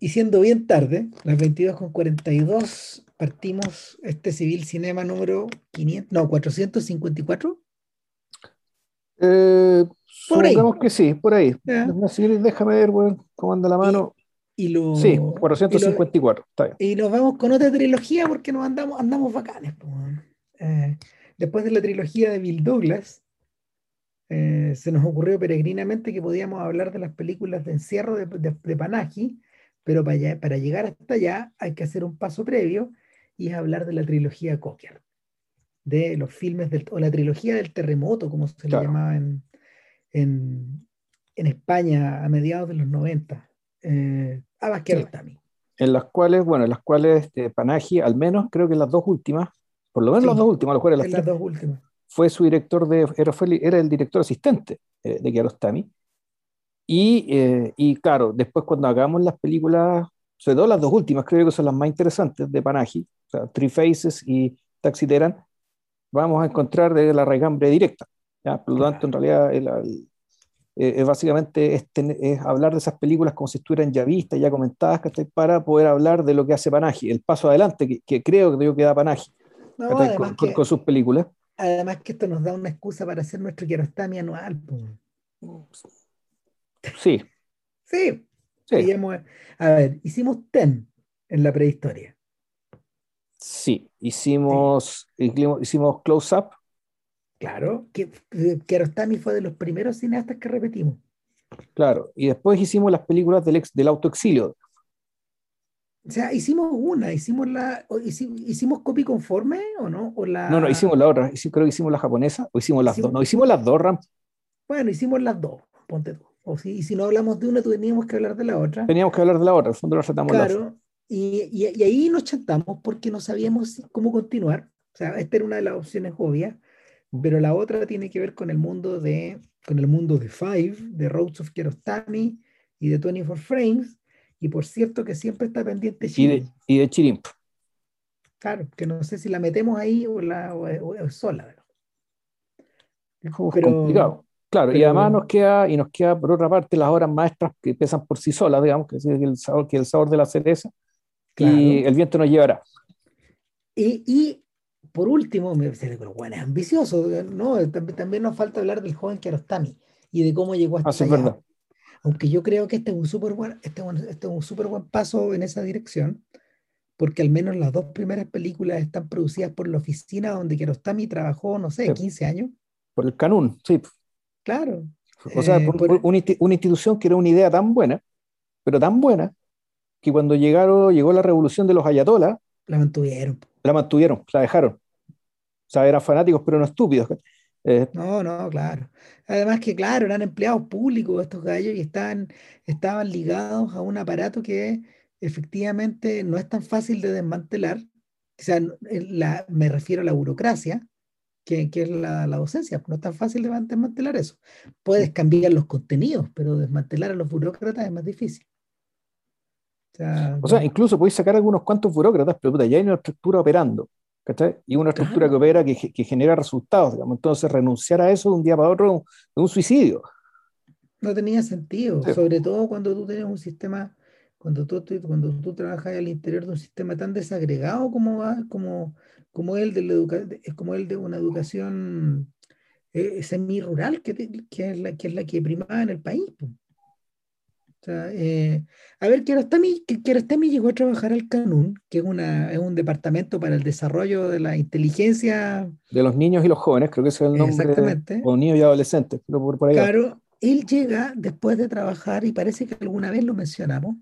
Y siendo bien tarde, las 22.42, partimos este Civil Cinema número 500, no, 454. Eh, por ahí. que sí, por ahí. déjame ver, cómo anda la mano. Y, lo, sí, 454. Y, nos vamos con otra trilogía porque nos andamos, andamos bacanes. Eh, después de la trilogía de Bill Douglas, eh, se nos ocurrió peregrinamente que podíamos hablar de las películas de encierro de, de, Panaji, pero para, para, llegar hasta allá hay que hacer un paso previo y es hablar de la trilogía Cocker, de los filmes del, o la trilogía del terremoto, como se le llamaba en, en, en, España a mediados de los 90. Eh, En las cuales, bueno, en las cuales este, Panaji, al menos creo que las dos últimas, por lo menos las dos últimas, las, las dos últimas fue su director de, era, era el director asistente eh, de Kiarostami. Y, eh, y claro, después cuando hagamos las películas, sobre todo las dos últimas, creo que son las más interesantes de Panaji, o sea, Three Faces y Taxi Teran, vamos a encontrar de la raigambre directa. ¿ya? Por lo tanto, en realidad, el, eh, básicamente es, es, hablar de esas películas como si estuvieran ya vistas, ya comentadas, para poder hablar de lo que hace Panaji, el paso adelante que, que creo que, que da Panaji con, sus películas. Además que esto nos da una excusa para hacer nuestro Kiarostami anual. Sí. Sí. sí. a ver, hicimos TEN en la prehistoria. Sí, hicimos, hicimos Close Up. Claro, que Kiarostami fue de los primeros cineastas que repetimos. Claro, y después hicimos las películas del, ex, del autoexilio. O sea, hicimos una, hicimos la, hicimos, copy conforme o no? O la... No, no, hicimos la otra, creo que hicimos la japonesa, o hicimos las dos, no, hicimos las dos, Ram. Bueno, hicimos las dos, ponte tú. O si, y si no hablamos de una, teníamos que hablar de la otra. Teníamos que hablar de la otra, al fondo lo tratamos Claro, y, y, ahí nos chantamos porque no sabíamos cómo continuar. O sea, esta era una de las opciones obvias, pero la otra tiene que ver con el mundo de, con el mundo de Five, de Roads of Kiarostami y de 24 Frames, y por cierto que siempre está pendiente Chirimp. Y de, y Claro, que no sé si la metemos ahí o, la, o, sola. Es complicado. Claro, y además nos queda, y nos queda por otra parte las obras maestras que pesan por sí solas, digamos, que es el sabor, que el sabor de la cereza, y el viento nos llevará. Y, y por último, me pero bueno, es ambicioso, ¿no? También, nos falta hablar del joven Kiarostami y de cómo llegó hasta ah, es verdad. Aunque yo creo que este es un súper buen, este, este un super buen paso en esa dirección, porque al menos las dos primeras películas están producidas por la oficina donde Kiarostami trabajó, no sé, 15 años. Por el Canún, sí. Claro. O sea, por, eh, una, institución que era una idea tan buena, pero tan buena, que cuando llegaron, llegó la revolución de los ayatolas, la mantuvieron. La mantuvieron, la dejaron. O sea, eran fanáticos, pero no estúpidos. Eh, no, no, claro. Además que, claro, eran empleados públicos estos gallos y estaban, estaban ligados a un aparato que efectivamente no es tan fácil de desmantelar. O sea, la, me refiero a la burocracia, que, que es la, la, docencia. No es tan fácil de desmantelar eso. Puedes cambiar los contenidos, pero desmantelar a los burócratas es más difícil. O sea, incluso podéis sacar algunos cuantos burócratas, pero ya hay una estructura operando. Y una estructura que opera que, que, genera resultados, digamos. Entonces, renunciar a eso de un día para otro es un suicidio. No tenía sentido, sobre todo cuando tú tienes un sistema, cuando tú, cuando tú trabajas al interior de un sistema tan desagregado como, como, como, el, de como el de una educación eh, semi-rural, que, que, es la, que es la que primaba en el país. Eh, a ver, Kiarostami, Kiarostami llegó a trabajar al Canún, que es, una, es un departamento para el desarrollo de la inteligencia. De los niños y los jóvenes, creo que ese es el nombre. Exactamente. O niños y adolescentes, pero por, por ahí. Claro, él llega después de trabajar, y parece que alguna vez lo mencionamos,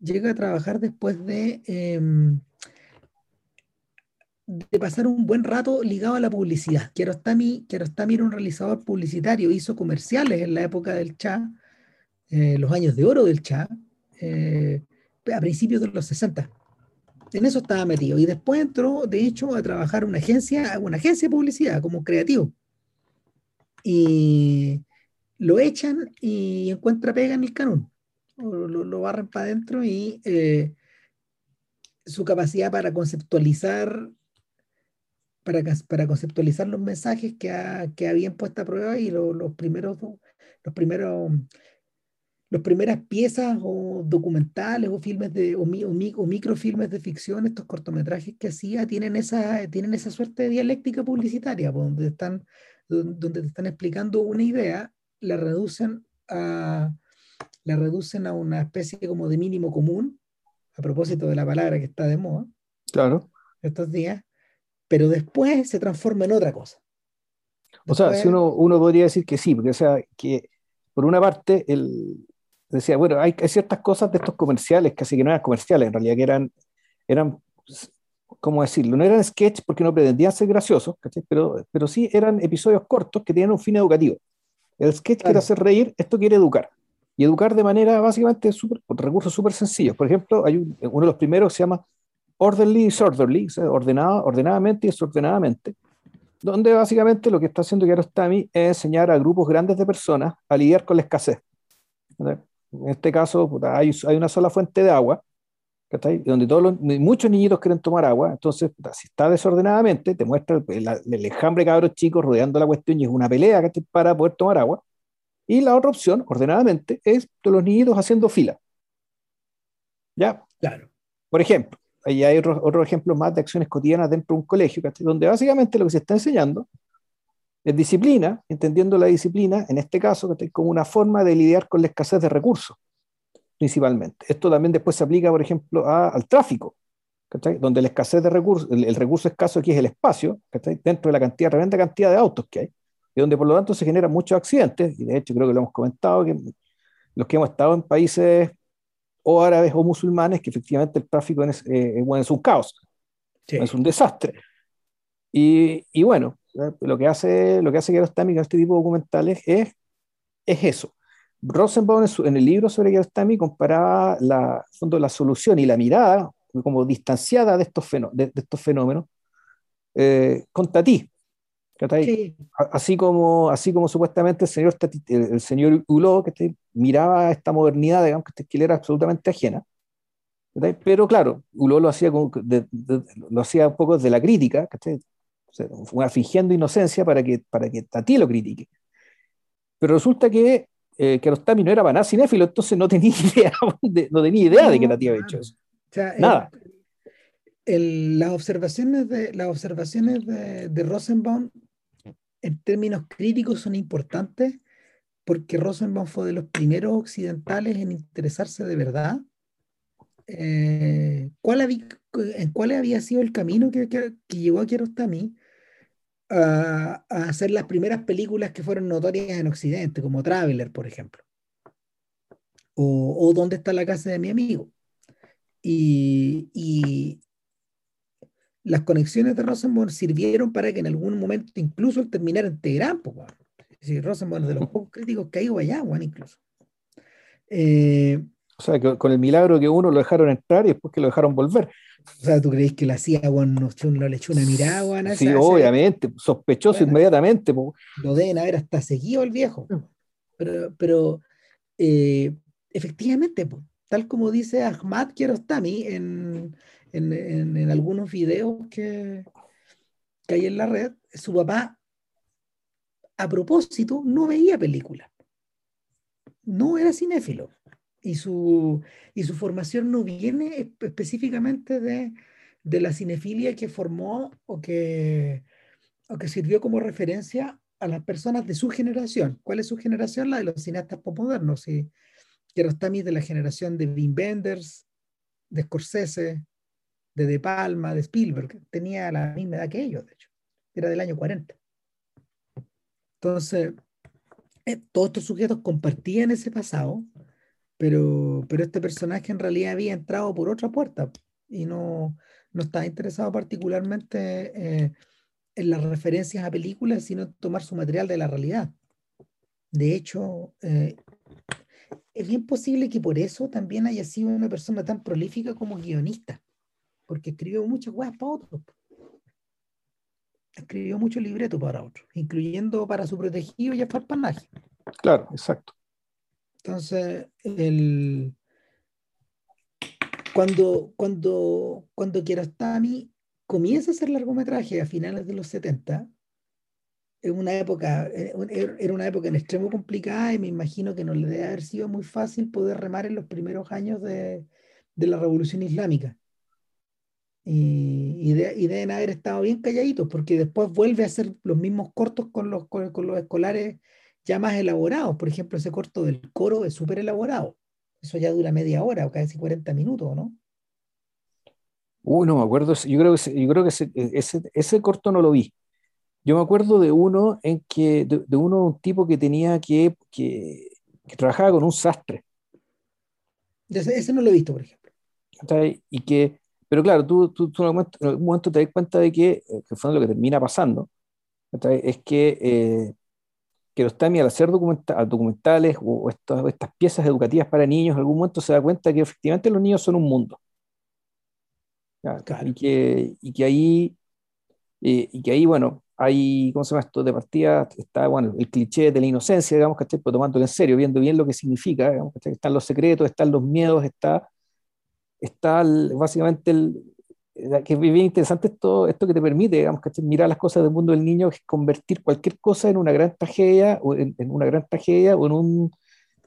llega a trabajar después de, em, de pasar un buen rato ligado a la publicidad. Kiarostami, Kiarostami era un realizador publicitario, hizo comerciales en la época del Cha eh, los años de oro del Cha, eh, a principios de los 60. En eso estaba metido. Y después entró, de hecho, a trabajar una agencia, una agencia de publicidad como creativo. Y lo echan y encuentra pega en el canon. Lo, lo, barren para adentro y eh, su capacidad para conceptualizar para, para conceptualizar los mensajes que, ha, que habían puesto a prueba y los primeros los primeros las primeras piezas o documentales o filmes de, o, microfilmes de ficción, estos cortometrajes que hacía, tienen esa, tienen esa suerte de dialéctica publicitaria, donde, están, donde te están explicando una idea, la reducen a, la reducen a una especie como de mínimo común, a propósito de la palabra que está de moda. Claro. Estos días, pero después se transforma en otra cosa. o sea, si uno, uno podría decir que sí, porque o sea, que por una parte, el, decía, bueno, hay, ciertas cosas de estos comerciales, casi que no eran comerciales, en realidad, que eran, eran ¿cómo decirlo? No eran sketch porque no pretendían ser graciosos, pero, pero sí eran episodios cortos que tenían un fin educativo. El sketch quiere hacer reír, esto quiere educar. Y educar de manera básicamente super, con recursos súper sencillos. Por ejemplo, hay uno de los primeros que se llama Orderly Disorderly, ordenado, ordenadamente y desordenadamente, donde básicamente lo que está haciendo Kiarostami es enseñar a grupos grandes de personas a lidiar con la escasez. En este caso, hay, hay, una sola fuente de agua, donde todos muchos niñitos quieren tomar agua, entonces, si está desordenadamente, te muestra el, el, enjambre de cabros chicos rodeando la cuestión y es una pelea para poder tomar agua. Y la otra opción, ordenadamente, es los niñitos haciendo fila. ¿Ya? Claro. Por ejemplo, ahí hay otros otro ejemplos más de acciones cotidianas dentro de un colegio, donde básicamente lo que se está enseñando es disciplina, entendiendo la disciplina, en este caso, como una forma de lidiar con la escasez de recursos, principalmente. Esto también después se aplica, por ejemplo, al tráfico, donde la escasez de recursos, el, recurso escaso aquí es el espacio, dentro de la cantidad, tremenda cantidad de autos que hay, y donde por lo tanto se generan muchos accidentes, y de hecho creo que lo hemos comentado, que los que hemos estado en países o árabes o musulmanes, que efectivamente el tráfico es, eh, es un caos, es un desastre. Y, y, bueno, lo que hace, lo que hace Kiarostami con este tipo de documentales es, es eso. Rosenbaum en, el libro sobre Kiarostami comparaba la, fondo, la solución y la mirada como distanciada de estos, de, estos fenómenos eh, con Tati. Así, como, así como supuestamente el señor, el, señor Hulot que miraba esta modernidad, digamos, que, que era absolutamente ajena. Pero claro, Hulot lo hacía, como lo hacía un poco desde la crítica, fue fingiendo inocencia para que, para que Tati lo critique. Pero resulta que eh, Kiarostami no era para nada cinéfilo, entonces no tenía idea de, no tenía idea de que Tati había hecho eso. nada. las observaciones de, las observaciones de, de, Rosenbaum en términos críticos son importantes porque Rosenbaum fue de los primeros occidentales en interesarse de verdad eh, ¿cuál había, en cuál había sido el camino que, que, que llevó a Kiarostami a, hacer las primeras películas que fueron notorias en Occidente, como Traveler, por ejemplo. O, o ¿Dónde está la casa de mi amigo? Y, y, las conexiones de Rosenborn sirvieron para que en algún momento incluso el terminara en Teherán. Pues, si Rosenborn es de los pocos críticos que ha ido allá, bueno, incluso. Eh, o sea, que con el milagro que uno lo dejaron entrar y después que lo dejaron volver. O sea, ¿tú crees que la CIA, bueno, no le echó una mirada, bueno, Sí, obviamente, sospechoso inmediatamente. Lo deben haber hasta seguido el viejo. Pero, pero eh, efectivamente, tal como dice Ahmad Kiarostami en, en, en, algunos videos que, que hay en la red, su papá, a propósito, no veía películas. No era cinéfilo y su, y su formación no viene específicamente de, de la cinefilia que formó o que, o que sirvió como referencia a las personas de su generación. ¿Cuál es su generación? La de los cineastas postmodernos. Y Kiarostami de la generación de Wim Wenders, de Scorsese, de De Palma, de Spielberg. Tenía la misma edad que ellos, de hecho. Era del año 40. Entonces, eh, todos estos sujetos compartían ese pasado pero, pero este personaje en realidad había entrado por otra puerta y no, no estaba interesado particularmente eh, en las referencias a películas, sino en tomar su material de la realidad. De hecho, eh, es bien posible que por eso también haya sido una persona tan prolífica como guionista, porque escribió muchas cosas para otros. Escribió mucho libreto para otros, incluyendo para su protegido y Farpanaje. Claro, exacto. Entonces, el, cuando, cuando, cuando Kiarostami comienza a hacer largometraje a finales de los 70, una época, era una época en extremo complicada y me imagino que no le debe haber sido muy fácil poder remar en los primeros años de, de la revolución islámica. Y, y, deben haber estado bien calladitos, porque después vuelve a hacer los mismos cortos con los, con, los escolares ya más elaborados. Por ejemplo, ese corto del coro es súper elaborado. Eso ya dura media hora o casi 40 minutos, ¿no? Uy, no me acuerdo. Yo creo que, yo creo que ese, ese, ese corto no lo vi. Yo me acuerdo de uno en que, de, uno, un tipo que tenía que, que, trabajaba con un sastre. Ese, no lo he visto, por ejemplo. Y que, pero claro, tú, tú, en algún momento te das cuenta de que, eh, que fue lo que termina pasando, es que, eh, que los TAMI al hacer documentales o, estas, estas piezas educativas para niños, en algún momento se da cuenta que efectivamente los niños son un mundo. Y, que, y que ahí, eh, y que ahí, bueno, hay, ¿cómo se llama esto? De partida está, bueno, el cliché de la inocencia, digamos, que Pero tomándolo en serio, viendo bien lo que significa, digamos, Están los secretos, están los miedos, está, está básicamente el, que es bien interesante esto, esto que te permite, digamos, Mirar las cosas del mundo del niño, es convertir cualquier cosa en una gran tragedia, o en, una gran tragedia, o en, un,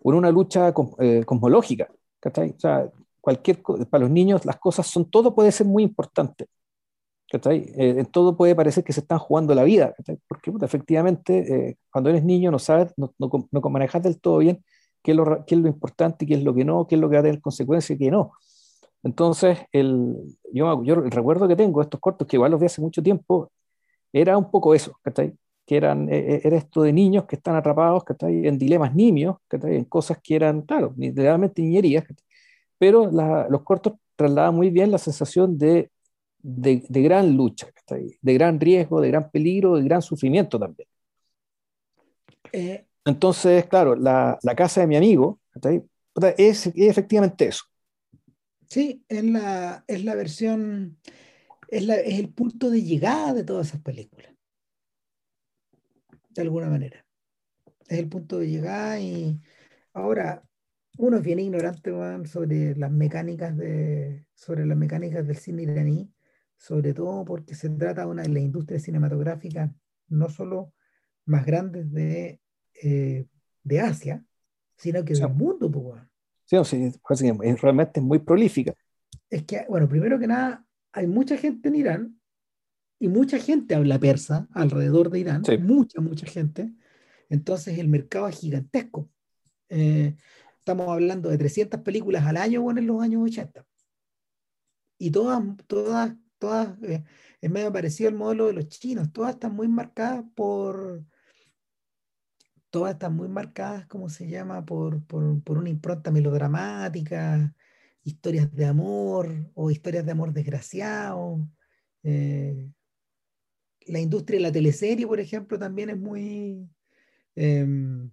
o en una lucha eh, cosmológica, O sea, cualquier, para los niños las cosas son, todo puede ser muy importante. Eh, en todo puede parecer que se están jugando la vida, porque efectivamente eh, cuando eres niño no sabes, no, no, no, manejas del todo bien qué es, lo, qué es lo importante, qué es lo que no, qué es lo que va a tener consecuencias y qué no. Entonces, el, yo, yo el recuerdo que tengo, estos cortos, que igual los vi hace mucho tiempo, era un poco eso, que eran, e, e, era esto de niños que están atrapados en dilemas nimios, en cosas que eran, claro, realmente niñerías, pero los cortos trasladaban muy bien la sensación de de, gran lucha, de gran riesgo, de gran peligro, de gran sufrimiento también. Eh, Entonces, claro, la, casa de mi amigo es, efectivamente eso. Sí, es la, es la versión, es, es el punto de llegada de todas esas películas. De alguna manera. Es el punto de llegada y ahora uno es bien ignorante sobre las mecánicas de sobre las mecánicas del cine iraní sobre todo porque se trata de una de las industrias cinematográficas no solo más grandes de, eh, de Asia, sino que del mundo. Pues, sí, sí, es, realmente muy prolífica. Es que, bueno, primero que nada, hay mucha gente en Irán y mucha gente habla persa alrededor de Irán, mucha, mucha gente. Entonces el mercado es gigantesco. Eh, estamos hablando de 300 películas al año bueno, en los años 80. Y todas, todas todas, eh, es medio parecido al modelo de los chinos, todas están muy marcadas por, todas están muy marcadas, ¿cómo se llama? Por, por, una impronta melodramática, historias de amor o historias de amor desgraciado. Eh, la industria de la teleserie, por ejemplo, también es muy, em,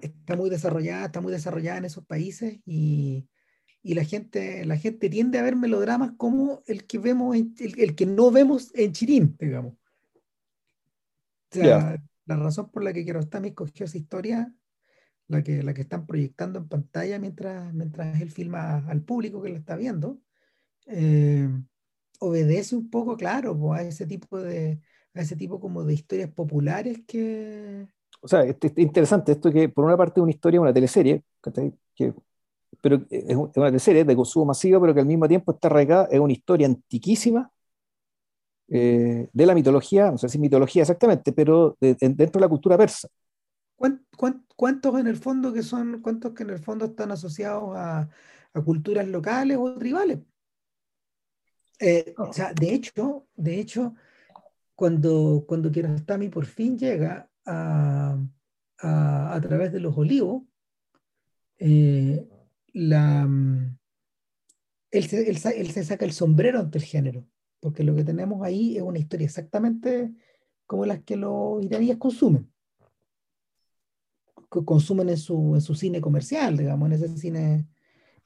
está muy desarrollada, está muy desarrollada en esos países y, y la gente, la gente tiende a ver melodramas como el que vemos el, que no vemos en Chirín, digamos. O sea, la razón por la que Kiarostami escogió esa historia, la que, la que están proyectando en pantalla mientras, mientras él filma al público que la está viendo, eh, obedece un poco, claro, a ese tipo de a ese tipo como de historias populares que... O sea, es, interesante esto que por una parte es una historia, una teleserie, que pero es una serie de consumo masivo, pero que al mismo tiempo está arraigada, es una historia antiquísima eh, de la mitología, no sé si mitología exactamente, pero dentro de la cultura persa. ¿Cuántos en el fondo que son, cuántos que en el fondo están asociados a, culturas locales o tribales? Eh, o sea, de hecho, de hecho, cuando, cuando por fin llega a, a, través de los olivos, eh, la, mm, él, se, él, se saca el sombrero ante el género, porque lo que tenemos ahí es una historia exactamente como las que los iraníes consumen. Consumen en su, en su cine comercial, digamos, en ese cine,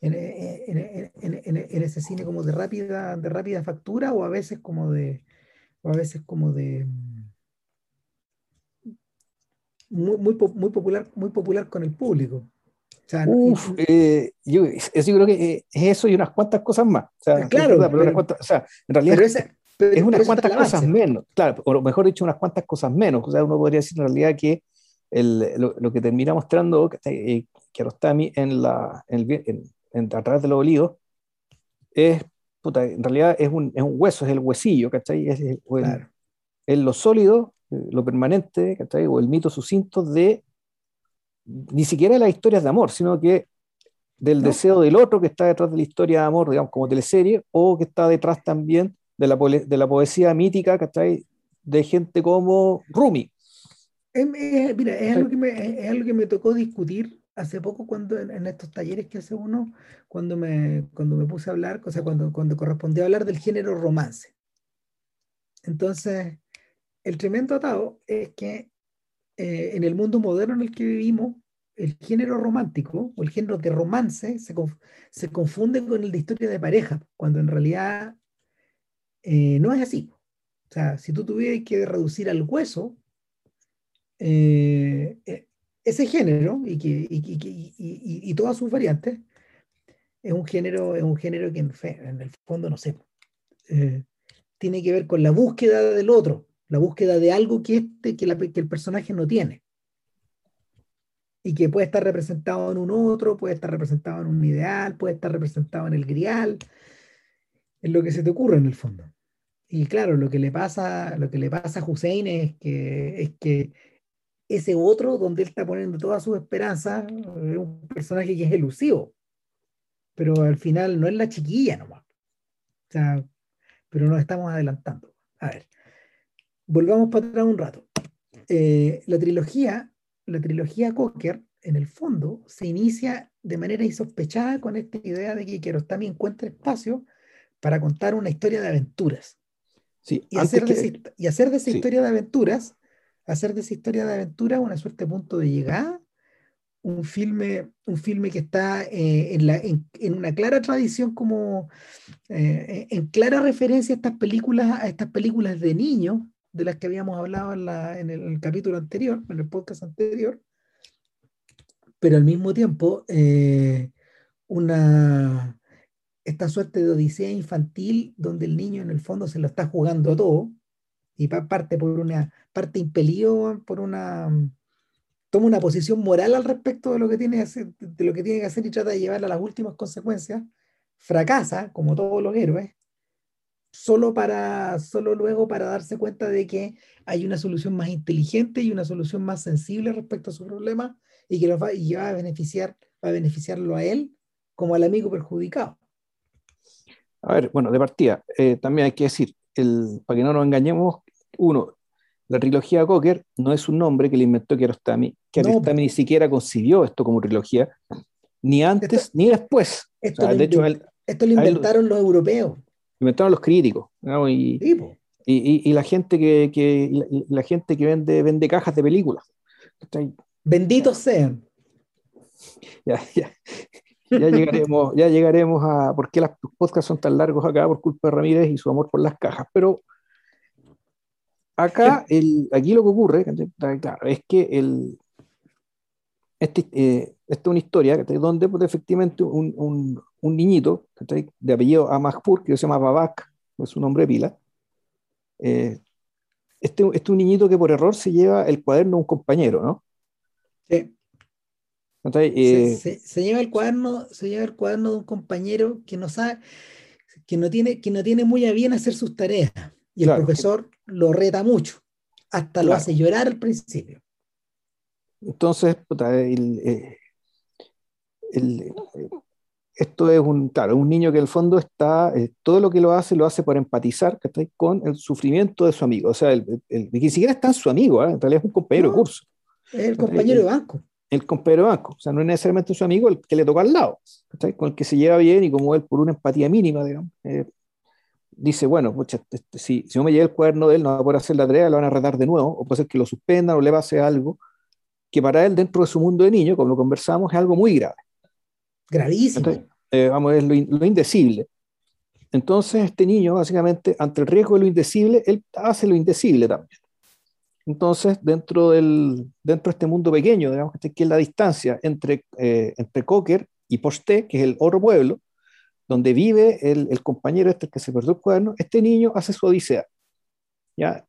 en, ese cine como de rápida, de rápida factura, o a veces como de, o a veces como de mm, muy, muy, muy popular, muy popular con el público. Uf, eh, yo, creo que es eso y unas cuantas cosas más. O sea, claro, en realidad. es unas cuantas cosas menos, claro, o mejor dicho, unas cuantas cosas menos. O sea, uno podría decir en realidad que el, lo, que termina mostrando eh, Kiarostami en la, en, en, a través de los olivos es, puta, en realidad es un, es un, hueso, es el huesillo, ¿cachai? Es, es, es lo sólido, eh, lo permanente, ¿cachai? O el mito sucinto de ni siquiera de las historias de amor, sino que del deseo del otro que está detrás de la historia de amor, digamos, como teleserie, o que está detrás también de la, de la poesía mítica, ¿cachai? De gente como Rumi. mira, es algo, que me, es algo que me tocó discutir hace poco cuando en, estos talleres que hace uno, cuando me, cuando me puse a hablar, o sea, cuando, cuando correspondió hablar del género romance. Entonces, el tremendo atado es que eh, en el mundo moderno en el que vivimos, el género romántico o el género de romance se, se confunde con el de historia de pareja, cuando en realidad eh, no es así. O sea, si tú tuvieras que reducir al hueso eh, ese género y, que, y, y, y, todas sus variantes, es un género, es un género que en el fondo, no sé, tiene que ver con la búsqueda del otro, la búsqueda de algo que, este, que, el personaje no tiene. Y que puede estar representado en un otro, puede estar representado en un ideal, puede estar representado en el grial, en lo que se te ocurre en el fondo. Y claro, lo que le pasa, lo que le pasa a Hussein es que, es que ese otro, donde él está poniendo todas sus esperanzas, es un personaje que es elusivo. Pero al final no es la chiquilla nomás. Pero nos estamos adelantando. A ver, volvamos para atrás un rato. Eh, la trilogía, la trilogía Cocker, en el fondo, se inicia de manera insospechada con esta idea de que Kiarostami encuentra espacio para contar una historia de aventuras. Sí, y, hacer de esa, y hacer de esa historia de aventuras, hacer de esa historia de aventuras una suerte de punto de llegada, un filme, un filme que está eh, en, la, en, en, una clara tradición como eh, en clara referencia a estas películas, a estas películas de niños de las que habíamos hablado en, el, capítulo anterior, en el podcast anterior, pero al mismo tiempo eh, una, esta suerte de odisea infantil donde el niño en el fondo se lo está jugando todo y parte por una parte impelido por una toma una posición moral al respecto de lo que tiene que hacer, de lo que tiene que hacer y trata de llevarla a las últimas consecuencias fracasa como todos los héroes solo, para, solo luego para darse cuenta de que hay una solución más inteligente y una solución más sensible respecto a su problema y que lo va, y va a beneficiar, va a beneficiarlo a él como al amigo perjudicado. A ver, bueno, de partida, eh, también hay que decir, el, para que no nos engañemos, uno, la trilogía Cocker no es un nombre que le inventó Kiarostami. Kiarostami ni siquiera concibió esto como trilogía, ni antes ni después. Esto, de hecho, esto lo inventaron los europeos inventaron los críticos, y, y, y, la gente que, que la, gente que vende, vende cajas de películas. Benditos sean. Ya, ya, ya llegaremos, ya llegaremos a por qué los podcasts son tan largos acá por culpa de Ramírez y su amor por las cajas, pero acá, el, aquí lo que ocurre, claro, es que el, este, eh, esta es una historia donde pues, efectivamente un, un, un niñito de apellido Amahpur, que se llama Babak, es su nombre pila, eh, este, este, es un niñito que por error se lleva el cuaderno de un compañero, ¿no? Sí. Eh, se, lleva el cuaderno, se lleva el cuaderno de un compañero que no sabe, que no tiene, que no tiene muy a bien hacer sus tareas. Y el profesor lo reta mucho, hasta lo hace llorar al principio. Entonces, eh, esto es un, claro, un niño que en el fondo está, eh, todo lo que lo hace, lo hace por empatizar con el sufrimiento de su amigo. O sea, el, ni siquiera está su amigo, ¿eh? en realidad es un compañero de curso. Es el compañero de banco. El compañero de banco, o sea, no es necesariamente su amigo el que le toca al lado, con el que se lleva bien y como él por una empatía mínima, digamos, dice, bueno, pucha, este, si, si no me llega el cuaderno de él, no va a poder hacer la tarea, lo van a retar de nuevo, o puede ser que lo suspendan o le pase algo, que para él, dentro de su mundo de niño, como lo conversamos, es algo muy grave. Gravísimo. Eh, vamos, es lo, indecible. Entonces, este niño, básicamente, ante el riesgo de lo indecible, él hace lo indecible también. Entonces, dentro, del, dentro de este mundo pequeño, digamos que es la distancia entre, eh, entre Cocker y Posté, que es el otro pueblo, donde vive el, el, compañero este que se perdió el cuaderno, este niño hace su odisea. ¿ya?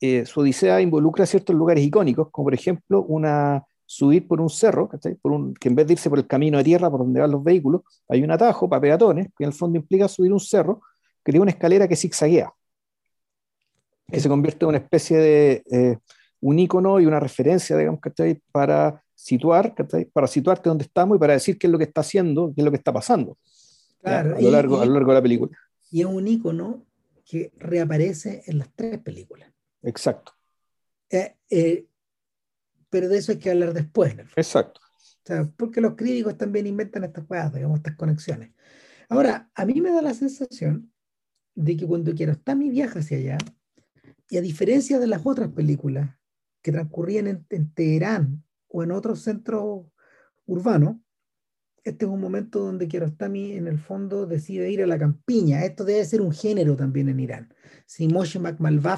Eh, su odisea involucra ciertos lugares icónicos, como por ejemplo una, subir por un cerro, por un, que en vez de irse por el camino de tierra por donde van los vehículos, hay un atajo para peatones, que en el fondo implica subir un cerro que tiene una escalera que zigzaguea, que se convierte en una especie de eh, un icono y una referencia, digamos, para situar, para situarte donde estamos y para decir qué es lo que está haciendo, qué es lo que está pasando a, lo largo, a lo largo de la película. Y es un icono que reaparece en las tres películas. Exacto. Eh, eh, pero de eso hay que hablar después. Exacto. O sea, porque los críticos también inventan estas cosas, digamos, estas conexiones. Ahora, a mí me da la sensación de que cuando quiero estar mi viaje hacia allá, y a diferencia de las otras películas que transcurrían en, Teherán o en otros centros urbanos, este es un momento donde Kiarostami en el fondo decide ir a la campiña. Esto debe ser un género también en Irán. Si Moshe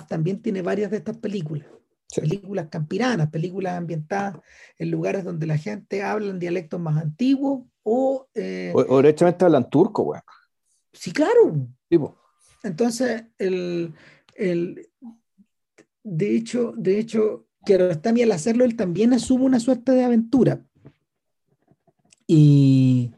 también tiene varias de estas películas películas campiranas, películas ambientadas en lugares donde la gente habla en dialectos más antiguos o... Eh, o, directamente hablan turco, güey. Sí, claro. Entonces, el, el, de hecho, de hecho, Kiarostami al hacerlo, él también asume una suerte de aventura. Y,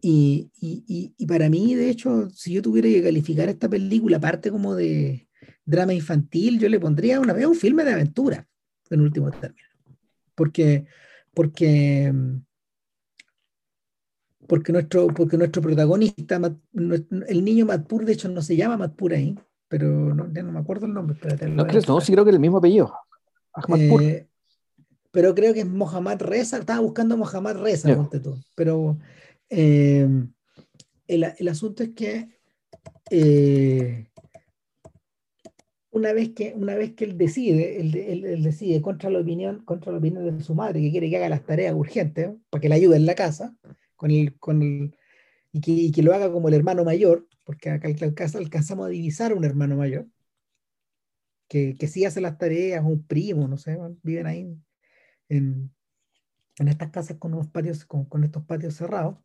y, y, y, para mí, de hecho, si yo tuviera que calificar esta película, aparte como de, drama infantil, yo le pondría una vez un filme de aventura, en último término. Porque, porque, porque, nuestro, porque nuestro protagonista, el niño Matpur, de hecho no se llama Matpur ahí, pero no, no me acuerdo el nombre. no, creo, no, sí creo que es el mismo apellido. Eh, pero creo que es Mohamed Reza, estaba buscando Mohamed Reza, pero eh, el, el, asunto es que eh, una vez que, una vez que él decide, él, decide contra la, opinión, contra la opinión de su madre, que quiere que haga las tareas urgentes para que le ayude en la casa, con el, con el, y, que, que lo haga como el hermano mayor, porque acá alcanzamos a divisar a un hermano mayor, que, que sí hace las tareas, un primo, no sé, viven ahí en, en estas casas con, unos patios, con, con estos patios cerrados.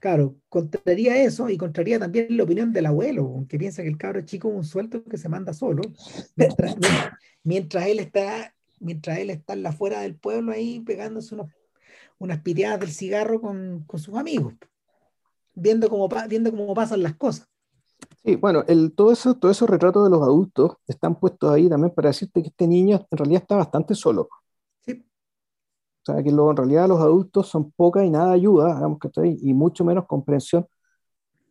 Claro, contraría eso y contraría también la opinión del abuelo, que piensa que el cabro chico es un suelto que se manda solo, mientras, mientras él está mientras él está en la fuera del pueblo ahí pegándose unas piteadas del cigarro con, con, sus amigos, viendo cómo, viendo cómo pasan las cosas. Sí, bueno, el, todo eso, todos esos retratos de los adultos están puestos ahí también para decirte que este niño en realidad está bastante solo sea, que en realidad los adultos son poca y nada ayuda, digamos, que y mucho menos comprensión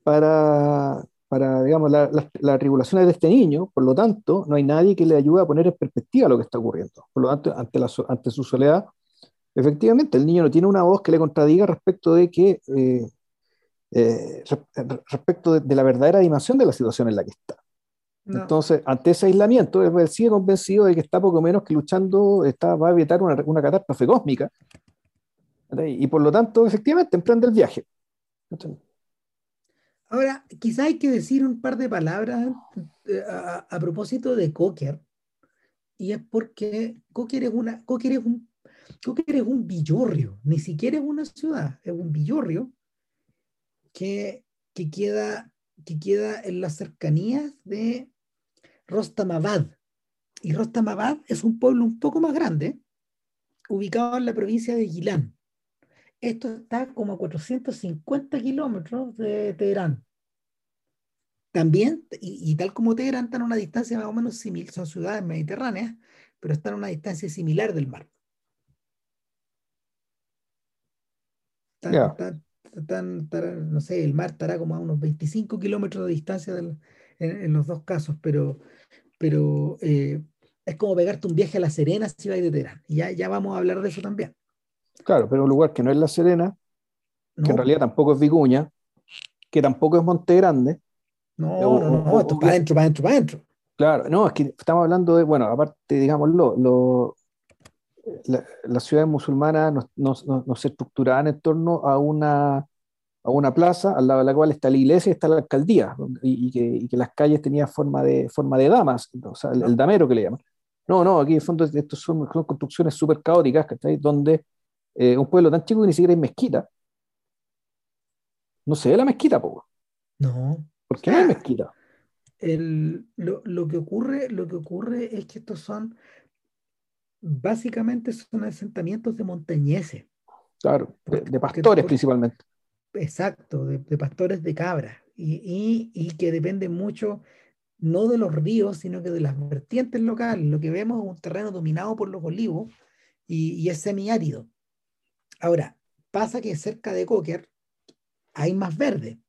para, para digamos, las la, tribulaciones de este niño. Por lo tanto, no hay nadie que le ayude a poner en perspectiva lo que está ocurriendo. Por lo tanto, ante, la, ante su soledad, efectivamente, el niño no tiene una voz que le contradiga respecto de que, eh, eh, respecto de, la verdadera dimensión de la situación en la que está. Entonces, ante ese aislamiento, él sigue convencido de que está poco menos que luchando, está, va a evitar una, una catástrofe cósmica. Y por lo tanto, efectivamente, emprende el viaje. Ahora, quizá hay que decir un par de palabras eh, a, propósito de Cocker. Y es porque Cocker es, una, Cocker es, un, Cocker es un villorrio, ni siquiera es una ciudad, es un villorrio que, que, queda, que queda en las cercanías de Rostamabad. Y Rostamabad es un pueblo un poco más grande, ubicado en la provincia de Gilán. Esto está como a 450 kilómetros de Teherán. También, y, tal como Teherán, están a una distancia más o menos similar, son ciudades mediterráneas, pero están a una distancia similar del mar. no sé, el mar estará como a unos 25 kilómetros de distancia en, los dos casos, pero pero eh, es como pegarte un viaje a La Serena si vais de Teherán. Y ya, ya vamos a hablar de eso también. Claro, pero un lugar que no es La Serena, que en realidad tampoco es Vicuña, que tampoco es Monte Grande. No, no, no, esto es para adentro, para adentro, para adentro. Claro, no, es que estamos hablando de, bueno, aparte, digámoslo, lo, la, las ciudades musulmanas no, no, no, se estructuraban en torno a una a una plaza al lado de la cual está la iglesia y está la alcaldía, y, que, las calles tenían forma de, forma de damas, o sea, el, damero que le llaman. No, no, aquí en fondo estos son, construcciones súper caóticas, Donde eh, un pueblo tan chico que ni siquiera hay mezquita, no se ve la mezquita, poco. No. ¿Por qué no hay mezquita? El, lo, lo, que ocurre, lo que ocurre es que estos son, básicamente son asentamientos de montañeses. Claro, de, de pastores principalmente. Exacto, de, de, pastores de cabras. Y, y, y, que dependen mucho no de los ríos, sino que de las vertientes locales. Lo que vemos es un terreno dominado por los olivos y, y es semiárido. Ahora, pasa que cerca de Cocker hay más verde,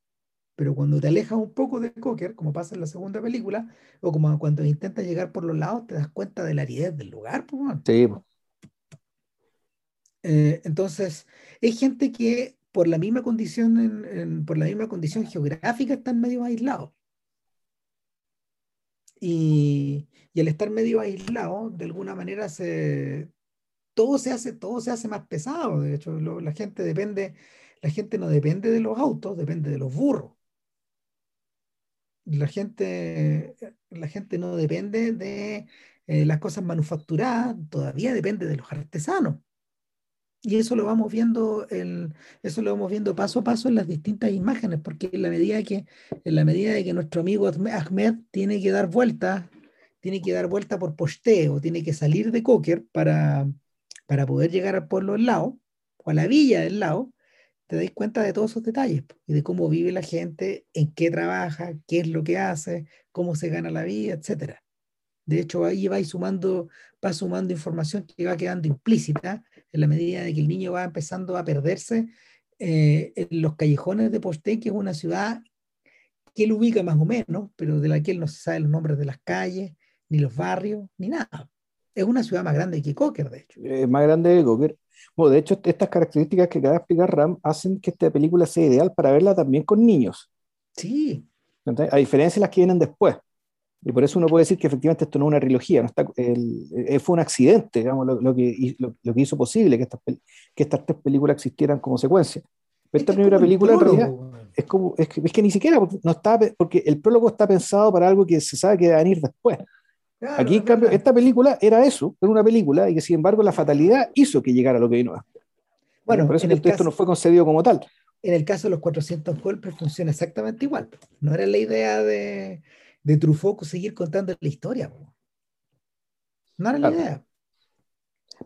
pero cuando te alejas un poco de Cocker, como pasa en la segunda película, o como cuando intentas llegar por los lados, te das cuenta de la aridez del lugar. Pues, sí. Eh, entonces, hay gente que por la misma condición, por la misma condición geográfica están medio aislados. Y, y, al estar medio aislado, de alguna manera todo se hace, todo se hace más pesado. De hecho, la gente depende, la gente no depende de los autos, depende de los burros. La gente, la gente no depende de eh, las cosas manufacturadas, todavía depende de los artesanos. Y eso lo vamos viendo, el, eso lo vamos viendo paso a paso en las distintas imágenes, porque en la medida que, en la medida de que nuestro amigo Ahmed tiene que dar vuelta, tiene que dar vuelta por posteo, tiene que salir de Cocker para, para poder llegar al pueblo del lado, o a la villa del lado, te dais cuenta de todos esos detalles y de cómo vive la gente, en qué trabaja, qué es lo que hace, cómo se gana la vida, etc. De hecho, ahí va sumando, va sumando información que va quedando implícita en la medida de que el niño va empezando a perderse eh, en los callejones de Posté, que es una ciudad que él ubica más o menos, pero de la que él no se sabe los nombres de las calles, ni los barrios, ni nada. Es una ciudad más grande que Cocker, de hecho. Es más grande que Cocker. Bueno, de hecho, estas características que acaba de explicar Ram hacen que esta película sea ideal para verla también con niños. Sí. A diferencia de las que vienen después. Y por eso uno puede decir que efectivamente esto no es una trilogía, no está, el, el, fue un accidente, digamos, lo, lo que, lo, lo, que hizo posible que estas, que estas tres películas existieran como secuencia. Pero esta primera película en realidad es, como, es, que, es que ni siquiera no está, porque el prólogo está pensado para algo que se sabe que va a venir después. Claro, Aquí, en cambio, esta película era eso, era una película y que sin embargo la fatalidad hizo que llegara lo que vino después. Bueno, por eso en el caso, no fue concebido como tal. En el caso de los 400 golpes funciona exactamente igual. No era la idea de, de Truffaut seguir contando la historia. No era la idea.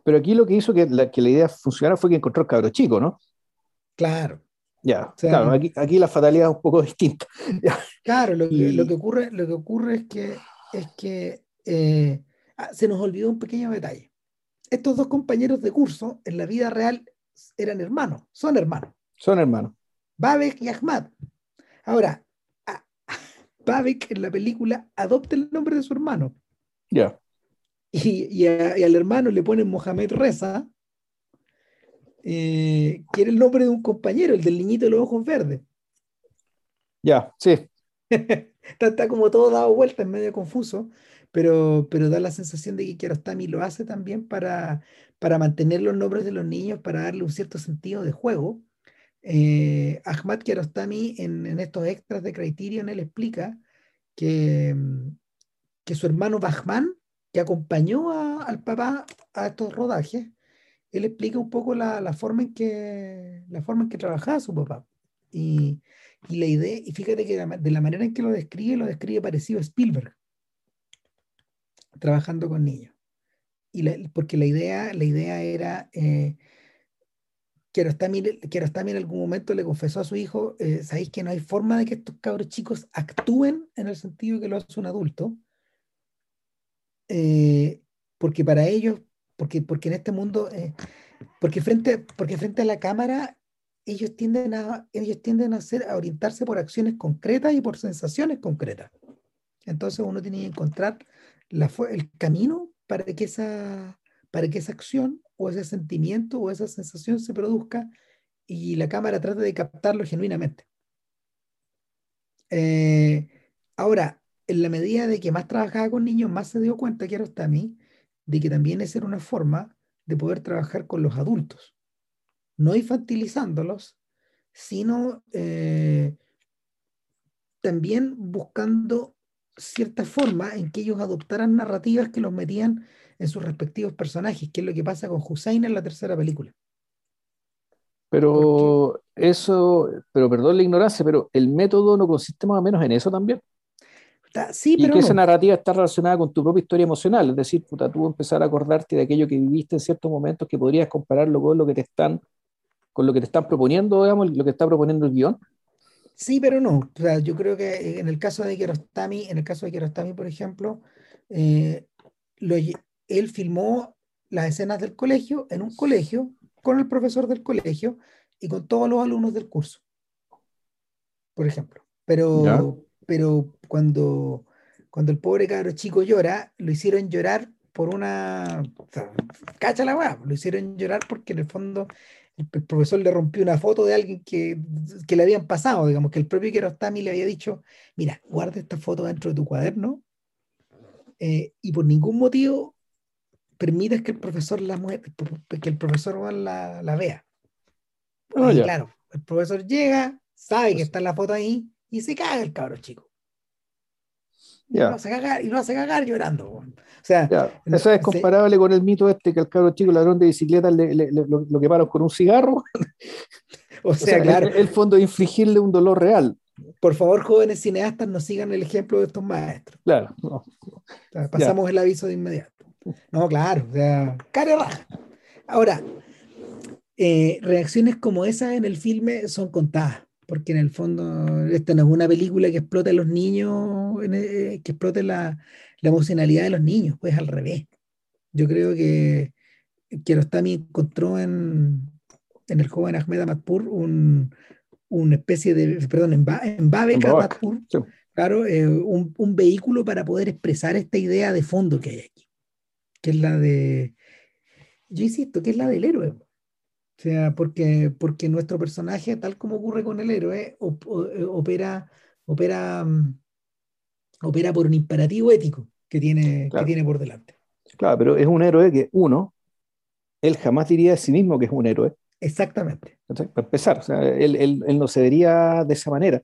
Pero aquí lo que hizo que la, que la idea funcionara fue que encontró el cabro chico, ¿no? Claro. Ya, o sea, claro, aquí, aquí, la fatalidad es un poco distinta. claro, lo que, y... lo que, ocurre, lo que ocurre es que, es que eh, ah, se nos olvidó un pequeño detalle. Estos dos compañeros de curso en la vida real eran hermanos, son hermanos. Son hermanos. Babek y Ahmad. Ahora, a Babek en la película adopta el nombre de su hermano. Ya. Yeah. Y, y, al hermano le ponen Mohamed Reza, eh, que era el nombre de un compañero, el del niñito de los ojos verdes. Ya, yeah, sí. está, está, como todo dado vuelta, en medio confuso, pero, pero da la sensación de que Kiarostami lo hace también para, para mantener los nombres de los niños, para darle un cierto sentido de juego. Eh, Ahmad Kiarostami en, en, estos extras de Criterion, él explica que, que su hermano Bahman, que acompañó a, al papá a estos rodajes, él explica un poco la, la, forma en que, la forma en que trabajaba su papá. Y, y la idea, y fíjate que de la manera en que lo describe, lo describe parecido a Spielberg trabajando con niños. Y porque la idea, la idea era, eh, Kiarostami, Kiarostami en algún momento le confesó a su hijo, eh, sabéis que no hay forma de que estos cabros chicos actúen en el sentido que lo hace un adulto, eh, porque para ellos, porque, porque en este mundo, eh, porque, frente, porque frente a la cámara, ellos tienden a, ellos tienden a, hacer, a orientarse por acciones concretas y por sensaciones concretas. Entonces uno tiene que encontrar la, el camino para que, esa, para que esa acción o ese sentimiento o esa sensación se produzca y la cámara trate de captarlo genuinamente. Eh, ahora, en la medida de que más trabajaba con niños, más se dio cuenta, quiero hasta a mí, de que también esa era una forma de poder trabajar con los adultos, no infantilizándolos, sino eh, también buscando cierta forma en que ellos adoptaran narrativas que los metían en sus respectivos personajes, que es lo que pasa con Hussein en la tercera película. Pero eso, pero perdón la ignorancia, pero el método no consiste más o menos en eso también. Sí, y que esa narrativa está relacionada con tu propia historia emocional, es decir, puta, tú empezar a acordarte de aquello que viviste en ciertos momentos que podrías compararlo con lo que te están, con lo que te están proponiendo, digamos, lo que está proponiendo el guion. Sí, pero no. O sea, yo creo que en el caso de Kiarostami, en el caso de Kiarostami, por ejemplo, eh, lo, él filmó las escenas del colegio en un colegio con el profesor del colegio y con todos los alumnos del curso, por ejemplo. Pero, pero cuando, cuando el pobre cabro chico llora, lo hicieron llorar por una... cacha la weá, lo hicieron llorar porque en el fondo el, profesor le rompió una foto de alguien que, que, le habían pasado, digamos, que el propio Kiarostami le había dicho, mira, guarda esta foto dentro de tu cuaderno eh, y por ningún motivo permitas que el profesor la que el profesor la, la vea. Oh, claro, el profesor llega, sabe que pues está la foto ahí y se caga el cabro chico. Y, lo hace cagar, y lo hace cagar llorando. O sea, eso es comparable con el mito este que el cabro chico ladrón de bicicleta le, le, lo, lo quemaron con un cigarro. o sea, claro. El, el, fondo de infligirle un dolor real. Por favor, jóvenes cineastas, no sigan el ejemplo de estos maestros. Claro. pasamos el aviso de inmediato. No, claro, o sea, cara raja. Ahora, eh, reacciones como esas en el filme son contadas, porque en el fondo esta no es una película que explote a los niños, eh, que explote la, la, emocionalidad de los niños, pues al revés. Yo creo que Kiarostami encontró en, en el joven Ahmed Amatpur un, una especie de, perdón, en, en Babek Amatpur, claro, eh, un, un vehículo para poder expresar esta idea de fondo que hay aquí que es la de, yo insisto, que es la del héroe. O sea, porque, porque nuestro personaje, tal como ocurre con el héroe, opera, opera, mm, opera por un imperativo ético que tiene, que tiene por delante. Claro, pero es un héroe que, uno, él jamás diría de sí mismo que es un héroe. Exactamente. Para empezar, o sea, él, él, él, no se vería de esa manera.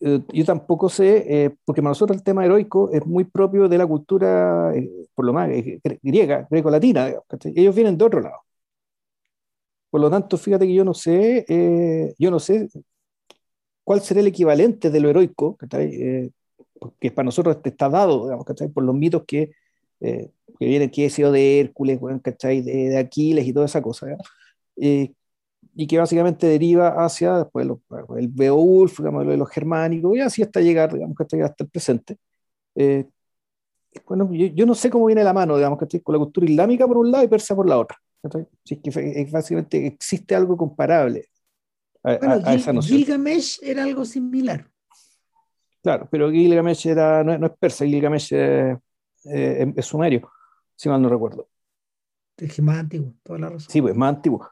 Eh, yo tampoco sé, eh, porque para nosotros el tema heroico es muy propio de la cultura, eh, por lo más, griega, greco-latina. Ellos vienen de otro lado. Por lo tanto, fíjate que yo no sé, yo no sé cuál será el equivalente de lo heroico, que para nosotros está dado, digamos, por los mitos que, que vienen, que sido de Hércules, de, de, Aquiles y toda esa cosa y que básicamente deriva hacia después el Beowulf, digamos, de los germánicos, y así hasta llegar, digamos, hasta el presente. Eh, bueno, yo, no sé cómo viene la mano, digamos, que con la cultura islámica por un lado y persa por la otra. Si es que básicamente existe algo comparable a, bueno, esa noción. Gilgamesh era algo similar. Claro, pero Gilgamesh era, no, es persa, Gilgamesh es, es, sumerio, si mal no recuerdo. Es más antiguo, toda la razón. Sí, pues más antiguo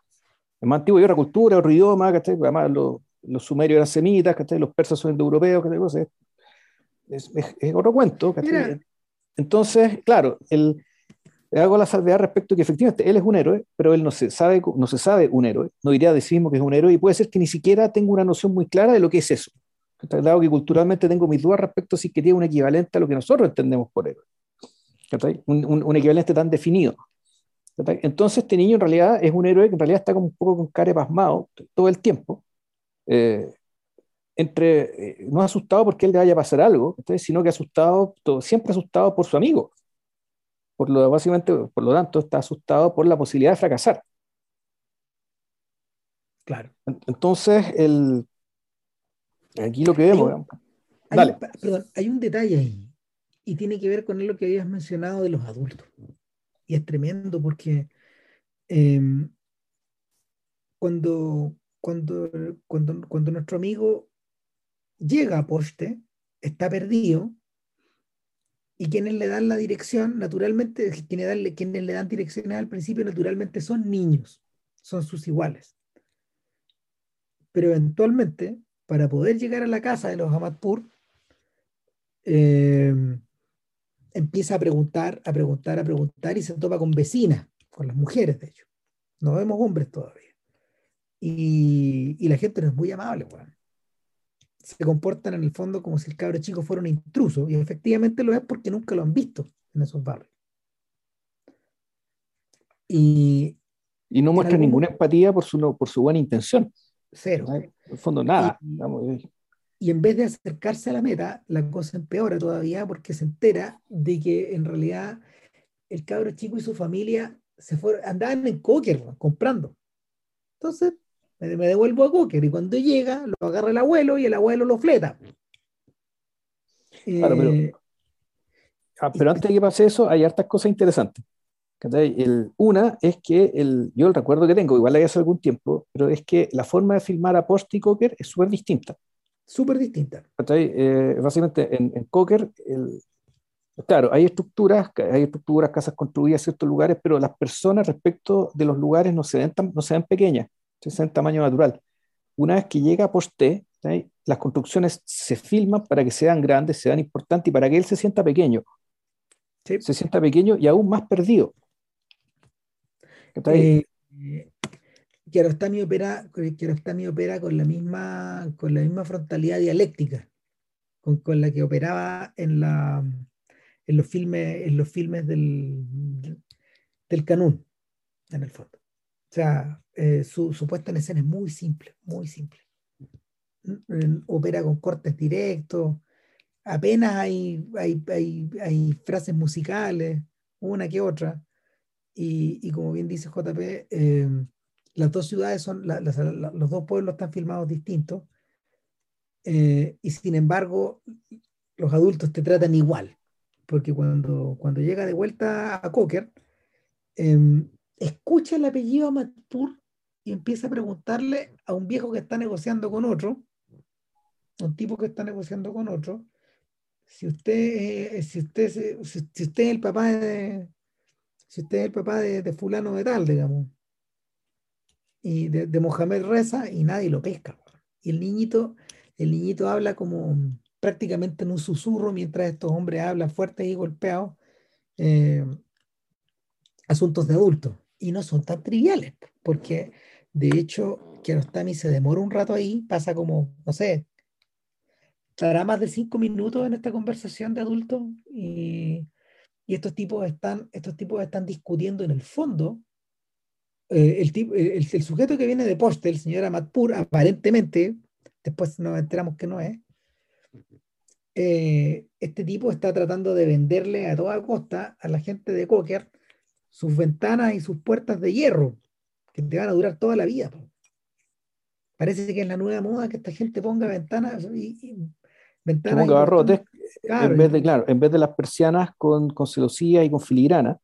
es más antiguo y otra cultura, otro idioma, ¿cachai? Además, los, los sumerios eran semitas, ¿cachai? Los persas son indoeuropeos, ¿cachai? Es, es, es, otro cuento, ¿cachai? Entonces, claro, el, hago la salvedad respecto a que efectivamente él es un héroe, pero él no se sabe, no se sabe un héroe, no diría de sí mismo que es un héroe, y puede ser que ni siquiera tenga una noción muy clara de lo que es eso. Dado que culturalmente tengo mis dudas respecto a si que tiene un equivalente a lo que nosotros entendemos por héroe. Un, un, un, equivalente tan definido. Entonces este niño en realidad es un héroe que en realidad está como un poco con cara pasmado todo el tiempo, eh, entre, eh, no asustado porque él le vaya a pasar algo, sino que asustado, todo, siempre asustado por su amigo. Por lo, básicamente, por lo tanto, está asustado por la posibilidad de fracasar. Claro. Entonces, el, aquí lo que vemos... Hay, perdón, hay un detalle ahí, y tiene que ver con lo que habías mencionado de los adultos y es tremendo porque em, cuando, cuando, cuando, cuando nuestro amigo llega a poste, está perdido, y quienes le dan la dirección, naturalmente, quienes, dan, quienes le dan direcciones al principio, naturalmente son niños, son sus iguales. Pero eventualmente, para poder llegar a la casa de los Amatpur, eh, empieza a preguntar, a preguntar, a preguntar y se topa con vecinas, con las mujeres, de hecho. No vemos hombres todavía. Y, y la gente no es muy amable, bueno. Se comportan en el fondo como si el cabro chico fuera un intruso, y efectivamente lo es porque nunca lo han visto en esos barrios. Y, Y no muestra ninguna empatía por su, por su buena intención. Cero. En el fondo, nada. Y, en vez de acercarse a la meta, la cosa empeora todavía porque se entera de que en realidad el cabro chico y su familia se fueron, andaban en Cocker comprando. Entonces, me, devuelvo a Cocker y cuando llega, lo agarra el abuelo y el abuelo lo fleta. Claro, pero, eh, ah, pero antes de que pase eso, hay hartas cosas interesantes. El, una es que el, yo el recuerdo que tengo, igual hay hace algún tiempo, pero es que la forma de filmar a Post y Cocker es súper distinta. Súper distinta. Eh, básicamente en, en Cocker, el, claro, hay estructuras, hay estructuras, casas construidas en ciertos lugares, pero las personas respecto de los lugares no se ven, no se ven pequeñas, se ven tamaño natural. Una vez que llega a Posté, las construcciones se filman para que sean grandes, sean importantes y para que él se sienta pequeño. Se sienta pequeño y aún más perdido. Eh, Kiarostami opera, opera con la misma con la misma frontalidad dialéctica con, con la que operaba en la en los filmes en los filmes del del canún en el fondo. O sea eh, su, su, puesta en escena es muy simple muy simple. Opera con cortes directos apenas hay, hay, hay, hay frases musicales una que otra y, como bien dice JP, em, las dos ciudades son, los dos pueblos están filmados distintos, eh, y sin embargo, los adultos te tratan igual, porque cuando, cuando llega de vuelta a Cocker, em, escucha el apellido Matpur y empieza a preguntarle a un viejo que está negociando con otro, un tipo que está negociando con otro, si usted, eh, si usted, si, usted es el papá de, si usted es el papá de, fulano de tal, digamos, y de, Mohamed Reza, y nadie lo pesca. Y el niñito, el niñito habla como prácticamente en un susurro mientras estos hombres hablan fuertes y golpeados eh, asuntos de adultos. Y no son tan triviales, porque de hecho Kiarostami se demora un rato ahí, pasa como, no sé, estará más de cinco minutos en esta conversación de adultos y y estos tipos están, estos tipos están discutiendo en el fondo. Eh, el, el, el, sujeto que viene de poste, el señor Amatpur, aparentemente, después nos enteramos que no es, eh, este tipo está tratando de venderle a toda costa a la gente de Cocker sus ventanas y sus puertas de hierro, que te van a durar toda la vida. Parece que es la nueva moda que esta gente ponga ventanas y, ventanas. Ponga barrotes en vez de, claro, en vez de las persianas con, con celosía y con filigrana,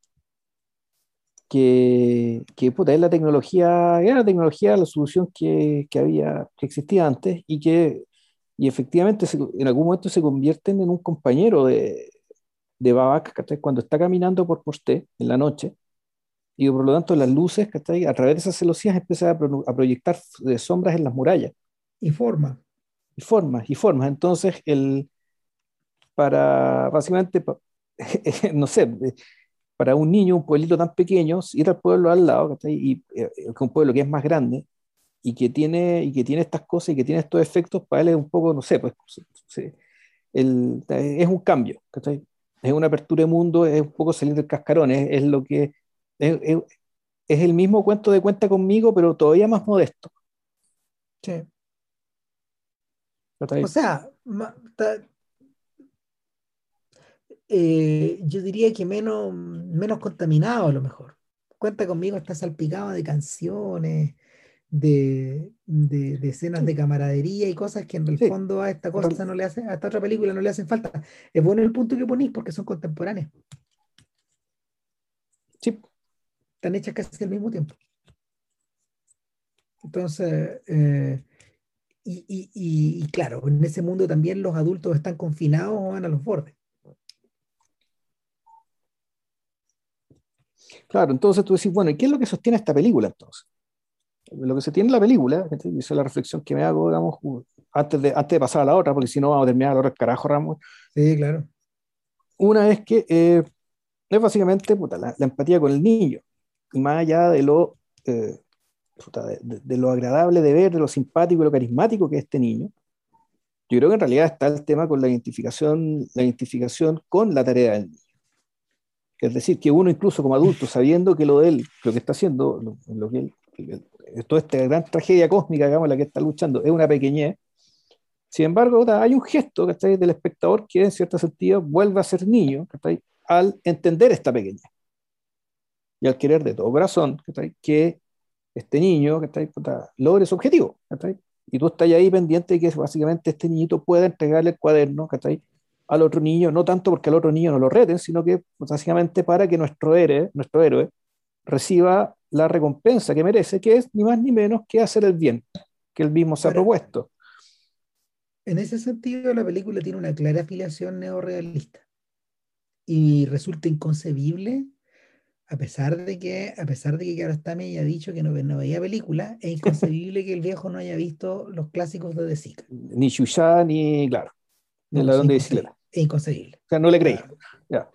que, que puta, es la tecnología, era la tecnología, la solución que, que había, que existía antes y que y efectivamente en algún momento se convierten en un compañero de, de Babak cuando está caminando por Posté en la noche y por lo tanto las luces a través de esas celosías empiezan a, a proyectar sombras en las murallas. Y formas. Y formas, y formas. Entonces el, para básicamente, no sé, para un niño, un pueblito tan pequeño, ir al pueblo al lado, y eh, un pueblo que es más grande y que tiene y que tiene estas cosas y que tiene estos efectos, para él es un poco, no sé, pues el, es un cambio, es una apertura de mundo, es un poco salir del cascarón, es, lo que es, es, el mismo cuento de cuenta conmigo, pero todavía más modesto. Sí. O sea, eh, yo diría que menos, menos contaminado a lo mejor. Cuenta conmigo, está salpicado de canciones, de, de, escenas de camaradería y cosas que en el fondo a esta cosa no le hace, a esta otra película no le hacen falta. Es bueno el punto que ponís porque son contemporáneas. Sí. Están hechas casi al mismo tiempo. Entonces, eh, y, y, y, claro, en ese mundo también los adultos están confinados o van a los bordes. Claro, entonces tú decís, bueno, ¿y qué es lo que sostiene esta película entonces? Lo que se tiene en la película, esa es la reflexión que me hago, digamos, antes de, antes de pasar a la otra, porque si no vamos a terminar a la hora carajo, Ramos. Sí, claro. Una es que eh, es básicamente la, empatía con el niño, y más allá de lo, eh, de, lo agradable de ver, de lo simpático y lo carismático que es este niño, yo creo que en realidad está el tema con la identificación, la identificación con la tarea del niño Es decir, que uno incluso como adulto, sabiendo que lo de él, lo que está haciendo, lo, lo que él, toda esta gran tragedia cósmica, digamos, la que está luchando, es una pequeñez. Sin embargo, hay un gesto está del espectador que en cierto sentido vuelve a ser niño al entender esta pequeñez. Y al querer de todo corazón que este niño logre su objetivo. Y tú estás ahí pendiente de que básicamente este niñito pueda entregarle el cuaderno al otro niño, no tanto porque al otro niño no lo reten, sino que pues, básicamente para que nuestro héroe, nuestro héroe reciba la recompensa que merece, que es ni más ni menos que hacer el bien, que él mismo se ha propuesto. En ese sentido, la película tiene una clara afiliación neorrealista. Y resulta inconcebible, a pesar de que, a pesar de que Kiarostami haya dicho que no, no veía película, es inconcebible que el viejo no haya visto los clásicos de De Ni Shusha, ni, claro, ni el ladrón de bicicleta. Es inconcebible. O sea, no le creí.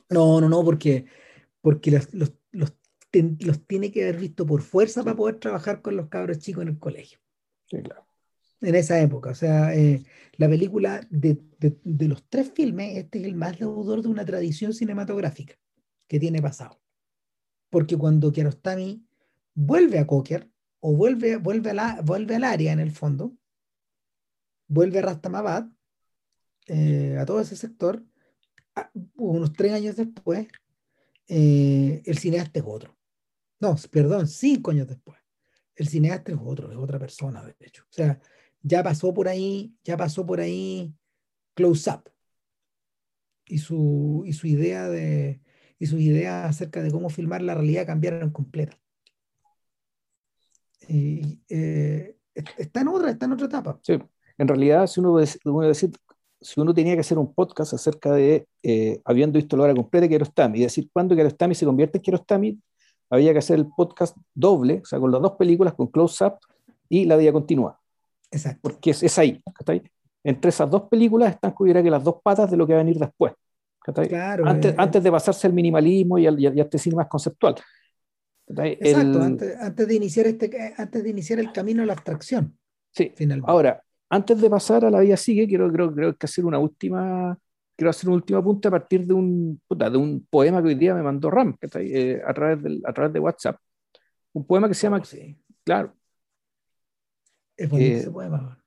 No, no, no, porque, porque los, los, los los tiene que haber visto por fuerza para poder trabajar con los cabros chicos en el colegio. Sí, claro. En esa época. O sea, eh, la película de, de, los tres filmes, este es el más deudor de una tradición cinematográfica que tiene pasado. Porque cuando Kiarostami vuelve a Cocker, o vuelve, vuelve, a la, vuelve al área en el fondo, vuelve a Rastamabad, eh, a todo ese sector, unos tres años después, eh, el cineasta es otro. No, perdón, cinco años después. El cineasta es otro, es otra persona, de hecho. O sea, ya pasó por ahí, ya pasó por ahí Close Up. Y su, y su idea de y sus ideas acerca de cómo filmar la realidad cambiaron completa. Y, eh, está en otra, está en otra etapa. Sí, en realidad, si uno, uno decir, si uno tenía que hacer un podcast acerca de, eh, habiendo visto la hora completa de Kiarostami, y decir cuándo Kiarostami se convierte en Kiarostami, había que hacer el podcast doble, o sea, con las dos películas, con Close Up y La Vida Continua. Exacto. Porque es, es ahí, ahí. Entre esas dos películas están cubiertas que las dos patas de lo que va a venir después. Claro, antes, eh, antes de pasarse al minimalismo y al, y a este cine más conceptual. Exacto, antes, antes, de iniciar este, antes de iniciar el camino a la abstracción. Sí, finalmente. Ahora, antes de pasar a la vida sigue, quiero, creo, creo que hacer una última quiero hacer un último apunte a partir de un, de un poema que hoy día me mandó Ram eh, a, través del, a través de WhatsApp. Un poema que se llama, sí. claro. Es bonito eh, ese poema.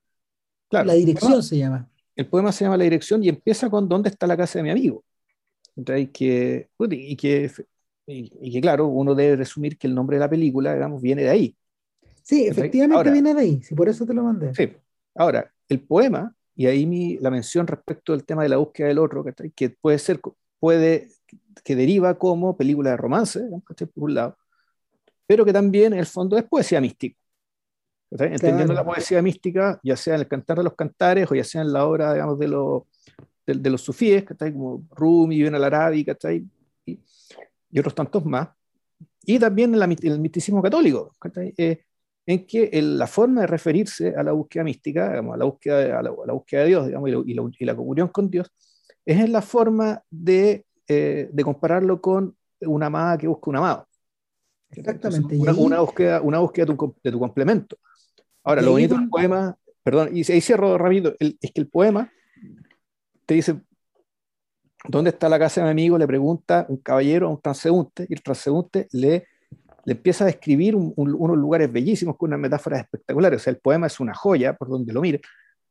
Claro, la dirección se llama. El poema se llama La dirección y empieza con ¿Dónde está la casa de mi amigo? Entonces, que, y, que, y, que, claro, uno debe resumir que el nombre de la película, digamos, viene de ahí. Sí, efectivamente viene de ahí, si por eso te lo mandé. Sí. Ahora, el poema y ahí mi, la mención respecto del tema de la búsqueda del otro, que puede ser, puede, que deriva como película de romance, por un lado, pero que también en el fondo es poesía mística. Entendiendo la poesía mística, ya sea en el cantar de los cantares o ya sea en la obra, digamos, de los, de, los sufíes, como Rumi, Ibn al-Arabi, y, y otros tantos más. Y también en, el misticismo católico. Eh, en que la forma de referirse a la búsqueda mística, a, la búsqueda, a, la, búsqueda de Dios digamos, y, la, y, la, comunión con Dios, es en la forma de, eh, de compararlo con una amada que busca un amado. Exactamente. una, una, búsqueda, una búsqueda de tu, de tu complemento. Ahora, lo bonito del poema, perdón, y ahí cierro rápido, es que el poema te dice, ¿dónde está la casa de mi amigo? Le pregunta un caballero a un transeúnte, y el transeúnte le le empieza a describir unos lugares bellísimos con unas metáforas espectaculares. O sea, el poema es una joya por donde lo mire.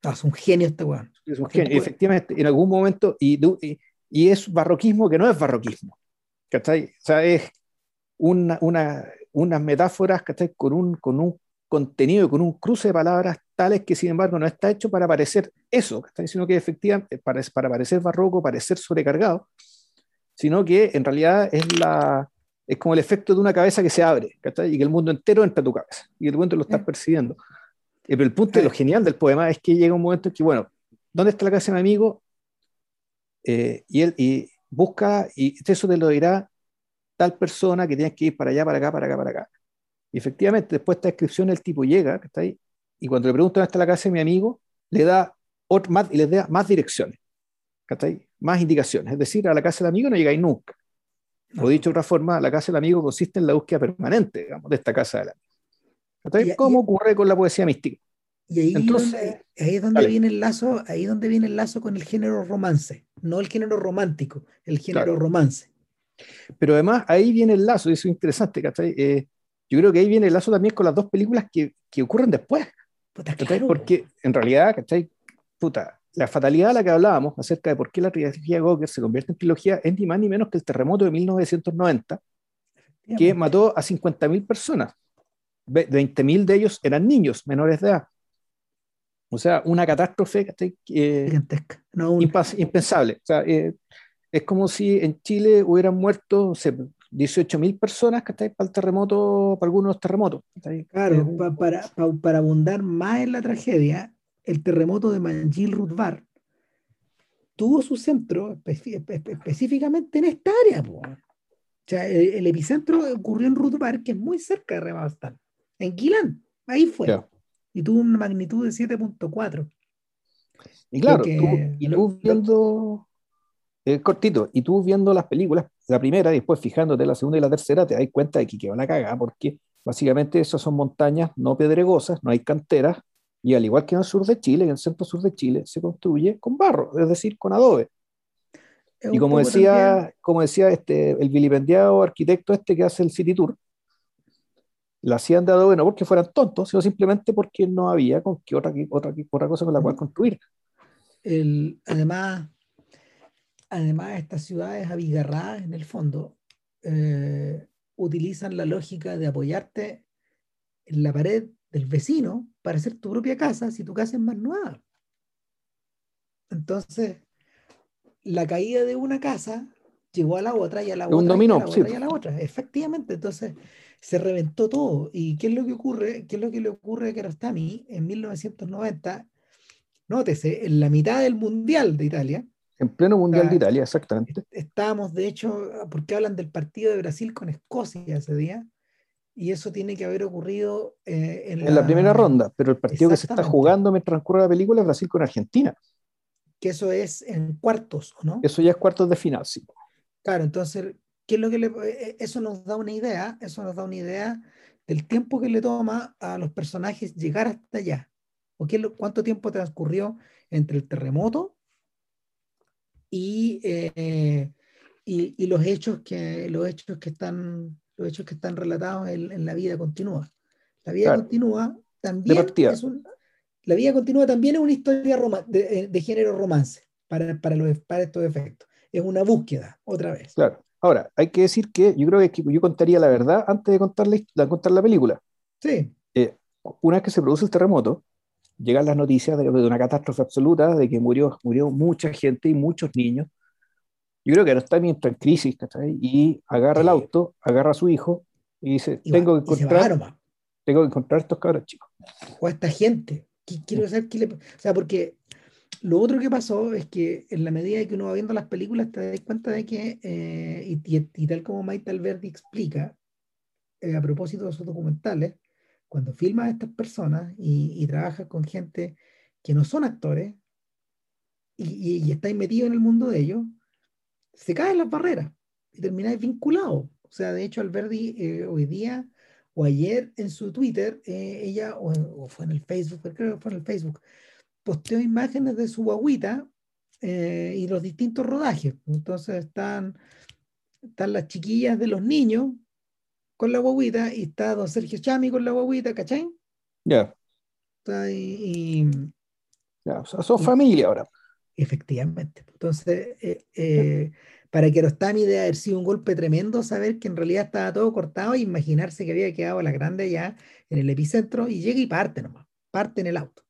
Ah, es un genio este weón. Es un genio. efectivamente, en algún momento, y, y, es barroquismo que no es barroquismo. ¿cachai? O sea, es una, una, unas metáforas ¿cachai? Con, un, con un contenido, con un cruce de palabras tales que, sin embargo, no está hecho para parecer eso, ¿cachai? sino que efectivamente, para, para parecer barroco, parecer sobrecargado, sino que en realidad es la, es como el efecto de una cabeza que se abre, y que el mundo entero entra a tu cabeza, y el mundo lo estás percibiendo. Eh, pero el punto de lo genial del poema es que llega un momento en que, bueno, ¿dónde está la casa de mi amigo? Eh, y él y busca, y eso te lo dirá tal persona que tienes que ir para allá, para acá, para acá, para acá. Y efectivamente, después de esta descripción, el tipo llega, está ahí, y cuando le pregunta dónde está la casa de mi amigo, le da más, y le da más direcciones, más indicaciones. Es decir, a la casa del amigo no llegáis nunca. O dicho de otra forma, la casa del amigo consiste en la búsqueda permanente, digamos, de esta casa del amigo. Entonces, ¿cómo ocurre con la poesía mística? Y ahí, Entonces, ahí es donde viene el lazo, ahí donde viene el lazo con el género romance, no el género romántico, el género romance. Pero además ahí viene el lazo, y eso es interesante, ¿cachai? Eh, yo creo que ahí viene el lazo también con las dos películas que, que ocurren después. Puta, claro, Porque en realidad, ¿cachai? Puta, la fatalidad de la que hablábamos acerca de por qué la trilogía Gawker se convierte en trilogía es ni más ni menos que el terremoto de 1990, que mató a 50.000 personas. 20.000 de ellos eran niños menores de edad. O sea, una catástrofe. Eh, gigantesca. No, un- impensable. O sea, eh, es como si en Chile hubieran muerto no sé, 18.000 personas ¿cachai? para el terremoto, para algunos terremotos. Claro, Eh, pa- para, pa- para abundar más en la tragedia, el terremoto de Manjil Rutvar tuvo su centro espe- espe- específicamente en esta área. po. O sea, el, el epicentro ocurrió en Rutvar, que es muy cerca de Remabastán, en Quilán. Ahí fue. Ya. Y tuvo una magnitud de 7.4. Y claro, que- tú, y tú viendo, eh, cortito, y tú viendo las películas, la primera y después fijándote la segunda y la tercera, te das cuenta de que quedó la cagada, porque básicamente esas son montañas no pedregosas, no hay canteras, y al igual que en el sur de Chile, en el centro sur de Chile, se construye con barro, es decir, con adobe. Es Y como decía, también- como decía este, el vilipendiado arquitecto este que hace el City Tour, la hacían de adobe no porque fueran tontos, sino simplemente porque no había con qué otra, otra, otra cosa con la cual construir. el, además, además, estas ciudades abigarradas en el fondo eh, utilizan la lógica de apoyarte en la pared del vecino para hacer tu propia casa si tu casa es más nueva. Entonces, la caída de una casa llevó a la otra y a la un otra y dominó, a la sí. otra y a la otra. Efectivamente, entonces se reventó todo. ¿Y qué es lo que ocurre? ¿Qué es lo que le ocurre a Kiarostami en 1990? Nótese, en la mitad del Mundial de Italia, En pleno Mundial de Italia, exactamente. estábamos, de hecho, porque hablan del partido de Brasil con Escocia ese día, y eso tiene que haber ocurrido eh, en, En la primera ronda, pero el partido que se está jugando mientras transcurre la película es Brasil con Argentina. Que eso es en cuartos, ¿o ¿no? Eso ya es cuartos de final, sí. Claro, entonces, ¿qué es lo que le, eh, eso nos da una idea, eso nos da una idea del tiempo que le toma a los personajes llegar hasta allá. ¿O qué cuánto tiempo transcurrió entre el terremoto y, eh, y, y los hechos que los hechos que están los hechos que están relatados en, en la vida continúa. La vida Claro. continúa también es un, la vida continúa también es una historia roma- de, de género romance para, para, los, para estos efectos. Es una búsqueda, otra vez. Claro. Ahora, hay que decir que yo creo que yo contaría la verdad antes de contar la, de contar la película. Sí, Una vez que se produce el terremoto, llegan las noticias de, de una catástrofe absoluta, de que murió, murió mucha gente y muchos niños. Yo creo que ahora está entra en crisis, ¿cachai? Y agarra el auto, agarra a su hijo y dice, y, tengo va- que encontrar, tengo que encontrar a estos cabros chicos. o a esta gente. Qui- Quiero saber qué le... O sea, porque lo otro que pasó es que en la medida que uno va viendo las películas te das cuenta de que, eh, y, y- y tal como Maite Alberdi explica, eh, a propósito de sus documentales, cuando filmas a estas personas y, trabajas con gente que no son actores y, y, y estáis metido en el mundo de ellos, se caen las barreras y termináis vinculados. O sea, de hecho, Alberdi eh, hoy día o ayer en su Twitter, eh, ella, o, o fue en el Facebook, creo que fue en el Facebook, posteó imágenes de su guaguita eh, y los distintos rodajes. Entonces están, están las chiquillas de los niños con la guaguita y está don Sergio Chami con la guaguita, ¿cachai? Ya, Está ahí, y, ya, o sea, son familia ahora. Efectivamente. Entonces, eh, eh, para Kiarostami debe haber sido un golpe tremendo saber que en realidad estaba todo cortado e imaginarse que había quedado la grande ya en el epicentro y llega y parte nomás, parte en el auto.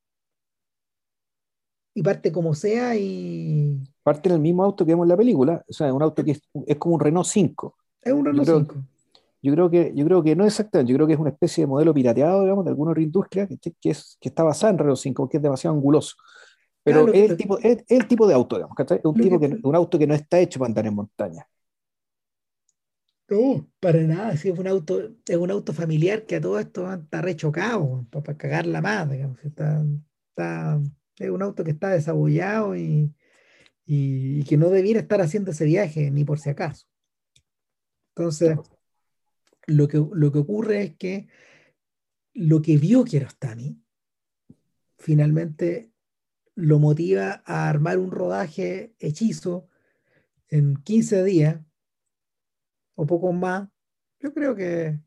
Y parte como sea y Parte en el mismo auto que vemos en la película, o sea, un auto que es, es como un Renault 5. es un Renault creo- 5. Yo creo que, yo creo que no exactamente, yo creo que es una especie de modelo pirateado, digamos, de alguna otra industria que, que, es, que está basada en Renault 5, que es demasiado anguloso. Pero Claro, es, el tipo, es, es el tipo de auto, digamos, ¿cachai? Es un, tipo que- que, un auto que no está hecho para andar en montaña. No, para nada, sí, es un auto, es un auto familiar que a todo esto está rechocado, para, cagarla más, digamos, está, está- es un auto que está desabollado y, y- y que no debiera estar haciendo ese viaje ni por si acaso. Entonces, lo que, lo que ocurre es que lo que vio Kiarostami finalmente lo motiva a armar un rodaje hechizo en 15 días o poco más. Yo creo que,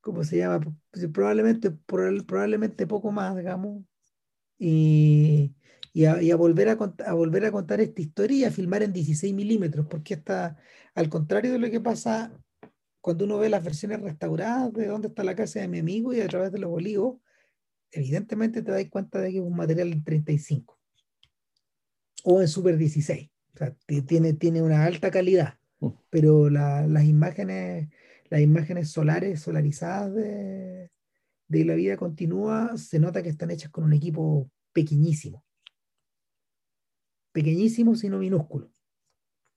¿cómo se llama? Probablemente, probablemente poco más, digamos. Y, y, a, volver a, a, volver a contar esta historia y a filmar en 16 milímetros, porque está, al contrario de lo que pasa cuando uno ve las versiones restauradas de dónde está la casa de mi amigo y a través de los olivos, evidentemente te das cuenta de que es un material en 35 o en Super 16. O sea, tiene, tiene una alta calidad, mm. pero las imágenes, las imágenes solares, solarizadas de, de la vida continúa, se nota que están hechas con un equipo pequeñísimo. Pequeñísimo, sino minúsculo.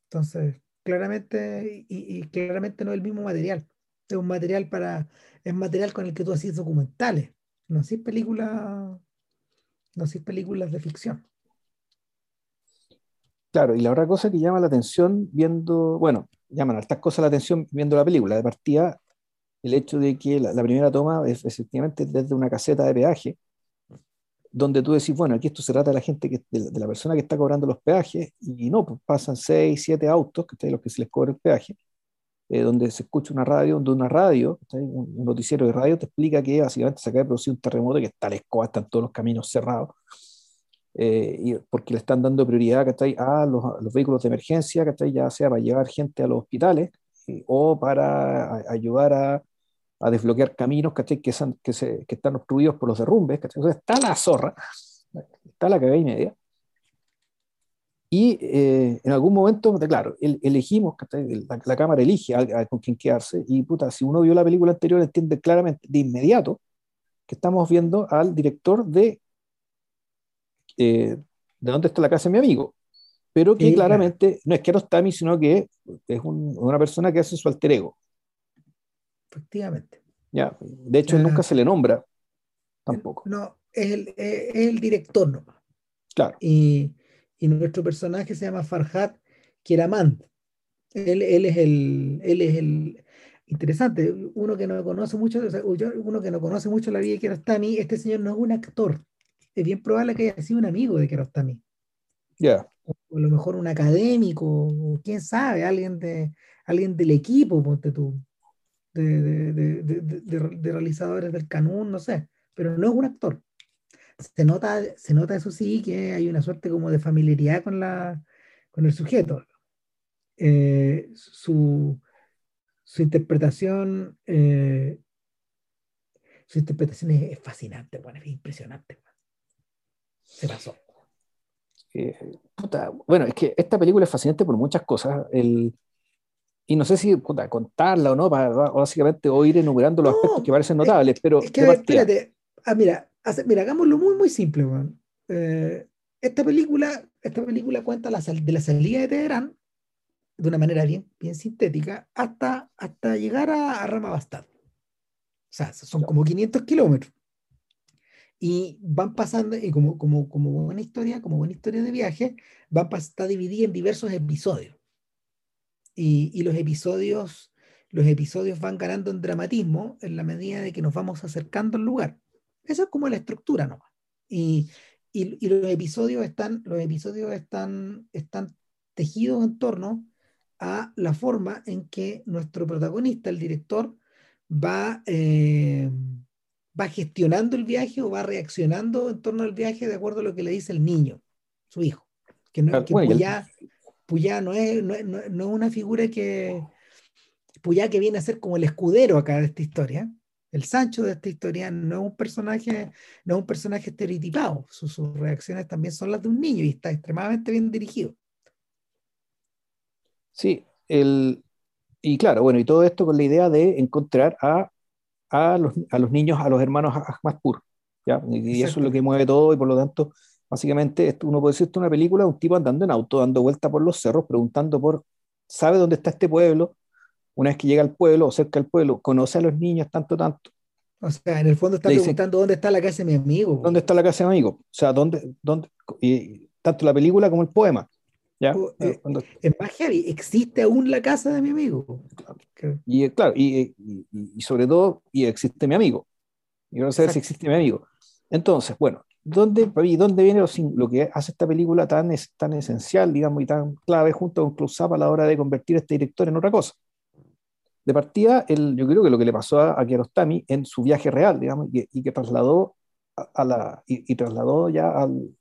Entonces, claramente, y, claramente no es el mismo material. Es un material para, es material con el que tú haces documentales, no haces películas, no películas de ficción. Claro, y la otra cosa que llama la atención viendo, bueno, llaman estas cosas la atención viendo la película, de partida, el hecho de que la, primera toma es efectivamente desde una caseta de peaje, donde tú decís, bueno, aquí esto se trata de la gente, que, de, la, persona que está cobrando los peajes, y no, pues pasan seis, siete autos, que los que se les cobra el peaje, eh, donde se escucha una radio, donde una radio, un, un, noticiero de radio te explica que básicamente se acaba de producir un terremoto, que está escoba, están todos los caminos cerrados, eh, y porque le están dando prioridad a los, a los vehículos de emergencia, ya sea para llevar gente a los hospitales o para ayudar a a desbloquear caminos que, que, se, que, están obstruidos por los derrumbes. está la zorra, está la cagada y media. Y eh, en algún momento, claro, elegimos, la, la, cámara elige con quién quedarse. Y puta, si uno vio la película anterior, entiende claramente de inmediato que estamos viendo al director de eh, de dónde está la casa de mi amigo. Pero que claramente no es que Kiarostami, sino que es una persona que hace su alter ego efectivamente. Ya, de hecho, nunca se le nombra tampoco. No, es el, es el director nomás. Claro. Y, y, nuestro personaje se llama Farhad Kieramand. Él, él, es el, él es el interesante, uno que no conoce mucho, uno que no conoce mucho la vida de Kiarostami, este señor no es un actor. Es bien probable que haya sido un amigo de Kiarostami. Ya. O a lo mejor un académico, o quién sabe, alguien de alguien del equipo, ponte tú de, realizadores del canún, no sé, pero no es un actor. Se nota, se nota eso sí que hay una suerte como de familiaridad con, la, con el sujeto. Eh, su, su, interpretación eh, su interpretación es, fascinante, bueno, es impresionante. Se pasó. Eh, bueno, es que esta película es fascinante por muchas cosas. El, y no sé si contarla o no, para, básicamente, o ir enumerando los aspectos que parecen notables, pero... Es que, espérate, ah, mira, mira, hagámoslo muy, muy simple, eh, esta película, esta película cuenta la, de la salida de Teherán de una manera bien, bien sintética hasta, hasta llegar a, a Ramabastad. O sea, son como 500 kilómetros. Y van pasando, y como, como, como buena historia, como buena historia de viaje, van está dividida en diversos episodios y, los episodios los episodios van ganando en dramatismo en la medida de que nos vamos acercando al lugar. Esa es como la estructura nomás. Y, y, los episodios, están, los episodios están, están tejidos en torno a la forma en que nuestro protagonista, el director, va, eh, va gestionando el viaje o va reaccionando en torno al viaje de acuerdo a lo que le dice el niño, su hijo. Que, no, que ya, Puyá no es, no, no, es una figura que. Puyá que viene a ser como el escudero acá de esta historia. El Sancho de esta historia no es un personaje, no es un personaje estereotipado. Sus, sus reacciones también son las de un niño y está extremadamente bien dirigido. Sí, el, y claro, bueno, y todo esto con la idea de encontrar a, a, los, a los niños, a los hermanos más puros. ¿ya? Y, eso es lo que mueve todo y por lo tanto Básicamente, uno puede decir esto es una película de un tipo andando en auto, dando vuelta por los cerros, preguntando por, ¿sabe dónde está este pueblo? Una vez que llega al pueblo o cerca del pueblo, conoce a los niños tanto, tanto. O sea, en el fondo está preguntando dónde está la casa de mi amigo. ¿Dónde está la casa de mi amigo? O sea, ¿dónde, dónde, y, tanto la película como el poema. ¿ya? Eh, en magia existe aún la casa de mi amigo. Y claro, y, y, sobre todo, y existe mi amigo. Y no sé si existe mi amigo. Entonces, bueno, ¿dónde, ¿dónde viene lo, que hace esta película tan, tan esencial, digamos, y tan clave junto con Close a la hora de convertir a este director en otra cosa? De partida, yo creo que lo que le pasó a, a Kiarostami en su viaje real, digamos, y que, trasladó a, la, y, trasladó ya al,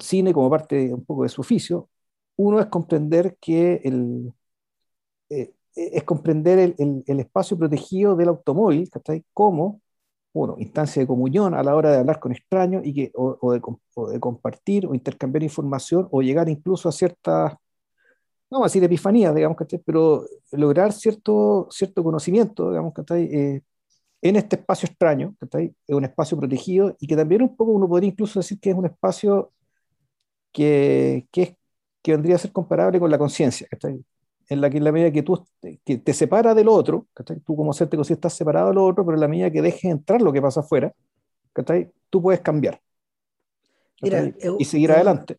cine como parte un poco de su oficio, uno es comprender que el, eh, es comprender el, espacio protegido del automóvil. Como, bueno, instancia de comunión a la hora de hablar con extraños y que, o, o de compartir o intercambiar información o llegar incluso a ciertas no vamos a decir epifanía, digamos, ¿cachai? pero lograr cierto, cierto conocimiento, digamos, ¿cachai? Eh, en este espacio extraño, ¿cachai? es un espacio protegido y que también un poco uno podría incluso decir que es un espacio que, que, que vendría a ser comparable con la conciencia, en la que en la medida que tú que te separa del otro, ¿cachai? tú como ser te estás separado del otro, pero en la medida que dejes entrar lo que pasa afuera, ¿cachai? tú puedes cambiar y seguir adelante.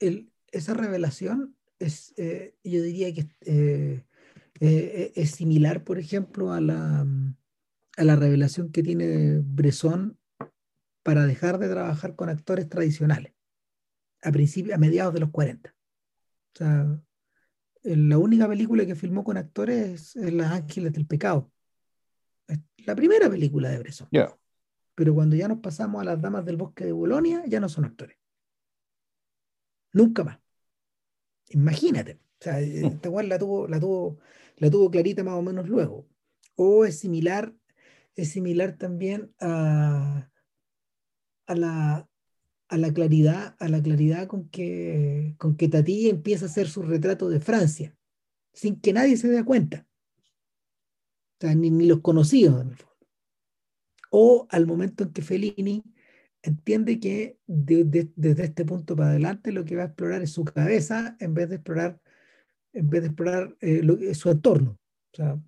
El, esa revelación es, eh, yo diría que eh, eh, es similar, por ejemplo, a la, a la revelación que tiene Bresson para dejar de trabajar con actores tradicionales a, a mediados de los 40. O sea, la única película que filmó con actores es Las Ángeles del Pecado. Es la primera película de Bresson. Pero cuando ya nos pasamos a Las Damas del Bosque de Bolonia, ya no son actores. Nunca más. Imagínate. O sea, eh, mm. esta cual la tuvo, la tuvo, la tuvo clarita más o menos luego. O es similar, es similar también a, a la, a la claridad, a la claridad con que, con que Tati empieza a hacer su retrato de Francia, sin que nadie se dé cuenta. O sea, ni, ni los conocidos en el fondo. O al momento en que Fellini entiende que desde este punto para adelante lo que va a explorar es su cabeza en vez de explorar, en vez de explorar eh, su entorno. O sea,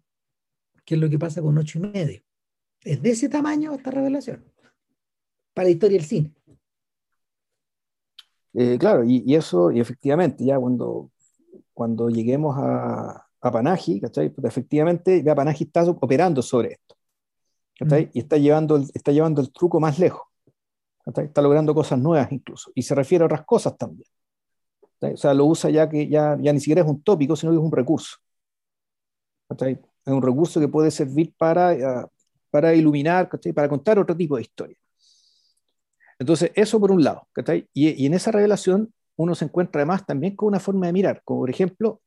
qué es lo que pasa con ocho y medio. Es de ese tamaño esta revelación para la historia del cine. Eh, claro, y, eso, y efectivamente, ya cuando, cuando lleguemos a, a Panaji, ¿cachai? Pues efectivamente, ya Panaji está operando sobre esto. ¿cachai? Mm. Y está llevando, está llevando el truco más lejos. Está logrando cosas nuevas incluso. Y se refiere a otras cosas también. O sea, lo usa ya que ya, ya ni siquiera es un tópico, sino que es un recurso. Es un recurso que puede servir para, eh, para iluminar, para contar otro tipo de historia. Entonces, eso por un lado. Y, y en esa revelación uno se encuentra además también con una forma de mirar, como por ejemplo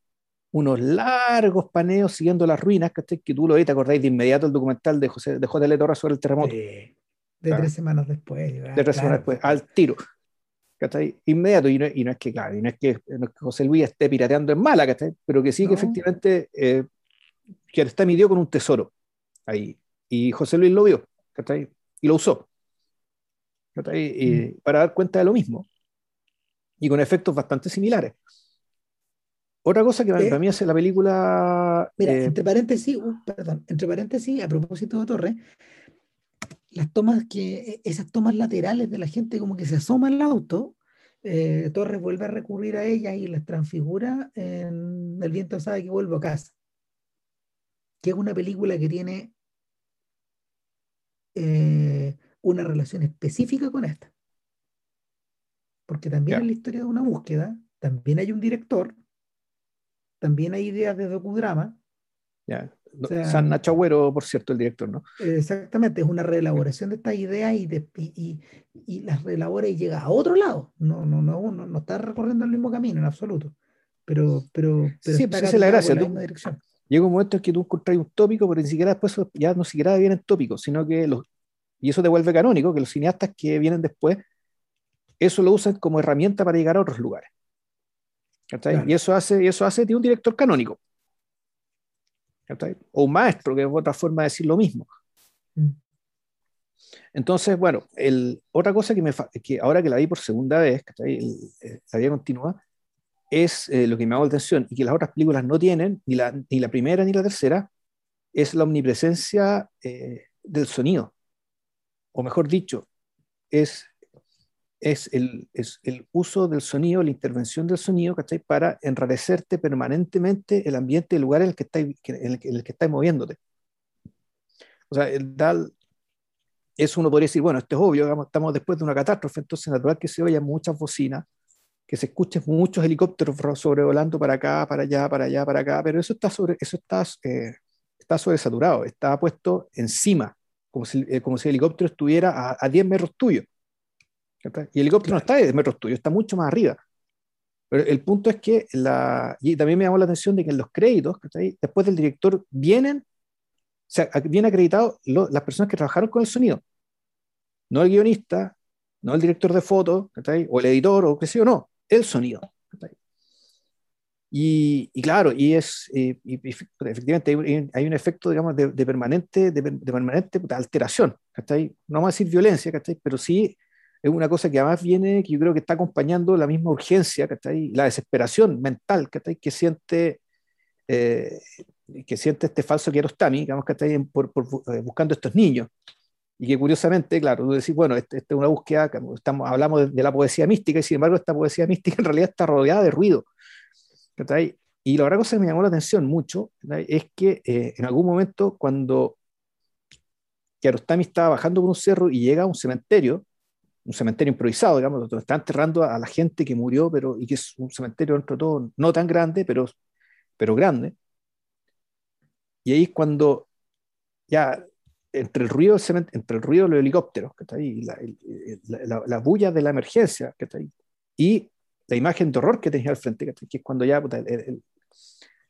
unos largos paneos siguiendo las ruinas, que tú lo ves, te acordáis de inmediato el documental de José de J. L. Torres sobre el terremoto. De tres semanas después. De tres semanas después, al tiro. ¿cachai? Inmediato, y no, y no, es que, claro, y no es que, José Luis esté pirateando en mala, ¿cachai? Pero que sí que efectivamente eh, que está midió con un tesoro ahí. Y José Luis lo vio, ¿cachai? Y lo usó. ¿cachai? Mm. para dar cuenta de lo mismo. Y con efectos bastante similares. Otra cosa que para mí hace la película. Mira, eh, entre paréntesis, uh, perdón, entre paréntesis, a propósito de Torre, las tomas que, esas tomas laterales de la gente como que se asoma al auto, eh, Torres vuelve a recurrir a ellas y las transfigura en El viento sabe que vuelvo a casa, que es una película que tiene eh, una relación específica con esta. Porque también en la historia de una búsqueda, también hay un director, también hay ideas de docudrama. Ya. San Nacho Agüero, por cierto, el director, ¿no? Exactamente, es una reelaboración de estas ideas y, y, y, las reelabora y llega a otro lado. No, no, no, no, está recorriendo el mismo camino en absoluto. Pero, pero, pero sí, pues esa es la gracia. llega un momento en que tú encontrás un tópico, pero ni siquiera después ya no siquiera vienen tópicos, sino que los, y eso te vuelve canónico, que los cineastas que vienen después, eso lo usan como herramienta para llegar a otros lugares. Y eso hace, y eso hace de un director canónico o un maestro, que es otra forma de decir lo mismo. Mm. Entonces, bueno, el, otra cosa que, me, que ahora que la vi por segunda vez, que eh, la vida continua, es eh, lo que me hago atención y que las otras películas no tienen, ni la, ni la primera ni la tercera, es la omnipresencia eh, del sonido. O mejor dicho, es es el, es el uso del sonido, la intervención del sonido, ¿cachai? Para enrarecerte permanentemente el ambiente, el lugar en el que estás, en el, que estás moviéndote. O sea, el DAL, eso uno podría decir, bueno, esto es obvio, estamos después de una catástrofe, entonces es natural que se oyan muchas bocinas, que se escuchen muchos helicópteros sobrevolando para acá, para allá, para allá, para acá, pero eso está, sobre, eso está, eh, está sobresaturado, está puesto encima, como si, eh, como si el helicóptero estuviera a, 10 metros tuyo. Y el helicóptero no está 10 metros tuyo, está mucho más arriba. Pero el punto es que, la, y también me llamó la atención de que en los créditos, después del director, vienen, o sea, vienen acreditados las personas que trabajaron con el sonido. No el guionista, no el director de fotos, o el editor, o qué sé yo, no, el sonido. Y, y, claro, y es, eh, efectivamente hay, un efecto, digamos, de, permanente, de, permanente alteración, No vamos a decir violencia, Pero sí es una cosa que además viene, que yo creo que está acompañando la misma urgencia, La desesperación mental, Que siente, eh, que siente este falso Kiarostami, digamos, que Por, por, eh, buscando estos niños. Y que curiosamente, claro, tú decís, bueno, esta este es una búsqueda, estamos, hablamos de, la poesía mística, y sin embargo esta poesía mística en realidad está rodeada de ruido. Y la otra cosa que me llamó la atención mucho es que eh, en algún momento cuando Kiarostami estaba bajando por un cerro y llega a un cementerio, un cementerio improvisado, digamos, donde está enterrando a, la gente que murió, pero, y que es un cementerio dentro de todo no tan grande, pero, pero grande. Y ahí es cuando ya entre el ruido del entre el ruido de los helicópteros, que está ahí, la, la, la, bulla de la emergencia, que está ahí, y la imagen de horror que tenía al frente, que es cuando ya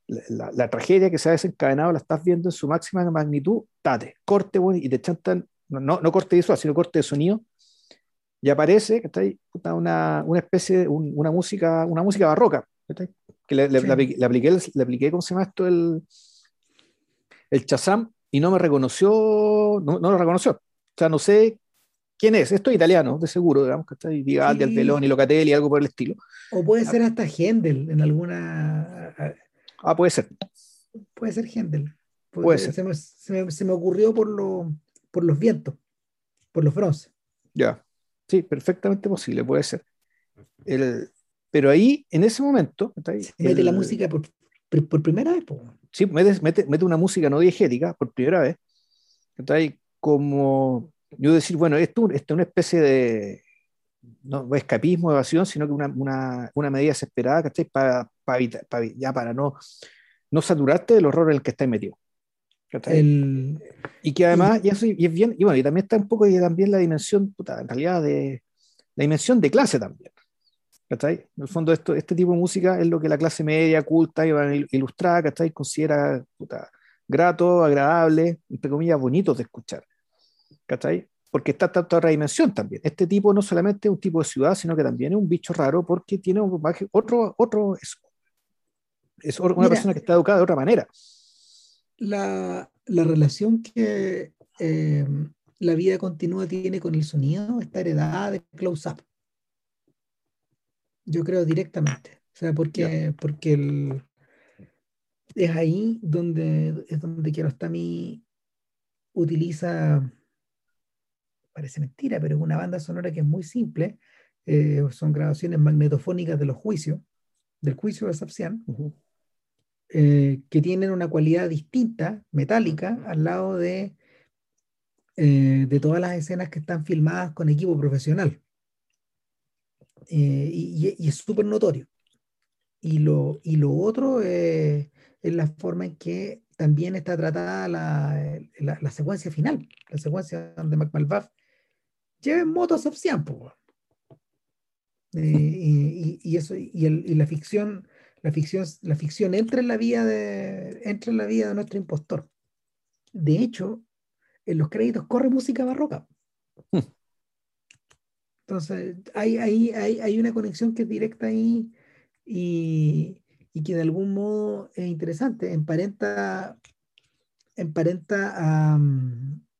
la, tragedia que se ha desencadenado la estás viendo en su máxima magnitud, tate, corte, y te chantan, no, no corte visual, sino corte de sonido, y aparece que está ahí una, una especie de una música, una música barroca, que le, le, le, apliqué, le apliqué, ¿cómo se llama esto? El, el Chazam, y no me reconoció, no, no, lo reconoció. O sea, no sé quién es. Esto es italiano, de seguro, digamos, que está ahí, Vivaldi, sí. Albeloni, Locatelli, algo por el estilo. O puede ser hasta Händel en alguna. Ah, puede ser. Puede ser Händel. Puede, ser. Se me, se, me, se, me, ocurrió por, lo, por los vientos, por los bronces. Ya, sí, perfectamente posible, puede ser. El, pero ahí, en ese momento. Se mete la música por, por primera vez. Sí, mete, mete, una música no diegética por primera vez. Entonces, como yo decir, bueno, esto, es una especie de no escapismo, evasión, sino que una, una, una medida desesperada, ¿cachai? Para, para, ya para no, no saturarte del horror en el que estás metido. El, y que además, y, eso, y es bien, y bueno, y también está un poco y también la dimensión, puta, en realidad, de la dimensión de clase también. En el fondo, esto, este tipo de música es lo que la clase media, culta, ilustrada, ¿cachai? Considera grato, agradable, entre comillas, bonito de escuchar. ¿Cachai? Porque está toda otra dimensión también. Este tipo no solamente es un tipo de ciudad, sino que también es un bicho raro porque tiene un, otro, otro es, es una persona que está educada de otra manera. La, la relación que eh, la vida continua tiene con el sonido está heredada de close-up. Yo creo directamente. O sea, porque, porque el, es ahí donde es donde Kiarostami utiliza, parece mentira, pero es una banda sonora que es muy simple. Eh, son grabaciones magnetofónicas de los juicios, del juicio de Sapsian, eh, que tienen una cualidad distinta, metálica, al lado de, eh, de todas las escenas que están filmadas con equipo profesional. Eh, y, es súper notorio. Y lo, y lo otro es la forma en que también está tratada la, la, secuencia final, la secuencia donde McMalbath lleva en moto a eh, y, y, eso, y, el, y, la ficción, la ficción, la ficción entra en la vida de, entra en la vida de nuestro impostor. De hecho, en los créditos corre música barroca. Hmm. Entonces, hay, hay, hay, hay una conexión que es directa ahí y, y que de algún modo es interesante. Emparenta, emparenta a,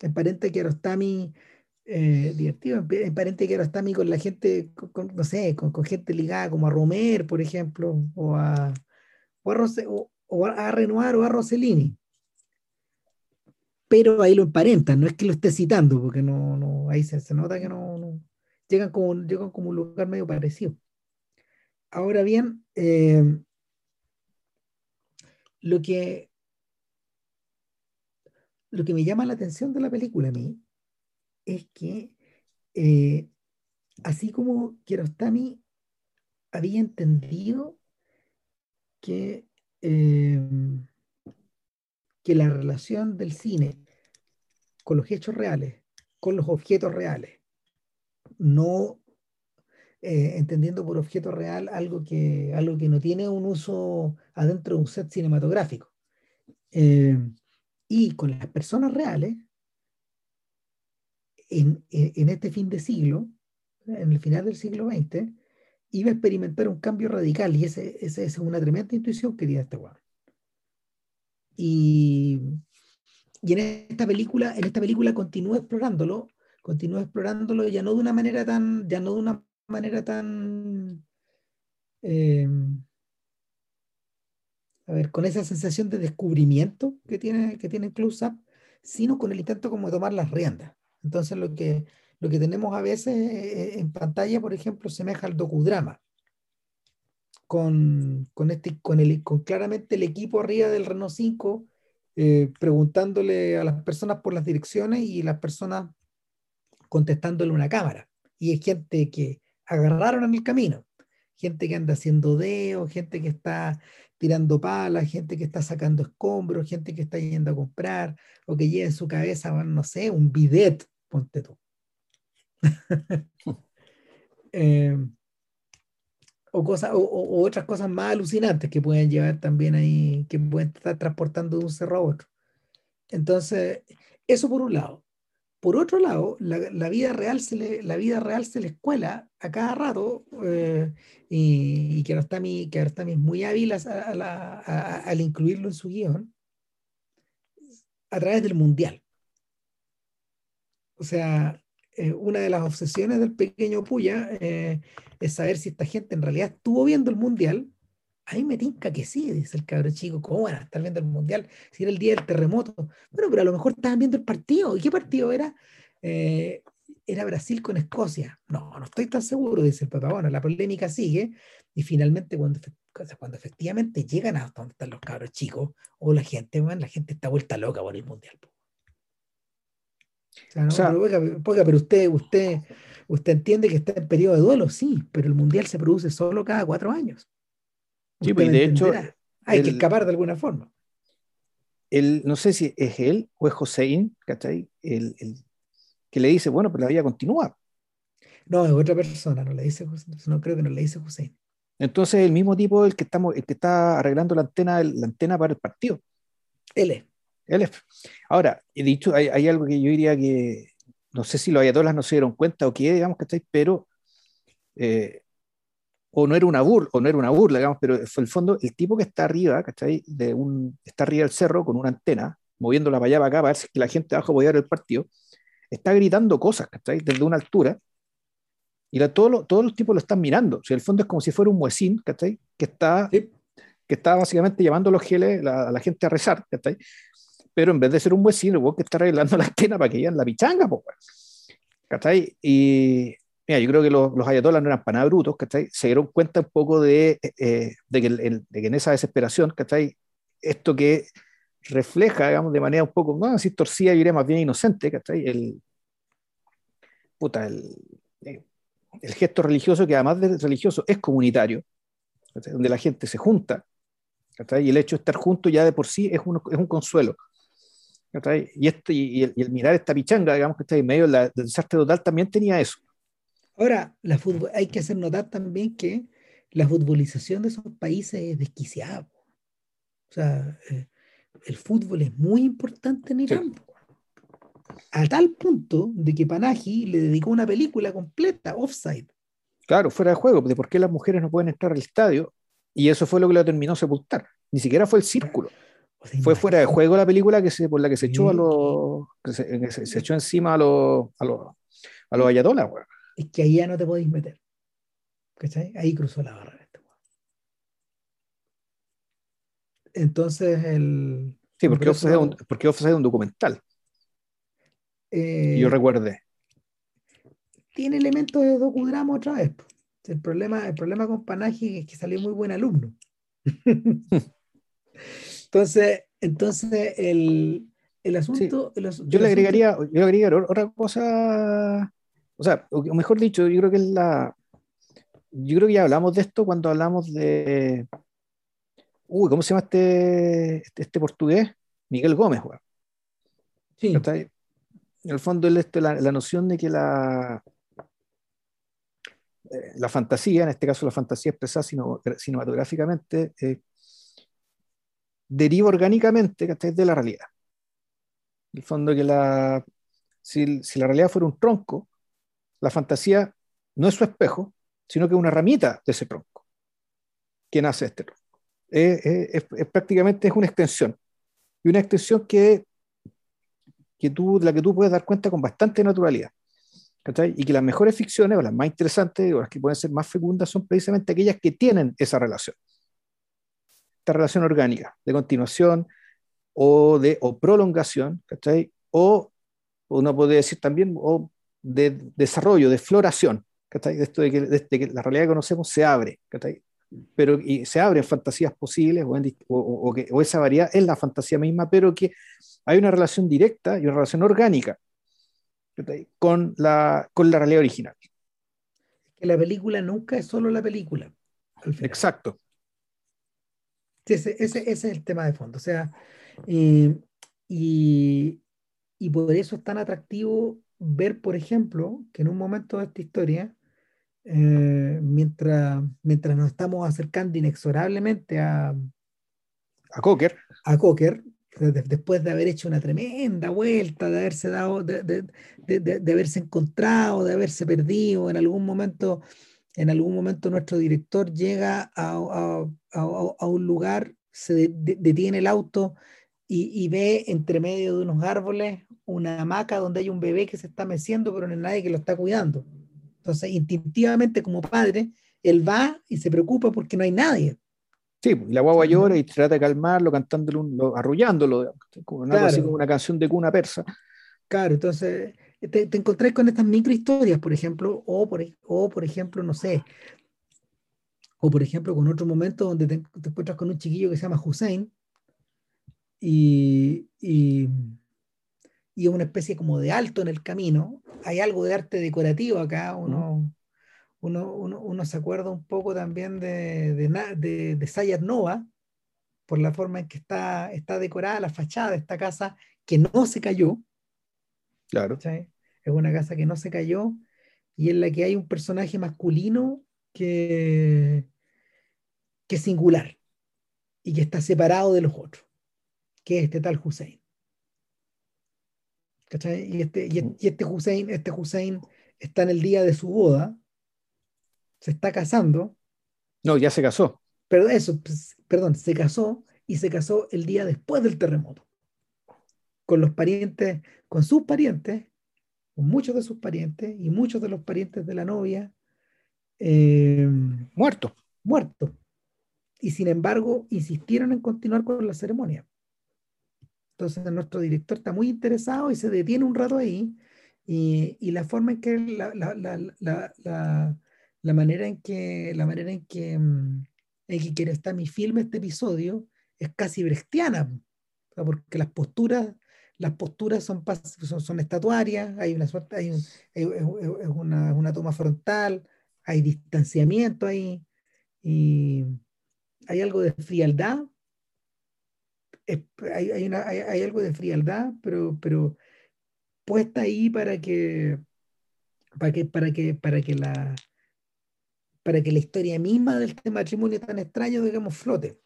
emparenta que Arostami eh, divertido, emparenta que Arostami con la gente, con, no sé, con, con, gente ligada como a Romer, por ejemplo, o a, o a, o, a Renoir o a Rossellini. Pero ahí lo emparenta, no es que lo esté citando, porque no, no ahí se, se nota que no, no llegan como, llegan como un lugar medio parecido. Ahora bien, eh, lo que lo que me llama la atención de la película a mí es que eh, así como Kiarostami había entendido que, eh, que la relación del cine con los hechos reales, con los objetos reales, no eh, entendiendo por objeto real algo que, algo que no tiene un uso adentro de un set cinematográfico. Eh, y con las personas reales, en, en, este fin de siglo, en el final del siglo XX, iba a experimentar un cambio radical y esa ese, es una tremenda intuición que tiene este weón. Y, y en esta película, en esta película continúa explorándolo, continúa explorándolo ya no de una manera tan, ya no de una manera tan eh, a ver, con esa sensación de descubrimiento que tiene, que tiene Close Up, sino con el intento como de tomar las riendas. Entonces lo que, lo que tenemos a veces eh, en pantalla, por ejemplo, semeja al docudrama, con, con, este, con, el, con claramente el equipo arriba del Renault 5 eh, preguntándole a las personas por las direcciones y las personas contestándole una cámara. Y es gente que agarraron en el camino. Gente que anda haciendo dedos, gente que está tirando palas, gente que está sacando escombros, gente que está yendo a comprar, o que lleva en su cabeza, no sé, un bidet, ponte tú. Eh, o, cosas, o, otras cosas más alucinantes que pueden llevar también ahí, que pueden estar transportando de un cerro a otro. Entonces, eso por un lado. Por otro lado, la, vida, real se le, la vida real se escuela a cada rato eh, y, que Arostami, que es muy hábil al incluirlo en su guion a través del mundial. O sea, eh, una de las obsesiones del pequeño Puya eh, es saber si esta gente en realidad estuvo viendo el mundial a mí me tinca que sí, dice el cabrón chico, ¿cómo van a estar viendo el mundial si era el día del terremoto? Bueno, pero a lo mejor estaban viendo el partido. ¿Y qué partido era? Eh, era Brasil con Escocia. No, no estoy tan seguro, dice el papá. Bueno, la polémica sigue y finalmente cuando, cuando efectivamente llegan a donde están los cabros chicos o la gente, la gente está vuelta loca por el mundial. O sea, pero, usted, usted, usted entiende que está en periodo de duelo, sí, pero el mundial se produce solo cada cuatro años. Sí, pues, de hecho. Hay que escapar de alguna forma. El, no sé si es él o es Hossein, ¿cachai? El, el, que le dice, bueno, pero la vida continúa. No, es otra persona, no le dice no creo que no le dice Hussein. Entonces, el mismo tipo el que, estamos, el que está arreglando la antena, la antena para el partido. Él es. Él es. Ahora, he dicho, hay, hay, algo que yo diría que, no sé si los ayatolas no se dieron cuenta o qué, digamos, ¿cachai? Pero eh, o no era una burla, o no era una burla, digamos, pero fue el fondo, el tipo que está arriba, ¿cachai? De un, está arriba del cerro con una antena, moviéndola para allá para acá para ver si la gente abajo puede ver el partido, está gritando cosas, ¿cachai? Desde una altura, y la, todos los tipos lo están mirando. O sea, el fondo es como si fuera un muecín, ¿cachai? Que está, que está básicamente llamando a los geles a la gente a rezar, ¿cachai? Pero en vez de ser un muecín, el que está arreglando la antena para que vean la pichanga, pues, ¿cachai? Y Mira, yo creo que los, los ayatolas no eran para nada brutos, ¿cachai? Se dieron cuenta un poco de, eh, de, que de, que en esa desesperación, ¿cachai? Esto que refleja, digamos, de manera un poco, no así torcida, yo diría más bien inocente, ¿cachai? El, puta, el, eh, el gesto religioso, que además de religioso es comunitario, donde la gente se junta, ¿cachai? y el hecho de estar juntos ya de por sí es un, es un consuelo. Y, este, y, el, y, el, mirar esta pichanga, digamos que está en medio del desastre total, también tenía eso. Ahora, la hay que hacer notar también que la futbolización de esos países es desquiciada. O sea, eh, el fútbol es muy importante en Irán. A tal punto de que Panaji le dedicó una película completa, Offside. Claro, fuera de juego, de por qué las mujeres no pueden entrar al estadio. Y eso fue lo que lo terminó sepultar. Ni siquiera fue el círculo. Fue fuera de juego la película que se, por la que se echó a los. se, echó encima a los, a los, a los ayatolas, es que ahí ya no te podéis meter. ¿Cachai? Ahí cruzó la barrera. Este Entonces el... Sí, porque ofrece un, porque un documental. Eh, yo recuerde. Tiene elementos de docudrama otra vez. El problema, el problema con Panaji es que salió muy buen alumno. entonces, entonces el, el asunto, yo, le agregaría, yo le agregaría otra cosa o sea, o mejor dicho, yo creo que es la, yo creo que ya hablamos de esto cuando hablamos de, uy, ¿cómo se llama este, este, este portugués? Miguel Gómez, weón. Sí. En el fondo, es este, la, la, noción de que la, eh, la fantasía, en este caso la fantasía expresada cinematográficamente, eh, deriva orgánicamente de la realidad. En el fondo, que la, si, si, la realidad fuera un tronco, la fantasía no es su espejo, sino que es una ramita de ese tronco que nace este tronco. Es, es, prácticamente es una extensión. Y una extensión que, que tú, la que tú puedes dar cuenta con bastante naturalidad. Y que las mejores ficciones, o las más interesantes, o las que pueden ser más fecundas, son precisamente aquellas que tienen esa relación. Esta relación orgánica, de continuación o de o prolongación, O uno puede decir también, o de desarrollo, de floración, de esto de que, de que, la realidad que conocemos se abre, pero y se abren fantasías posibles o, o, que, o, esa variedad es la fantasía misma, pero que hay una relación directa y una relación orgánica con la, con la realidad original. Que la película nunca es solo la película. Exacto. Ese, ese, ese, es el tema de fondo. O sea, eh, y, y por eso es tan atractivo ver, por ejemplo, que en un momento de esta historia, eh, mientras, mientras nos estamos acercando inexorablemente a, a Cocker, a Cocker después de haber hecho una tremenda vuelta, de haberse dado, de, de, de, de, haberse encontrado, de haberse perdido, en algún momento, en algún momento nuestro director llega a, a, a, a un lugar, se detiene el auto y, y, ve entre medio de unos árboles una hamaca donde hay un bebé que se está meciendo, pero no hay nadie que lo está cuidando. Entonces, instintivamente como padre, él va y se preocupa porque no hay nadie. Sí, y la guagua llora y trata de calmarlo, cantándolo, arrullándolo, como una, así como una canción de cuna persa. Claro, entonces te, te encontrás con estas micro historias, por ejemplo, o por, o por ejemplo, no sé, o por ejemplo con otro momento donde te, te encuentras con un chiquillo que se llama Hussein y, y, y, es una especie como de alto en el camino. Hay algo de arte decorativo acá, uno, uno, uno, uno, se acuerda un poco también de, de, de, de Sayat Nova, por la forma en que está, está decorada la fachada de esta casa que no se cayó. Claro. Es una casa que no se cayó y en la que hay un personaje masculino que, que es singular y que está separado de los otros, que es este tal Hussein. ¿Cachai? Y este, y, y este Hussein, este Hussein está en el día de su boda se está casando. No, ya se casó. Pero eso, pues, perdón, se casó y se casó el día después del terremoto. Con los parientes, con sus parientes, con muchos de sus parientes y muchos de los parientes de la novia. Eh, muertos. Muertos. Y sin embargo, insistieron en continuar con la ceremonia. Entonces, nuestro director está muy interesado y se detiene un rato ahí. Y, y la forma en que la, la, la, la manera en que, la manera en que, mm, en que quiere estar mi filme, este episodio, es casi brechtiana, porque las posturas, las posturas son, son, son estatuarias, hay una suerte, hay, un, es una, una, toma frontal, hay distanciamiento ahí, y hay algo de frialdad, hay, hay, hay, hay, algo de frialdad, pero, pero puesta ahí para que, para que, para que, para que la, para que la historia misma de este matrimonio tan extraño, digamos, flote.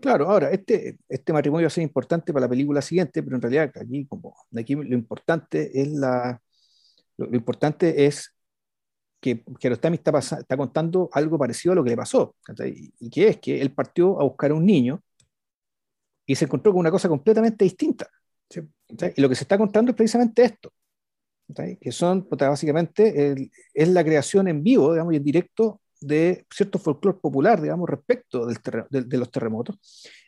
Claro, ahora, este, este matrimonio va a ser importante para la película siguiente, pero en realidad aquí, como, aquí lo importante es la, lo importante es que Kiarostami está, está contando algo parecido a lo que le pasó, y, y, que es que él partió a buscar a un niño y se encontró con una cosa completamente distinta. Sí. Y lo que se está contando es precisamente esto, que son básicamente el, es la creación en vivo, digamos, y en directo de cierto folclore popular, digamos, respecto del de, de, los terremotos,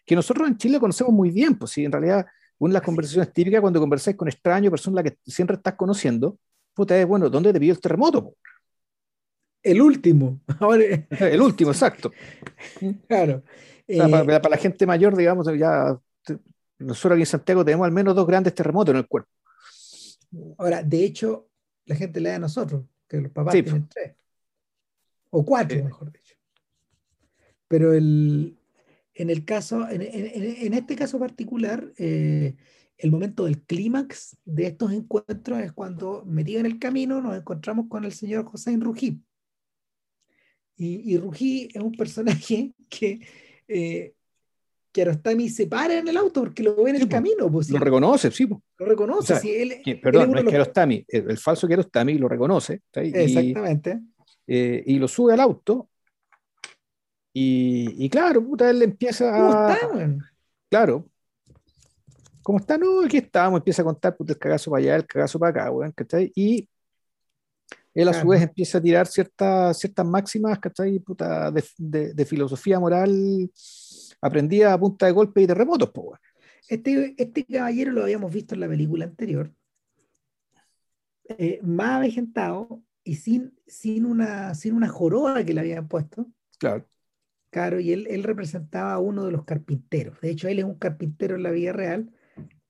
que nosotros en Chile conocemos muy bien, pues sí, en realidad, una de las conversaciones típicas cuando conversáis con extraños, personas que siempre estás conociendo, puta, es, bueno, ¿dónde te pidió el terremoto? El último. el último, exacto. Claro. O sea, eh, para, para, la gente mayor, digamos, ya nosotros aquí en Santiago tenemos al menos dos grandes terremotos en el cuerpo. Ahora, de hecho, la gente le da a nosotros, que los papás sí. tienen tres. O cuatro, mejor dicho. Pero el, en el caso, en, en, este caso particular, eh, el momento del clímax de estos encuentros es cuando, metido en el camino, nos encontramos con el señor José Rugí. Y, y Rugí es un personaje que eh, que Arostami se para en el auto porque lo ve en el camino. Pues, lo reconoce, sí. Lo reconoce. perdón, no es Kiarostami, el, el, falso Kiarostami lo reconoce. Exactamente. Eh, y, lo sube al auto. Y, claro, puta, él empieza a. ¿Cómo está, Claro. ¿Cómo está? No, aquí estamos. Empieza a contar puta, el cagazo para allá, el cagazo para acá, weón, Y él a su vez empieza a tirar ciertas, ciertas máximas, ¿cachai? Puta, de, de, de filosofía moral aprendía a punta de golpe y terremotos. Po, este, este caballero lo habíamos visto en la película anterior, eh, más avejentado y sin, sin, una, sin una joroba que le habían puesto. Claro. Claro, y él, él representaba a uno de los carpinteros. De hecho, él es un carpintero en la vida real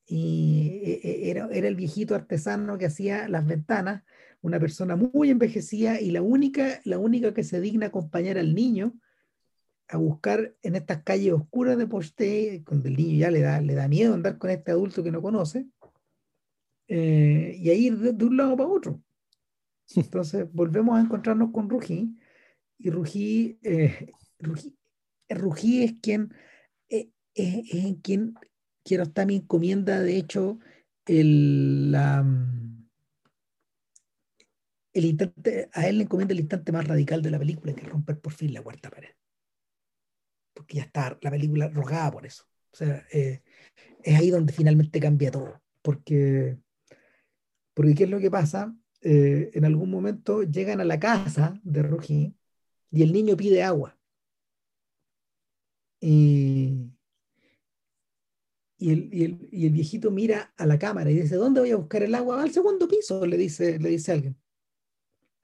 y eh, eh, era, era el viejito artesano que hacía las ventanas, una persona muy envejecida y la única, la única que se digna acompañar al niño a buscar en estas calles oscuras de Poste, cuando el niño ya le da, le da miedo andar con este adulto que no conoce, eh, y ahí de, de, un lado para otro. Entonces volvemos a encontrarnos con Rují, y Rují, eh, Rují, es quien, eh, es, quien Kiarostami encomienda, de hecho, el, la, el instante, a él le encomienda el instante más radical de la película, que es romper por fin la cuarta pared porque ya está la película rogada por eso. O sea, eh, es ahí donde finalmente cambia todo, porque, porque ¿qué es lo que pasa? Eh, en algún momento llegan a la casa de Rují y el niño pide agua. Y, y, el, y, el, y, el, viejito mira a la cámara y dice, ¿dónde voy a buscar el agua? Al segundo piso, le dice, le dice alguien.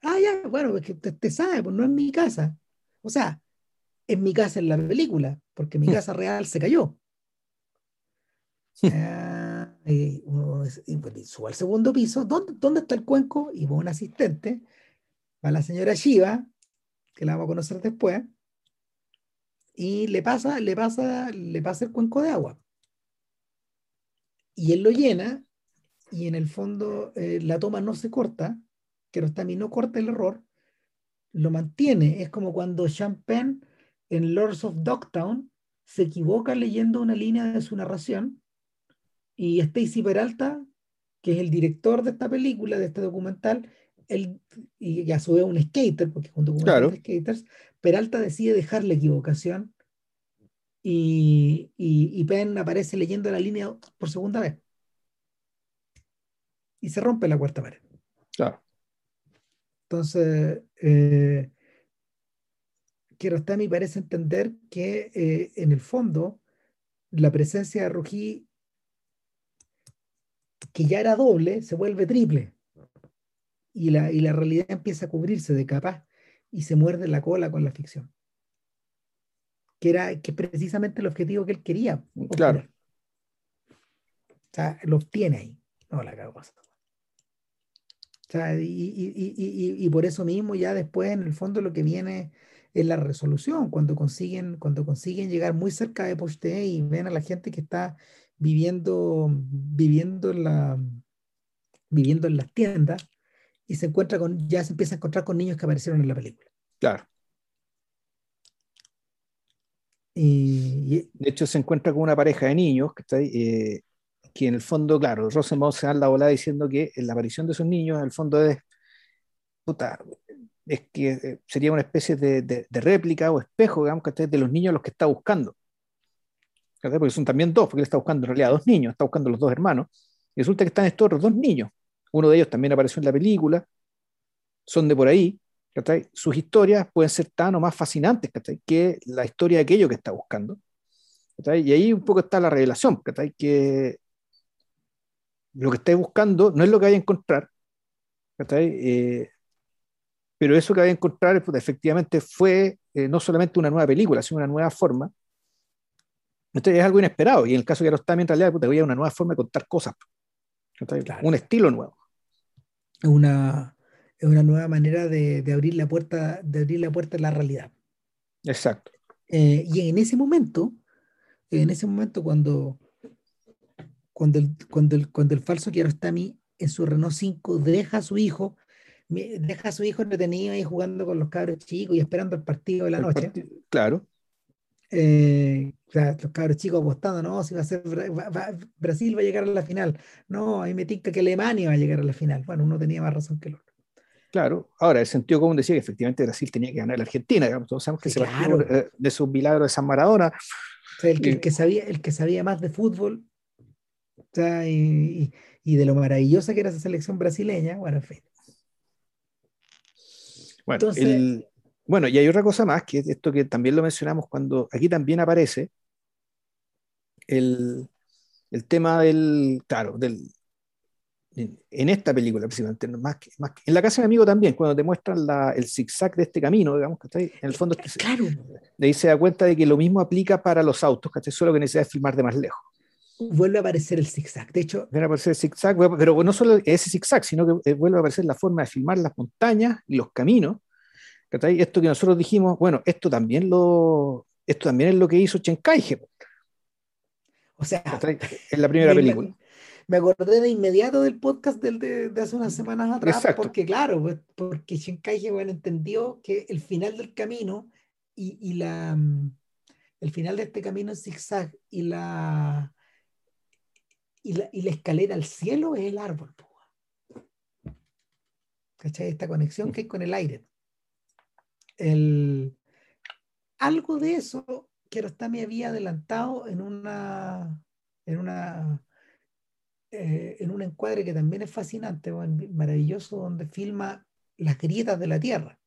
Ah, ya, bueno, es que usted, sabe, pues no es mi casa. O sea, en mi casa en la película, porque mi casa real se cayó. Ah, y, pues, sube al segundo piso, ¿dónde, ¿dónde, está el cuenco? Y va un asistente, va la señora Shiva, que la vamos a conocer después, y le pasa, le pasa, le pasa el cuenco de agua. Y él lo llena, y en el fondo eh, la toma no se corta, que no corta el error, lo mantiene. Es como cuando Champagne en Lords of Dogtown se equivoca leyendo una línea de su narración y Stacy Peralta, que es el director de esta película, de este documental, él, y a su vez un skater, porque es un documental de skaters, Peralta decide dejar la equivocación y, y, Penn aparece leyendo la línea por segunda vez. Y se rompe la cuarta pared. Claro. Entonces, eh, Kiarostami parece entender que eh, en el fondo la presencia de Rují, que ya era doble, se vuelve triple. Y la, y la realidad empieza a cubrirse de capas y se muerde la cola con la ficción. Que era que precisamente el objetivo que él quería. Claro. O sea, lo obtiene ahí. No la cago. O sea, y, y, y, y, por eso mismo ya después en el fondo lo que viene es la resolución, cuando consiguen, cuando consiguen llegar muy cerca de Poste y ven a la gente que está viviendo, viviendo, en la, viviendo en las tiendas y se encuentra con, ya se empieza a encontrar con niños que aparecieron en la película. Claro. Y, de hecho, se encuentra con una pareja de niños que, está, eh, que en el fondo, claro, Rosenbaum se da la bola diciendo que la aparición de esos niños, en el fondo, es puta, es que eh, sería una especie de, de, réplica o espejo, digamos, que de los niños a los que está buscando. Porque son también dos, porque él está buscando en realidad dos niños, está buscando los dos hermanos, y resulta que están estos otros dos niños. Uno de ellos también apareció en la película, son de por ahí, sus historias pueden ser tan o más fascinantes que la historia de aquello que está buscando. Y ahí un poco está la revelación, que lo que estáis buscando no es lo que hay a encontrar, eh, pero eso que había a encontrar pues, efectivamente fue eh, no solamente una nueva película, sino una nueva forma. Entonces es algo inesperado. Y en el caso de Arostami, en realidad, pues, había una nueva forma de contar cosas. Un estilo nuevo. Es una, una nueva manera de, de, abrir la puerta, de abrir la puerta a la realidad. Exacto. Eh, y en ese momento, en ese momento cuando, cuando, el, cuando, el, cuando el falso Kiarostami en su Renault 5 deja a su hijo, deja a su hijo detenido ahí jugando con los cabros chicos y esperando el partido de la noche. claro. Eh, los cabros chicos apostando, no, si va a ser Brasil va a llegar a la final. No, ahí me tinca que Alemania va a llegar a la final. Bueno, uno tenía más razón que el otro. Claro, ahora el sentido común decía que efectivamente Brasil tenía que ganar a la Argentina, digamos, todos sabemos que se claro. Eh, de su milagro de San Maradona. el, que, el, que sabía, el que sabía más de fútbol y, y, de lo maravillosa que era esa selección brasileña, bueno, en fin. Bueno, Entonces, bueno, y hay otra cosa más, que es esto que también lo mencionamos cuando aquí también aparece el, el tema del, claro, del, en, esta película principalmente, más que, más en la casa de mi amigo también, cuando te muestran la, el zigzag de este camino, digamos, que en el fondo claro. de ahí se da cuenta de que lo mismo aplica para los autos, ¿cachai? solo que necesita filmar de más lejos. Vuelve a aparecer el zigzag, de hecho. Vuelve a aparecer el zigzag, pero no solo ese zigzag, sino que eh, vuelve a aparecer la forma de filmar las montañas y los caminos esto que nosotros dijimos, bueno, esto también lo, esto también es lo que hizo Chen O sea, en la primera película. Me acordé de inmediato del podcast del de, hace unas semanas atrás, porque claro, pues, porque Chen bueno, entendió que el final del camino y, y, la el final de este camino en zigzag y la y la, y la escalera al cielo es el árbol. ¿Cachai? Esta conexión que hay con el aire el, algo de eso me había adelantado en una en una eh, en un encuadre que también es fascinante, maravilloso, donde filma las grietas de la Tierra.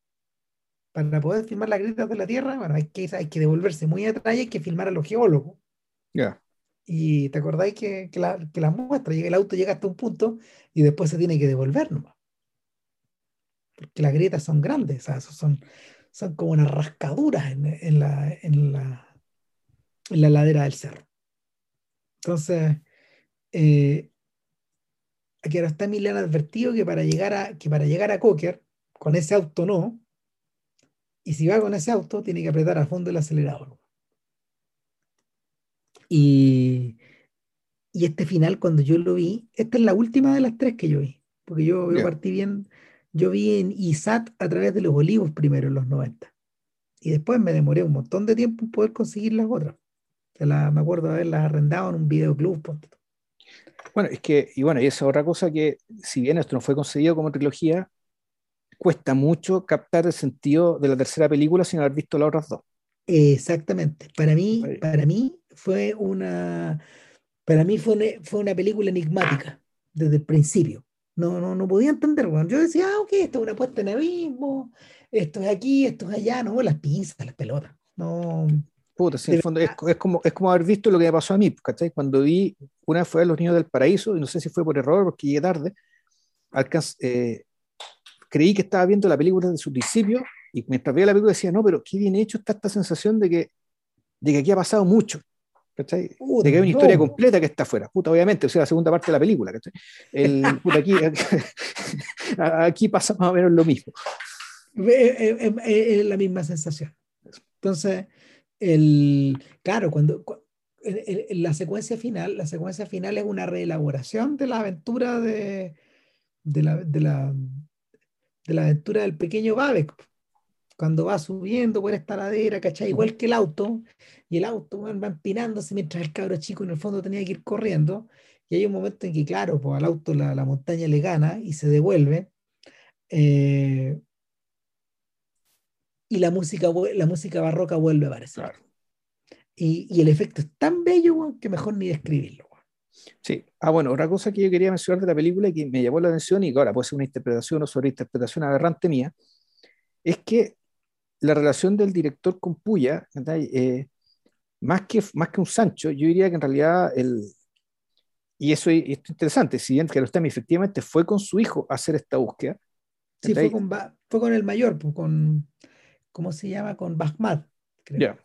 Para poder filmar las grietas de la Tierra, bueno, hay que, hay que devolverse muy atrás y hay que filmar a los geólogos. Y te acordáis que, la, muestra, el auto llega hasta un punto y después se tiene que devolver nomás. Porque las grietas son grandes, son, son como unas rascaduras en la ladera del cerro. Entonces, eh, aquí ahora está Milán advertido que para llegar a, que para llegar a Cocker, con ese auto no, y si va con ese auto, tiene que apretar a fondo el acelerador. Y, y este final, cuando yo lo vi, esta es la última de las tres que yo vi, porque yo, yo partí bien, yo vi en ISAT a través de los olivos primero en los 90. Y después me demoré un montón de tiempo en poder conseguir las otras. la, me acuerdo haberlas arrendado en un videoclub. Bueno, es que, y bueno, y esa otra cosa que, si bien esto no fue conseguido como trilogía, cuesta mucho captar el sentido de la tercera película sin haber visto las otras dos. Exactamente. Para mí, para mí fue una, para mí fue una, fue una película enigmática desde el principio. No, no, no podía entender, bueno. Yo decía, ah, ok, esto es una puesta en abismo, esto es aquí, esto es allá, no, las pinzas, las pelotas. No. Puta, sí, en el fondo es, es, como, es como haber visto lo que me pasó a mí, ¿cachai? Cuando vi, una fue a Los Niños del Paraíso, y no sé si fue por error, porque llegué tarde, eh, creí que estaba viendo la película desde su principio, y mientras veía la película decía, no, pero qué bien hecho está esta sensación de que, de que aquí ha pasado mucho, ¿cachai? de que hay una historia completa que está afuera, puta, obviamente, o sea, la segunda parte de la película, ¿cachai? El, puta, aquí, aquí, pasa más o menos lo mismo. Es la misma sensación. Entonces, el, claro, cuando, la secuencia final, la secuencia final es una reelaboración de la aventura de, de la, de la, de la aventura del pequeño Babek cuando va subiendo por esta ladera, ¿cachai? Igual que el auto, y el auto va empinándose mientras el cabro chico en el fondo tenía que ir corriendo, y hay un momento en que, claro, pues al auto la, la montaña le gana y se devuelve, eh, y la música, la música barroca vuelve a aparecer. Y, y, el efecto es tan bello que mejor ni describirlo. Sí, ah, bueno, otra cosa que yo quería mencionar de la película y que me llamó la atención, y que ahora puede ser una interpretación o sobre interpretación aberrante mía, es que la relación del director con Puya, eh, más, que, más que un Sancho, yo diría que en realidad, el, y eso es, interesante, si bien Kiarostami efectivamente fue con su hijo a hacer esta búsqueda. Sí, fue con, fue con, el mayor, pues, con, ¿cómo se llama? Con Bahmat, creo.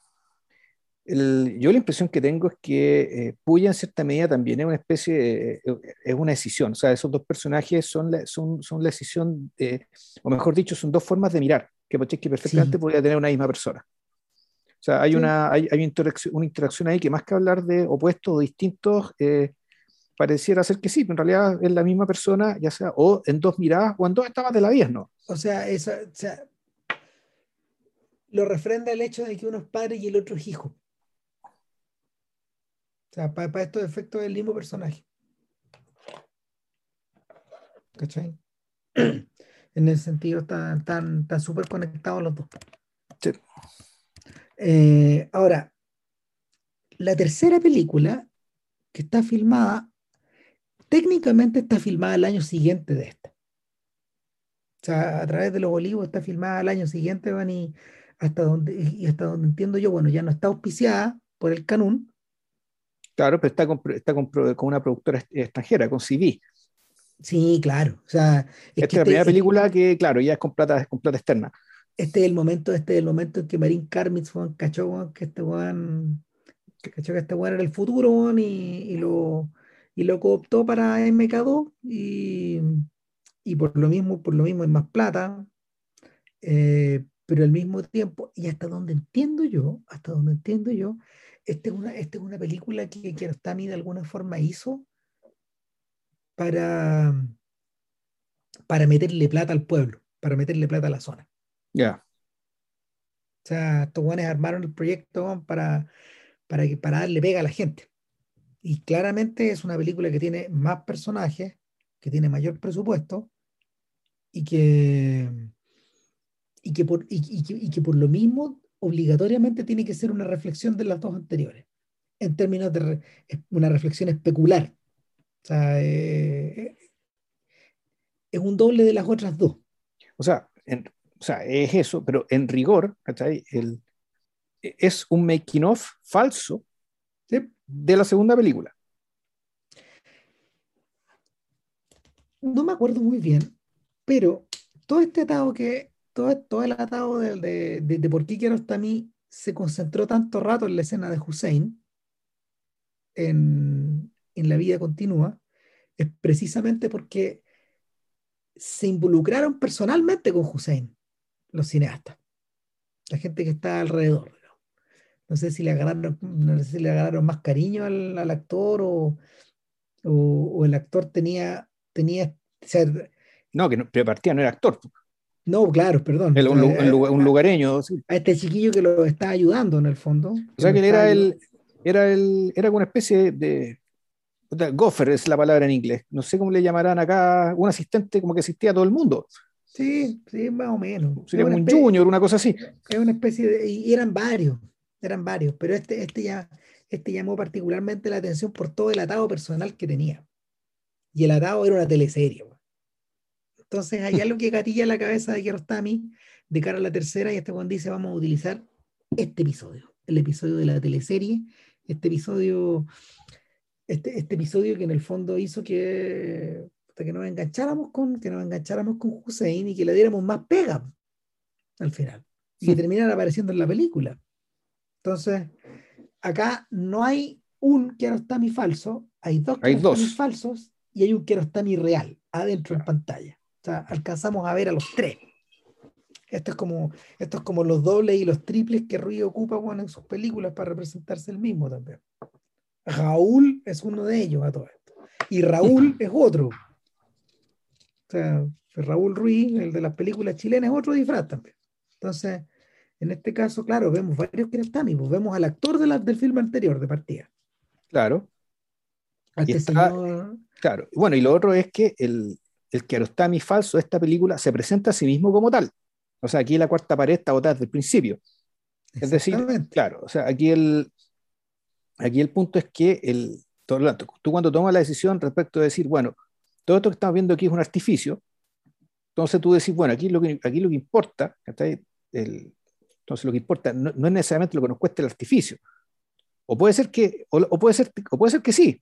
yo la impresión que tengo es que eh, Puya en cierta medida también es una especie, es una decisión, o sea, esos dos personajes son la, son, son la decisión, o mejor dicho, son dos formas de mirar que que perfectamente podría tener una misma persona. O sea, hay, una, hay, hay interacción, una interacción ahí que más que hablar de opuestos o distintos, eh, pareciera ser que sí, pero en realidad es la misma persona, ya sea o en dos miradas o en dos etapas de la vida, ¿no? O sea, eso, o sea, lo refrenda el hecho de que uno es padre y el otro es hijo. O sea, para, para estos efectos del mismo personaje. ¿Cachai? en ese sentido están tan súper conectados los dos. Sí. Eh, ahora, la tercera película que está filmada, técnicamente está filmada el año siguiente de esta. O sea, a través de los olivos está filmada el año siguiente, van y hasta donde, y hasta donde entiendo yo, bueno, ya no está auspiciada por el Canún. Claro, pero está con, está con, con una productora extranjera, con CV. Sí, claro. O sea, es Esta es la primera este, película que, claro, ya es con plata, es con plata externa. Este es el momento, este es el momento en que Marín Karmitz cachó que este weón, cachó que este weón era el futuro y, y, lo, y lo cooptó para MK2 y, y por lo mismo, por lo mismo es más plata. Eh, pero al mismo tiempo, y hasta donde entiendo yo, hasta donde entiendo yo, esta es una, esta es una película que Kiarostami de alguna forma hizo para, para meterle plata al pueblo, para meterle plata a la zona. Ya. O sea, estos guanes armaron el proyecto para, para, para darle pega a la gente. Y claramente es una película que tiene más personajes, que tiene mayor presupuesto y que, y que, por, y que por lo mismo obligatoriamente tiene que ser una reflexión de las dos anteriores, en términos de una reflexión especular, sea, eh, es un doble de las otras dos. O sea, o sea es eso, pero en rigor, El, es un making of falso de la segunda película. No me acuerdo muy bien, pero todo este atado que, todo, todo el atado de, de, de, de por qué Kiarostami se concentró tanto rato en la escena de Hussein, en, en la vida continua es precisamente porque se involucraron personalmente con Hussein, los cineastas, la gente que está alrededor. No sé si le agarraron, no sé si le agarraron más cariño al, al actor o, o, o, el actor tenía, tenía o sea, no, que no, partía no era actor. No, claro, perdón. El, un, un, un, lugareño. Sí. A este chiquillo que lo está ayudando en el fondo. O sea que él era el, era el, era una especie de, Gopher es la palabra en inglés. No sé cómo le llamarán acá. Un asistente como que asistía a todo el mundo. Sí, sí, más o menos. Sería un especie, junior, una cosa así. Es una especie de. Y eran varios, eran varios, pero este, este, ya, este llamó particularmente la atención por todo el atado personal que tenía. Y el atado era una teleserie. Entonces, hay algo que gatilla la cabeza de Kiarostami de cara a la tercera, y este Juan dice: Vamos a utilizar este episodio, el episodio de la teleserie, este episodio este, este episodio que en el fondo hizo que, que nos engancháramos con que nos engancháramos con Hussein y que le diéramos más pega al final y que terminara apareciendo en la película. Entonces, acá no hay un Kiarostami falso, hay dos Kiarostami falsos y hay un Kiarostami real adentro en pantalla. O sea, alcanzamos a ver a los tres. Esto es como, esto es como los dobles y los triples que Rui ocupa bueno, en sus películas para representarse el mismo también. Raúl es uno de ellos a todo esto. Y Raúl es otro. O sea, Raúl Ruiz, el de las películas chilenas, es otro disfraz también. Entonces, en este caso, claro, vemos varios Kiarostami, pues vemos al actor de la, del filme anterior de partida. Claro. Este está, señor... Claro. Bueno, y lo otro es que el, el Kiarostami falso de esta película se presenta a sí mismo como tal. O sea, aquí la cuarta pared está botada desde el principio. Es decir, claro, o sea, aquí el, aquí el punto es que el, todo, tú cuando tomas la decisión respecto de decir, bueno, todo esto que estamos viendo aquí es un artificio, entonces tú decís, bueno, aquí lo que, aquí lo que importa, el, entonces lo que importa no, es necesariamente lo que nos cueste el artificio. O puede ser que, o, puede, ser, o puede ser que sí,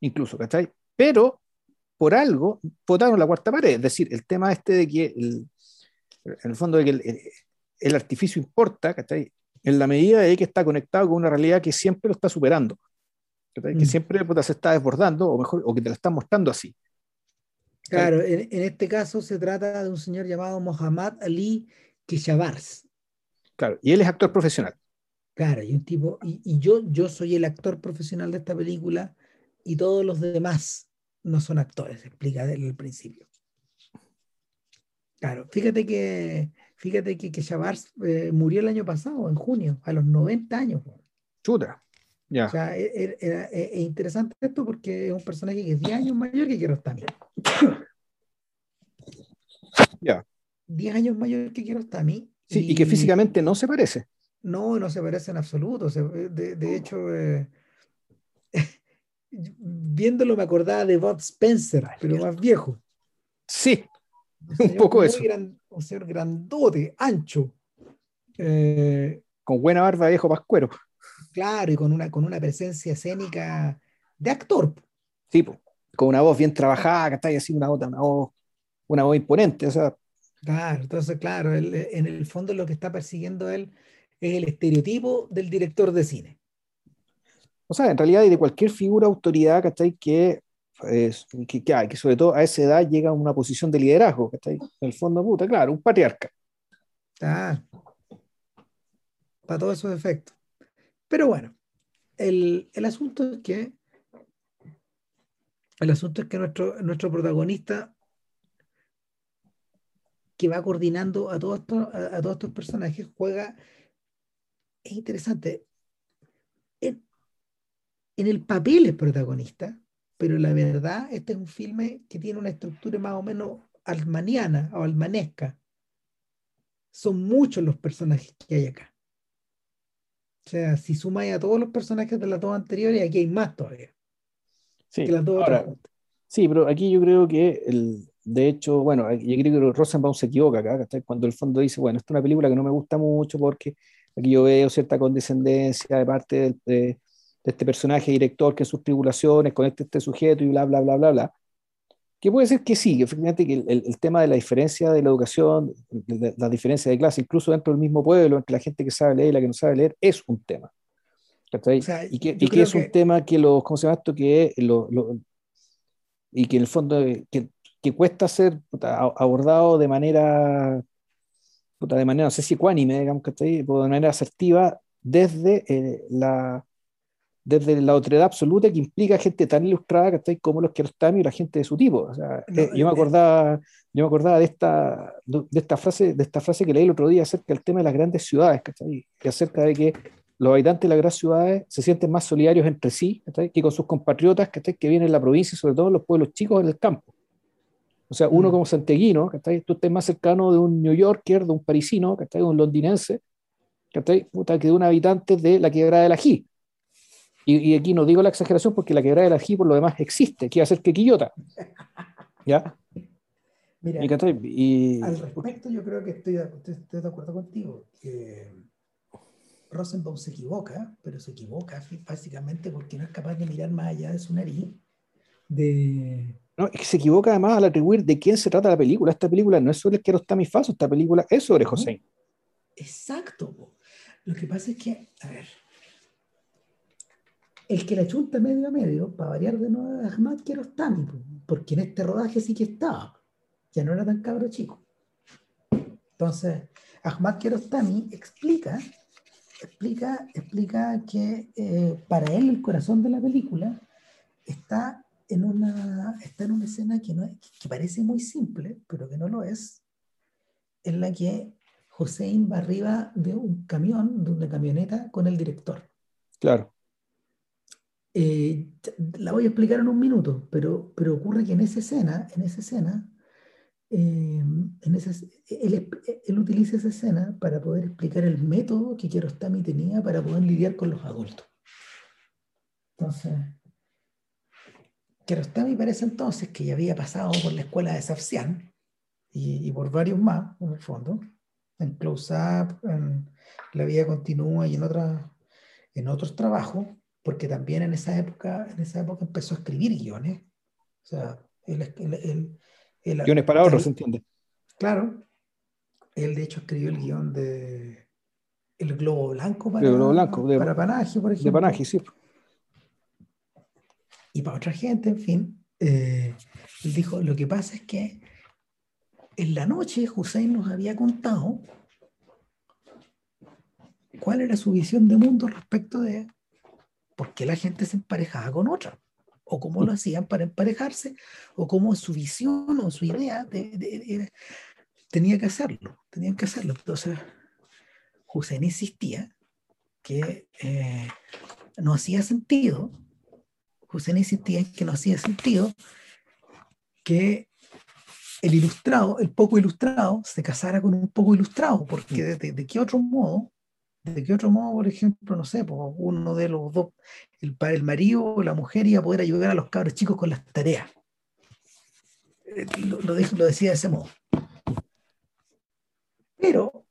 incluso, ¿cachai? Pero por algo votaron la cuarta pared, es decir, el tema este de que, el, en el fondo, de que el, el artificio importa, ¿cachai? En la medida de que está conectado con una realidad que siempre lo está superando, que mm. siempre se está desbordando, o mejor, o que te la está mostrando así. Claro, en, en, este caso se trata de un señor llamado Mohammad Ali Kishabars. Claro, y él es actor profesional. Claro, y un tipo, y, y yo, yo soy el actor profesional de esta película y todos los demás no son actores, explica desde el principio. Claro, fíjate que, fíjate que, que Shabars eh, murió el año pasado, en junio, a los 90 años. Chuta. Ya. O sea, e- e- e- es interesante esto porque es un personaje que es 10 años mayor que Kiarostami. Ya. 10 años mayor que Kiarostami. Sí, y que físicamente no se parece. No, no se parece en absoluto. de, de hecho, eh, viéndolo me acordaba de Bob Spencer, pero más viejo. Sí, Un poco eso. gran- un señor grandote, ancho. Eh, con buena barba viejo pascuero. claro, y con una, con una presencia escénica de actor. Sí, po. con una voz bien trabajada, que está ahí así, una voz, una voz, una voz imponente. O sea, Claro, entonces, claro, él, en el fondo lo que está persiguiendo él es el estereotipo del director de cine. o sea, en realidad, y de cualquier figura autoridad, ¿cachai? Que, es- que, que, que sobre todo a esa edad llega a una posición de liderazgo, ¿cachai? En el fondo, puta, claro, un patriarca. Ah, para todos esos efectos. Pero bueno, el, el asunto es que el asunto es que nuestro, nuestro protagonista que va coordinando a todos estos, a todos estos personajes juega, es interesante, en, en el papel es protagonista, pero la verdad, este es un filme que tiene una estructura más o menos almaniana o almanesca. Son muchos los personajes que hay acá. O sea, si sumáis a todos los personajes de las dos anteriores, aquí hay más todavía Sí, que las dos ahora, otras sí, pero aquí yo creo que, el, de hecho, bueno, yo creo que Rosenbaum se equivoca acá. Cuando el fondo dice, bueno, esta es una película que no me gusta mucho porque aquí yo veo cierta condescendencia de parte del- de, de este personaje director que en sus tribulaciones conecta a este sujeto y bla, bla, bla, bla, bla. Que puede ser que sí, que efectivamente que el, el- tema de la diferencia de la educación, de, la diferencia de clase, incluso dentro del mismo pueblo, entre la gente que sabe leer y la que no sabe leer, es un tema. O sea, y que, y que es un que- tema que los, ¿cómo se llama esto? Que lo, lo- y que en el fondo eh, que, que cuesta ser puta, abordado de manera, puta, de manera, no sé si ecuánime, digamos. Pero de manera asertiva desde eh, la desde la otredad absoluta que implica gente tan ilustrada ¿cachai? como los Kiarostami y la gente de su tipo. O sea, No, eh, yo me acordaba, yo me acordaba de esta, de esta frase, de esta frase que leí el otro día acerca del tema de las grandes ciudades, ¿cachai? Y acerca de que los habitantes de las grandes ciudades se sienten más solidarios entre sí ¿cachai? que con sus compatriotas ¿cachai? que vienen de la provincia y sobre todo en los pueblos chicos en el campo. O sea, uno Mm. como santeguino, ¿cachai? tú estés más cercano de un New Yorker, de un parisino, de un londinense. Puta, que de un habitante de la quebrada del Ají. Y, y aquí no digo la exageración porque la quebrada del Ají por lo demás existe, que va a ser que Quillota. ¿Ya? Mira, Y, al respecto yo creo que estoy, de- estoy- de acuerdo contigo. que Rosenbaum se equivoca, pero se equivoca básicamente porque no es capaz de mirar más allá de su nariz. De... no, es que se equivoca además al atribuir de quién se trata la película. Esta película no es sobre el Kiarostami Faso, esta película es sobre José. Exacto. Lo que pasa es que, a ver, el que la chunta medio a medio, para variar de nuevo, es Ahmad Kiarostami, po, porque en este rodaje sí que estaba. Ya no era tan cabro chico. Entonces, Ahmad Kiarostami explica, explica, explica que eh, para él el corazón de la película está en una, está en una escena que, no que parece muy simple, pero que no lo es, en la que Hossein va arriba de un camión, de una camioneta con el director. Claro. Eh, la voy a explicar en un minuto, pero, pero ocurre que en esa escena, en esa escena, eh, en esa, él, él utiliza esa escena para poder explicar el método que Kiarostami tenía para poder lidiar con los adultos. Entonces, Kiarostami parece entonces que ya había pasado por la escuela de Safsian y, y por varios más, en el fondo, en Close Up, en La Vida Continúa y en, otras en otros trabajos, porque también en esa época, en esa época empezó a escribir guiones. O sea, él, él, él- Guiones para otros, ¿se entiende? Claro, él de hecho escribió el guion de El Globo Blanco para, El Globo Blanco, de- para por De ejemplo. Panaji, sí. y para otra gente, en fin. eh, él dijo, lo que pasa es que en la noche Hussein nos había contado cuál era su visión de mundo respecto de por qué la gente se emparejaba con otra, o cómo lo hacían para emparejarse, o cómo su visión o su idea de, tenía que hacerlo, tenían que hacerlo. Entonces, Hussein insistía que eh, no hacía sentido, Hussein insistía en que no hacía sentido que el ilustrado, el poco ilustrado, se casara con un poco ilustrado, porque de, qué otro modo, de qué otro modo, por ejemplo, no sé, uno de los dos, el, el marido o la mujer iba a poder ayudar a los cabros chicos con las tareas. Eh, lo, lo, lo decía de ese modo. Pero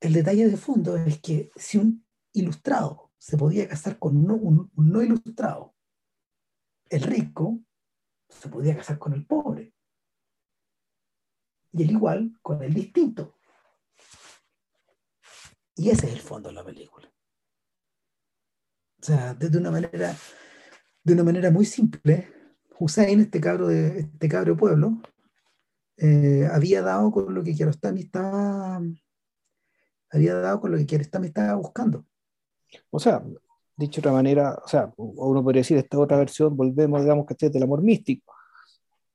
el detalle de fondo es que si un ilustrado se podía casar con un, no ilustrado, el rico se podía casar con el pobre. Y el igual con el distinto. Y ese es el fondo de la película. O sea, de una manera, de una manera muy simple, Hussein, este cabro de este cabro pueblo, eh, había dado con lo que Kiarostami estaba había dado con lo que Kiarostami estaba buscando. O sea, dicho de otra manera, o sea, uno podría decir esta otra versión, volvemos, digamos, que este es del amor místico.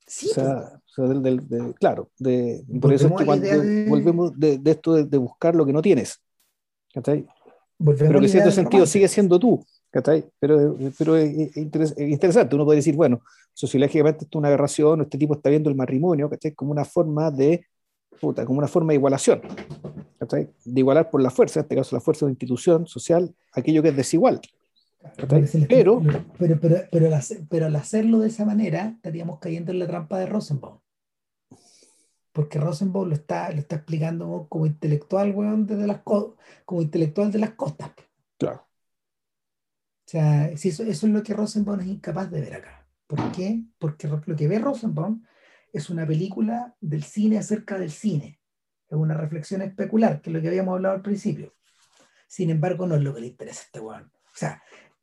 Sí, o sea, pues. del, claro, de, por eso es que cuando volvemos de, esto de, buscar lo que no tienes. Pero que en cierto sentido sigue siendo tú. Pero, pero es, interesante, uno puede decir, bueno, sociológicamente esto es una aberración, este tipo está viendo el matrimonio, Como una forma de, puta, como una forma de igualación, De igualar por la fuerza, en este caso la fuerza de institución social, aquello que es desigual. Pero, pero, pero, pero al hacerlo de esa manera, estaríamos cayendo en la trampa de Rosenbaum. Porque Rosenbaum lo está, lo está explicando como intelectual, desde las como intelectual de las costas. Claro. O sea, eso, es lo que Rosenbaum es incapaz de ver acá. ¿Por qué? Porque lo que ve Rosenbaum es una película del cine acerca del cine. Es una reflexión especular, que es lo que habíamos hablado al principio. Sin embargo, no es lo que le interesa a este weón. O sea,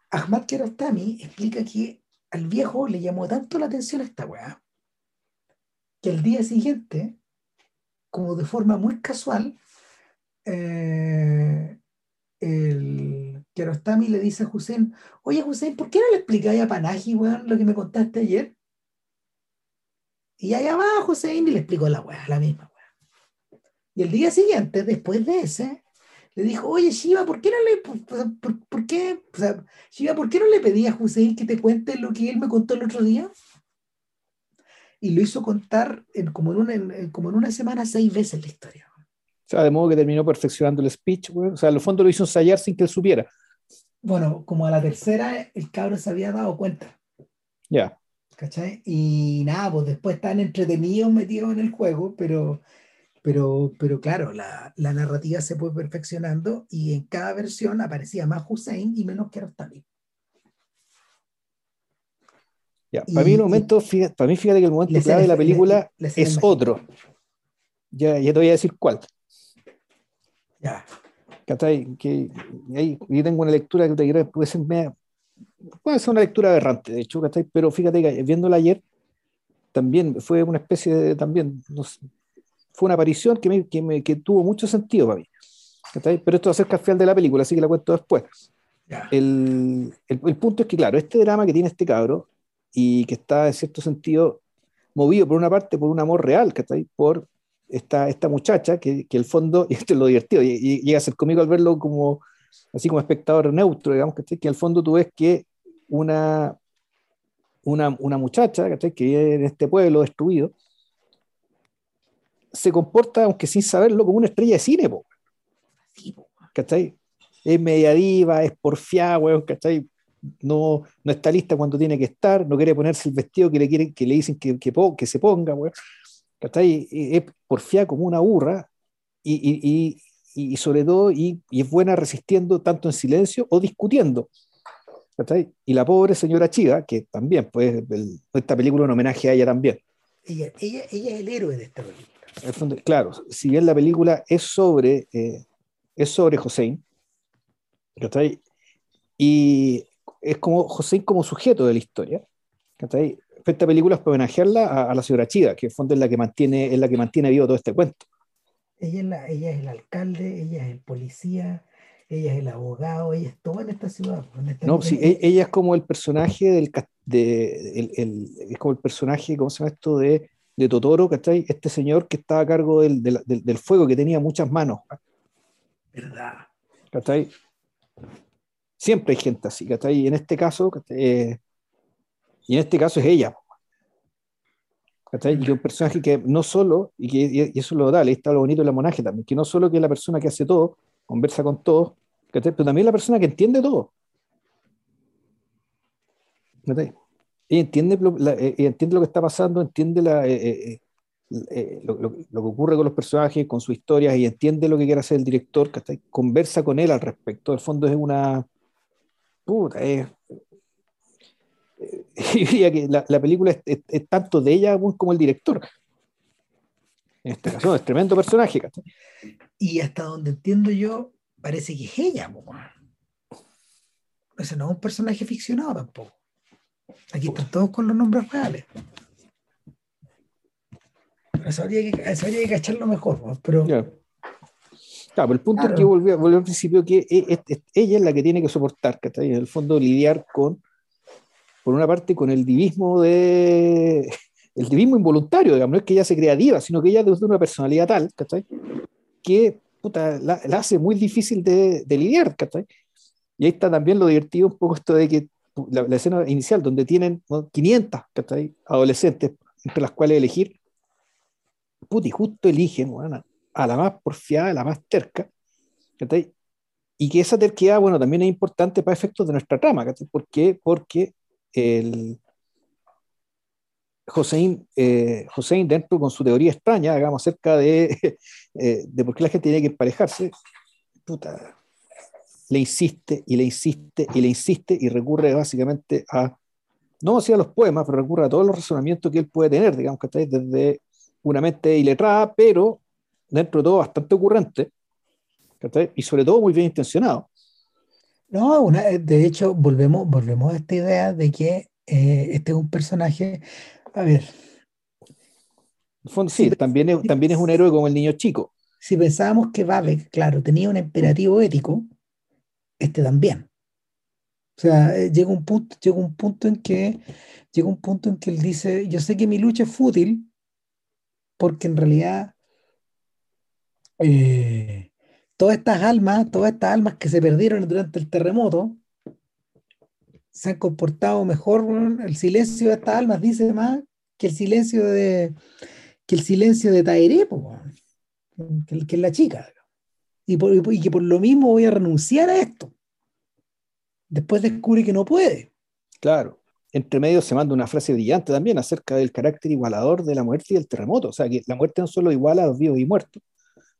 Ahmad Kiarostami explica que al viejo le llamó tanto la atención a esta weá que al día siguiente, como de forma muy casual, eh, el Kiarostami le dice a Hussein, oye Hussein, ¿por qué no le explicáis a Panaji, weón, lo que me contaste ayer? Y allá va Hussein y le explicó la weá, la misma weá. Y el día siguiente, después de ese, le dijo, oye Shiva, ¿por qué no le, por, qué, o sea, Shiva, ¿por qué no le pedí a Hussein que te cuente lo que él me contó el otro día? Y lo hizo contar en, como, en una, como en una semana seis veces la historia. O sea, de modo que terminó perfeccionando el speech, güey. O sea, en el fondo lo hizo ensayar sin que él supiera. Bueno, como a la tercera, el cabro se había dado cuenta. Ya. ¿Cachai? Y nada, pues después están entretenidos metidos en el juego, pero, pero, pero claro, la, la narrativa se fue perfeccionando y en cada versión aparecía más Hussein y menos Kiarostami. Ya, para mí el momento, fíjate, para mí fíjate que el momento clave de la película es otro. Ya, ya te voy a decir cuál. Ya. Que ahí, yo tengo una lectura que te quiero, puede ser, puede ser una lectura aberrante, de hecho, Pero fíjate que viéndola ayer, también fue una especie de, también, fue una aparición que, me, que, me, que, tuvo mucho sentido para mí. Pero esto va a ser al de la película, así que la cuento después. El, el, el, punto es que, claro, este drama que tiene este cabro y que está en cierto sentido movido por una parte por un amor real, ¿cachai? Por esta, esta muchacha, que, que el fondo, y esto es lo divertido, y, llega a ser conmigo al verlo como, así como espectador neutro, digamos, que en el fondo tú ves que una, una, una muchacha que vive en este pueblo destruido, se comporta, aunque sin saberlo, como una estrella de cine, po. ¿cachai? Es mediadiva, es porfiada, weón, ¿cachai? No, no está lista cuando tiene que estar, no quiere ponerse el vestido que le, quieren, que le dicen que, que, que se ponga, weón. Es porfía como una burra y, y, sobre todo, y, es buena resistiendo tanto en silencio o discutiendo. Y la pobre señora Chiva, que también, pues, esta película es un homenaje a ella también. Ella, ella, ella es el héroe de esta película. claro, si bien la película es sobre, eh, es sobre Hossein, y es como Hossein como sujeto de la historia, esta película es para homenajearla a, la señora Chida, que en fondo es la que mantiene, es la que mantiene vivo todo este cuento. Ella es, la, ella es el alcalde, ella es el policía, ella es el abogado, ella es todo en esta ciudad. no, sí, e, ella es como el personaje del de, el, es como el personaje, ¿cómo se llama esto? De, de Totoro, ¿cachai? Este señor que estaba a cargo del, del, del fuego, que tenía muchas manos. ¿Verdad? ¿Cachai? Siempre hay gente así, ¿cachai? Y en este caso, eh, y en este caso es ella. ¿cachai? Y un personaje que no solo, y, que, y eso lo da, está lo bonito de la también, que no solo que es la persona que hace todo, conversa con todos, pero también la persona que entiende todo. Entiende, eh, entiende lo que está pasando, entiende eh, lo, lo, que ocurre con los personajes, con su historia, y entiende lo que quiere hacer el director, conversa con él al respecto. el fondo es una. Puta, es, diría que la, la película es, es, tanto de ella como el director. En este caso, es tremendo personaje. Y hasta donde entiendo yo, parece que es ella. Ese no es un personaje ficcionado tampoco. Aquí están todos con los nombres reales. Eso habría que, eso habría que cacharlo mejor, pero... Claro, el punto es que volvió, volvió, al principio que e, ella es la que tiene que soportar, está en el fondo lidiar con, por una parte, con el divismo de el divismo involuntario, digamos, no es que ella se crea diva, sino que ella desde una personalidad tal, ¿cachai? que puta, la, hace muy difícil de, de lidiar, ¿cachai? Y ahí está también lo divertido un poco esto de que la, escena inicial, donde tienen 500 adolescentes entre las cuales elegir, puta, y justo eligen a la más porfiada, a la más terca, y que esa terquedad, bueno, también es importante para efectos de nuestra trama, ¿por qué? Porque el Josein, eh, dentro con su teoría extraña, digamos, acerca de, eh, de por qué la gente tiene que emparejarse, puta, le insiste y le insiste y le insiste y recurre básicamente a, no a los poemas, pero recurre a todos los razonamientos que él puede tener, digamos que desde una mente iletrada, pero dentro de todo bastante ocurrente, y sobre todo muy bien intencionado. No, una, de hecho, volvemos, volvemos a esta idea de que eh, este es un personaje, a ver. sí, también, es, también es un héroe como el niño chico. Si pensábamos que Babek, claro, tenía un imperativo ético, este también. O sea, eh, llega un punto, llega un punto en que llega un punto en que él dice, yo sé que mi lucha es fútil, porque en realidad eh, todas estas almas, todas estas almas que se perdieron durante el terremoto, se han comportado mejor. El silencio de estas almas dice más que el silencio de que el silencio de que, es la chica. Y, y que por lo mismo voy a renunciar a esto. Después descubre que no puede. Claro. Entre medio se manda una frase brillante también acerca del carácter igualador de la muerte y del terremoto. O sea, que la muerte no solo iguala a los vivos y muertos,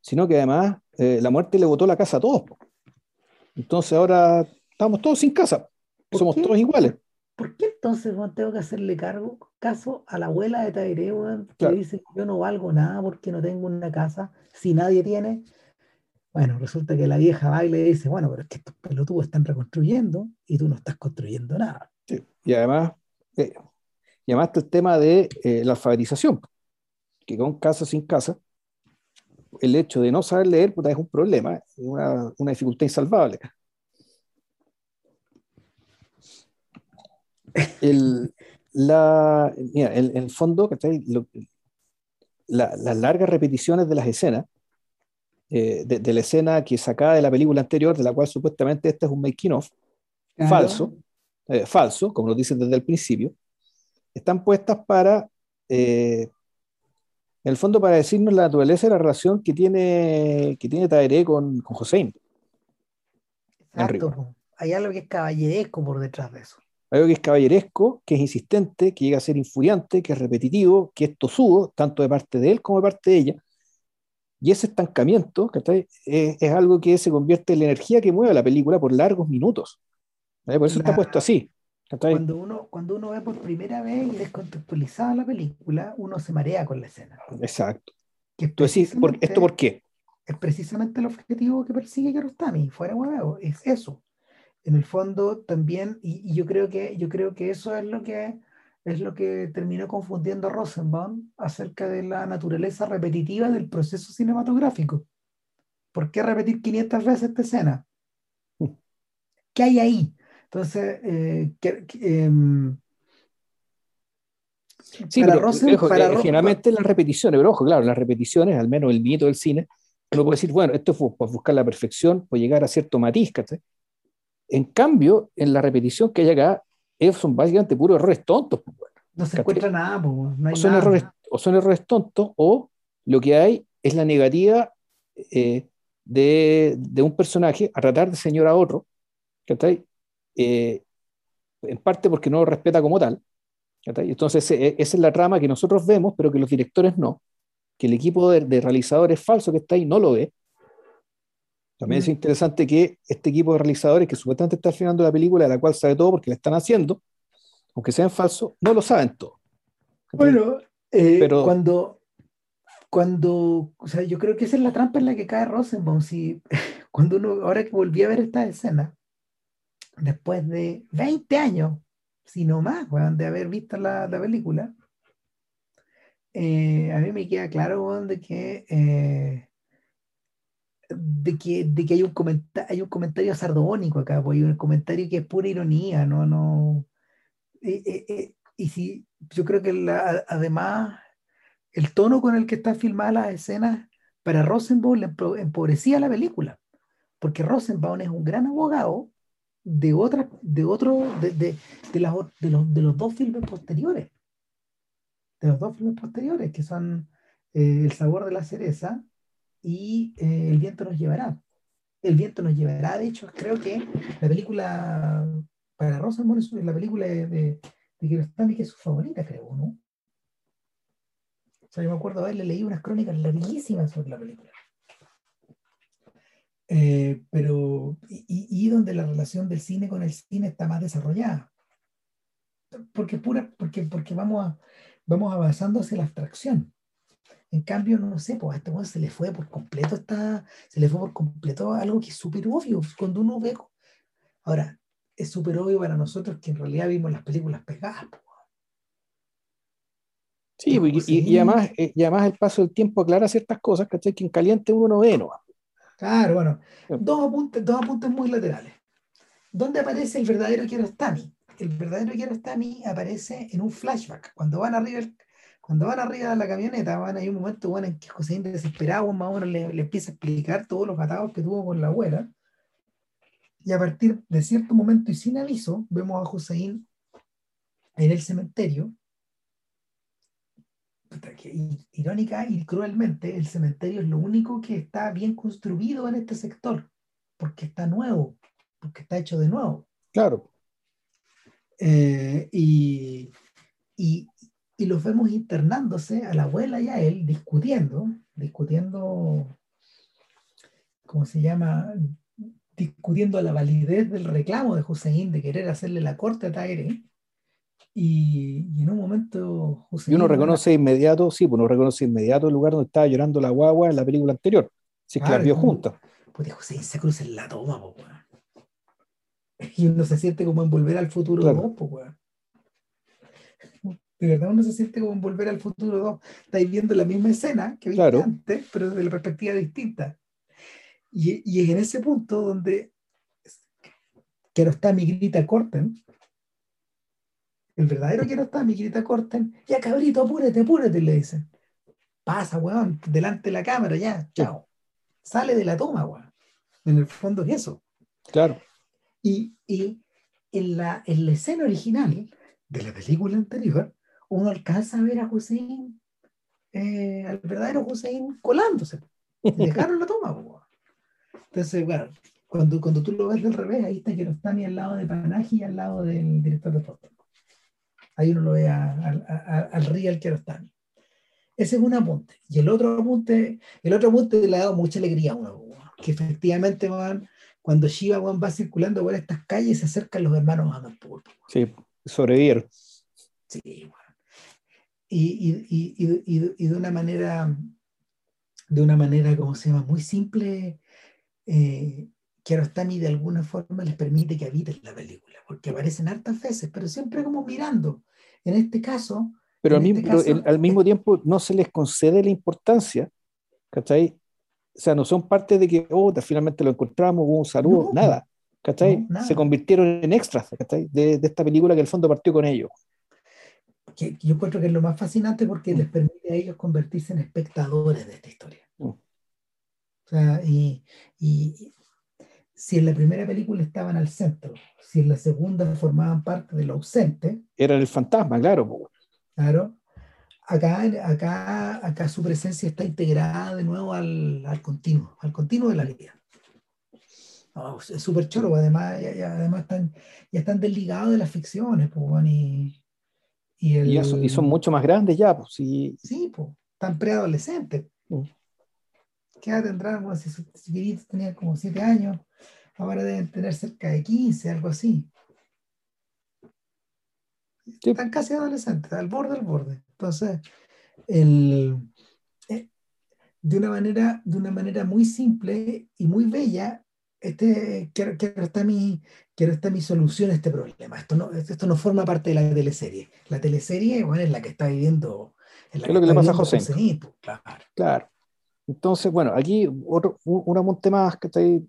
sino que además eh, la muerte le botó la casa a todos. Entonces ahora estamos todos sin casa. Somos todos iguales. ¿Por qué entonces tengo que hacerle cargo, caso a la abuela de Tairé, que dice que yo no valgo nada porque no tengo una casa, si nadie tiene? Bueno, resulta que la vieja va y le dice, bueno, pero es que estos pelotudos están reconstruyendo y tú no estás construyendo nada. Y además, eh, y además está el tema de eh, la alfabetización, que con casa sin casa, el hecho de no saber leer es un problema, una, una dificultad insalvable. El, la, mira, el, el fondo, Lo, la, las largas repeticiones de las escenas eh, de, la escena que sacada de la película anterior, de la cual supuestamente este es un making of, falso, eh, falso, como lo dicen desde el principio, están puestas para, eh, en el fondo, para decirnos la naturaleza de la relación que tiene, que tiene Taeré con, con Hossein. Exacto. Hay algo que es caballeresco por detrás de eso. Hay algo que es caballeresco, que es insistente, que llega a ser infuriante, que es repetitivo, que es tosudo, tanto de parte de él como de parte de ella, y ese estancamiento es, es, algo que se convierte en la energía que mueve la película por largos minutos. Por eso está puesto así. Cuando uno, cuando uno ve por primera vez y descontextualizada la película, uno se marea con la escena. Exacto. Que ¿esto por qué? Es precisamente el objetivo que persigue Kiarostami, fuera huevo, es eso. En el fondo también, y, y, yo, creo que, yo creo que eso es lo que es lo que terminó confundiendo a Rosenbaum acerca de la naturaleza repetitiva del proceso cinematográfico. ¿Por qué repetir 500 veces esta escena? ¿qué hay ahí? Entonces, eh, em, Sí, pero eh, generalmente las repeticiones, pero ojo, claro, las repeticiones, al menos el mito del cine, uno puede decir, bueno, esto fue por buscar la perfección, por llegar a cierto matiz, En cambio, en la repetición que hay acá, son básicamente puros errores tontos. Pues, no se encuentra nada, o, son Errores, o son errores tontos, o lo que hay es la negativa eh, de, de, un personaje a tratar de señor a otro, eh, en parte porque no lo respeta como tal, entonces, e, esa es la trama que nosotros vemos, pero que los directores no, que el equipo de, realizadores falso que está ahí no lo ve. También es mm. interesante que este equipo de realizadores que supuestamente está filmando la película, de la cual sabe todo porque la están haciendo, aunque sean falsos, no lo saben todo. Bueno, eh, pero, cuando, cuando, o sea, yo creo que esa es la trampa en la que cae Rosenbaum. Si, cuando uno, ahora que volví a ver esta escena, después de 20 años, sino más, de haber visto la, la película, eh, a mí me queda claro, de que, eh, de que, de que hay, un comentario, hay un comentario sardónico acá, pues, hay un comentario que es pura ironía, no, no, eh, y si, yo creo que además el tono con el que está filmada la escena para Rosenbaum empobrecía la película, porque Rosenbaum es un gran abogado de otras, de otro, de, de, de, de, los, de los dos filmes posteriores. De los dos filmes posteriores, que son eh, El sabor de la cereza y eh, El viento nos llevará. El viento nos llevará, de hecho, creo que la película para Rosa es la película de, de, que es su favorita, creo, ¿no? O sea, yo me acuerdo haberle leído unas crónicas larguísimas sobre la película. Eh, pero, y, y, donde la relación del cine con el cine está más desarrollada. Porque, pura, porque, porque vamos, a, vamos avanzando hacia la abstracción. En cambio, no sé, pues a este se le fue por completo, está, se le fue por completo algo que es súper obvio. Cuando uno ve. Ahora, es súper obvio para nosotros que en realidad vimos las películas pegadas. Sí, y, y, además, eh, y además el paso del tiempo aclara ciertas cosas, Que en caliente uno no ve, ¿no? Claro, bueno, dos apuntes, dos apuntes muy laterales. ¿Dónde aparece el verdadero Kiarostami? El verdadero Kiarostami aparece en un flashback. Cuando van arriba, cuando van arriba de la camioneta, van hay un momento bueno, en que José desesperado más o menos le, le, empieza a explicar todos los atados que tuvo con la abuela. Y a partir de cierto momento y sin aviso, vemos a Joséín en el cementerio irónica y cruelmente, el cementerio es lo único que está bien construido en este sector, porque está nuevo, porque está hecho de nuevo. Claro. Eh, y, y, y, los vemos internándose a la abuela y a él, discutiendo, discutiendo, ¿cómo se llama? Discutiendo la validez del reclamo de Hussein de querer hacerle la corte a Taire y, en un momento Y uno reconoce inmediato, sí, pues uno reconoce inmediato el lugar donde estaba llorando la guagua en la película anterior. Si es que las vio juntas. Pues José se cruza en la toma, pues, Y uno se siente como en volver al futuro 2, pues, De verdad uno se siente como en volver al futuro 2. Estáis viendo la misma escena que viste antes, pero desde la perspectiva distinta. Y, y es en ese punto donde que no está mi grita Corten, el verdadero que no está, mi querida Corten, ya cabrito, apúrate, apúrate, le dicen. Pasa, weón, delante de la cámara, ya, chao. Sale de la toma, weón. En el fondo es eso. Claro. Y, y en, la, en la escena original de la película anterior, uno alcanza a ver a Hussein, eh, al verdadero Hussein colándose. dejaron la toma, weón. Entonces, bueno, cuando, cuando tú lo ves del revés, ahí está que no está ni al lado de Panaji y al lado del director de foto. Ahí uno lo ve al Real Kiarostami. Ese es un apunte. Y el otro apunte, el otro apunte le ha dado mucha alegría a uno, que efectivamente van, cuando Shiva va circulando por estas calles, se acercan los hermanos Amanpur. Sí, sobrevivieron. Sí, bueno. Y, y, y, y, de una manera, de una manera, como se llama, muy simple, eh, Kiarostami de alguna forma les permite que habiten la película, porque aparecen hartas veces, pero siempre como mirando. En este caso... Pero, al, mismo, este al mismo tiempo no se les concede la importancia, ¿cachai? O sea, no son parte de que, oh, finalmente lo encontramos, un saludo, nada. ¿cachai? se convirtieron en extras ¿cachai? De, de, esta película que el fondo partió con ellos. Que, yo encuentro que es lo más fascinante porque les permite a ellos convertirse en espectadores de esta historia. Mm. O sea, y, y, si en la primera película estaban al centro, si en la segunda formaban parte de lo ausente. Era el fantasma, claro. Claro. Acá, acá, acá su presencia está integrada de nuevo al, al continuo, al continuo de la vida es súper choro, además, ya, además están, ya están desligados de las ficciones, pues, y, y, el, y, son mucho más grandes ya, pues. Sí, sí pues, están preadolescentes. Mm. ¿Qué edad tendrán? si sus chiquititos tenían como 7 años, ahora deben tener cerca de 15, algo así. Están casi adolescentes, al borde del borde. Entonces, el, eh, de, una manera, de una manera muy simple y muy bella, este, quiero, quiero, está mi, quiero está mi solución a este problema. Esto no, esto no forma parte de la teleserie. La teleserie, bueno, es la que está viviendo. Es lo que, le pasa a José. claro. claro. Entonces, bueno, aquí otro, un, un más que está ahí.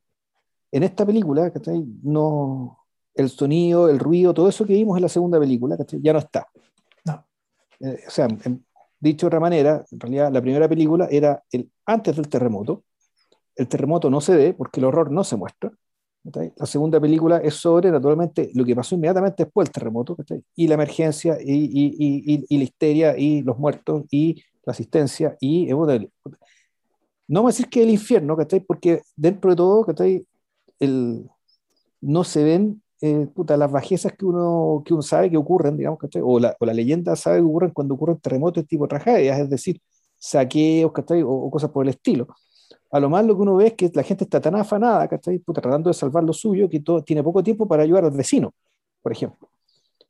En esta película, que está ahí, no, el sonido, el ruido, todo eso que vimos en la segunda película, ya no está. No. Eh, o sea, dicho de otra manera, en realidad la primera película era el antes del terremoto, el terremoto no se ve porque el horror no se muestra. La segunda película es sobre, naturalmente, lo que pasó inmediatamente después del terremoto, y la emergencia, y, y, y, la histeria, y los muertos, y la asistencia, y no vamos a decir que el infierno, porque dentro de todo el, no se ven eh, las bajezas que uno, que uno sabe que ocurren, digamos, o la, o la leyenda sabe que ocurren cuando ocurren terremotos tipo tragedias, es decir, saqueos o, o cosas por el estilo. A lo más lo que uno ve es que la gente está tan afanada, que está tratando de salvar lo suyo, que todo, tiene poco tiempo para ayudar al vecino, por ejemplo.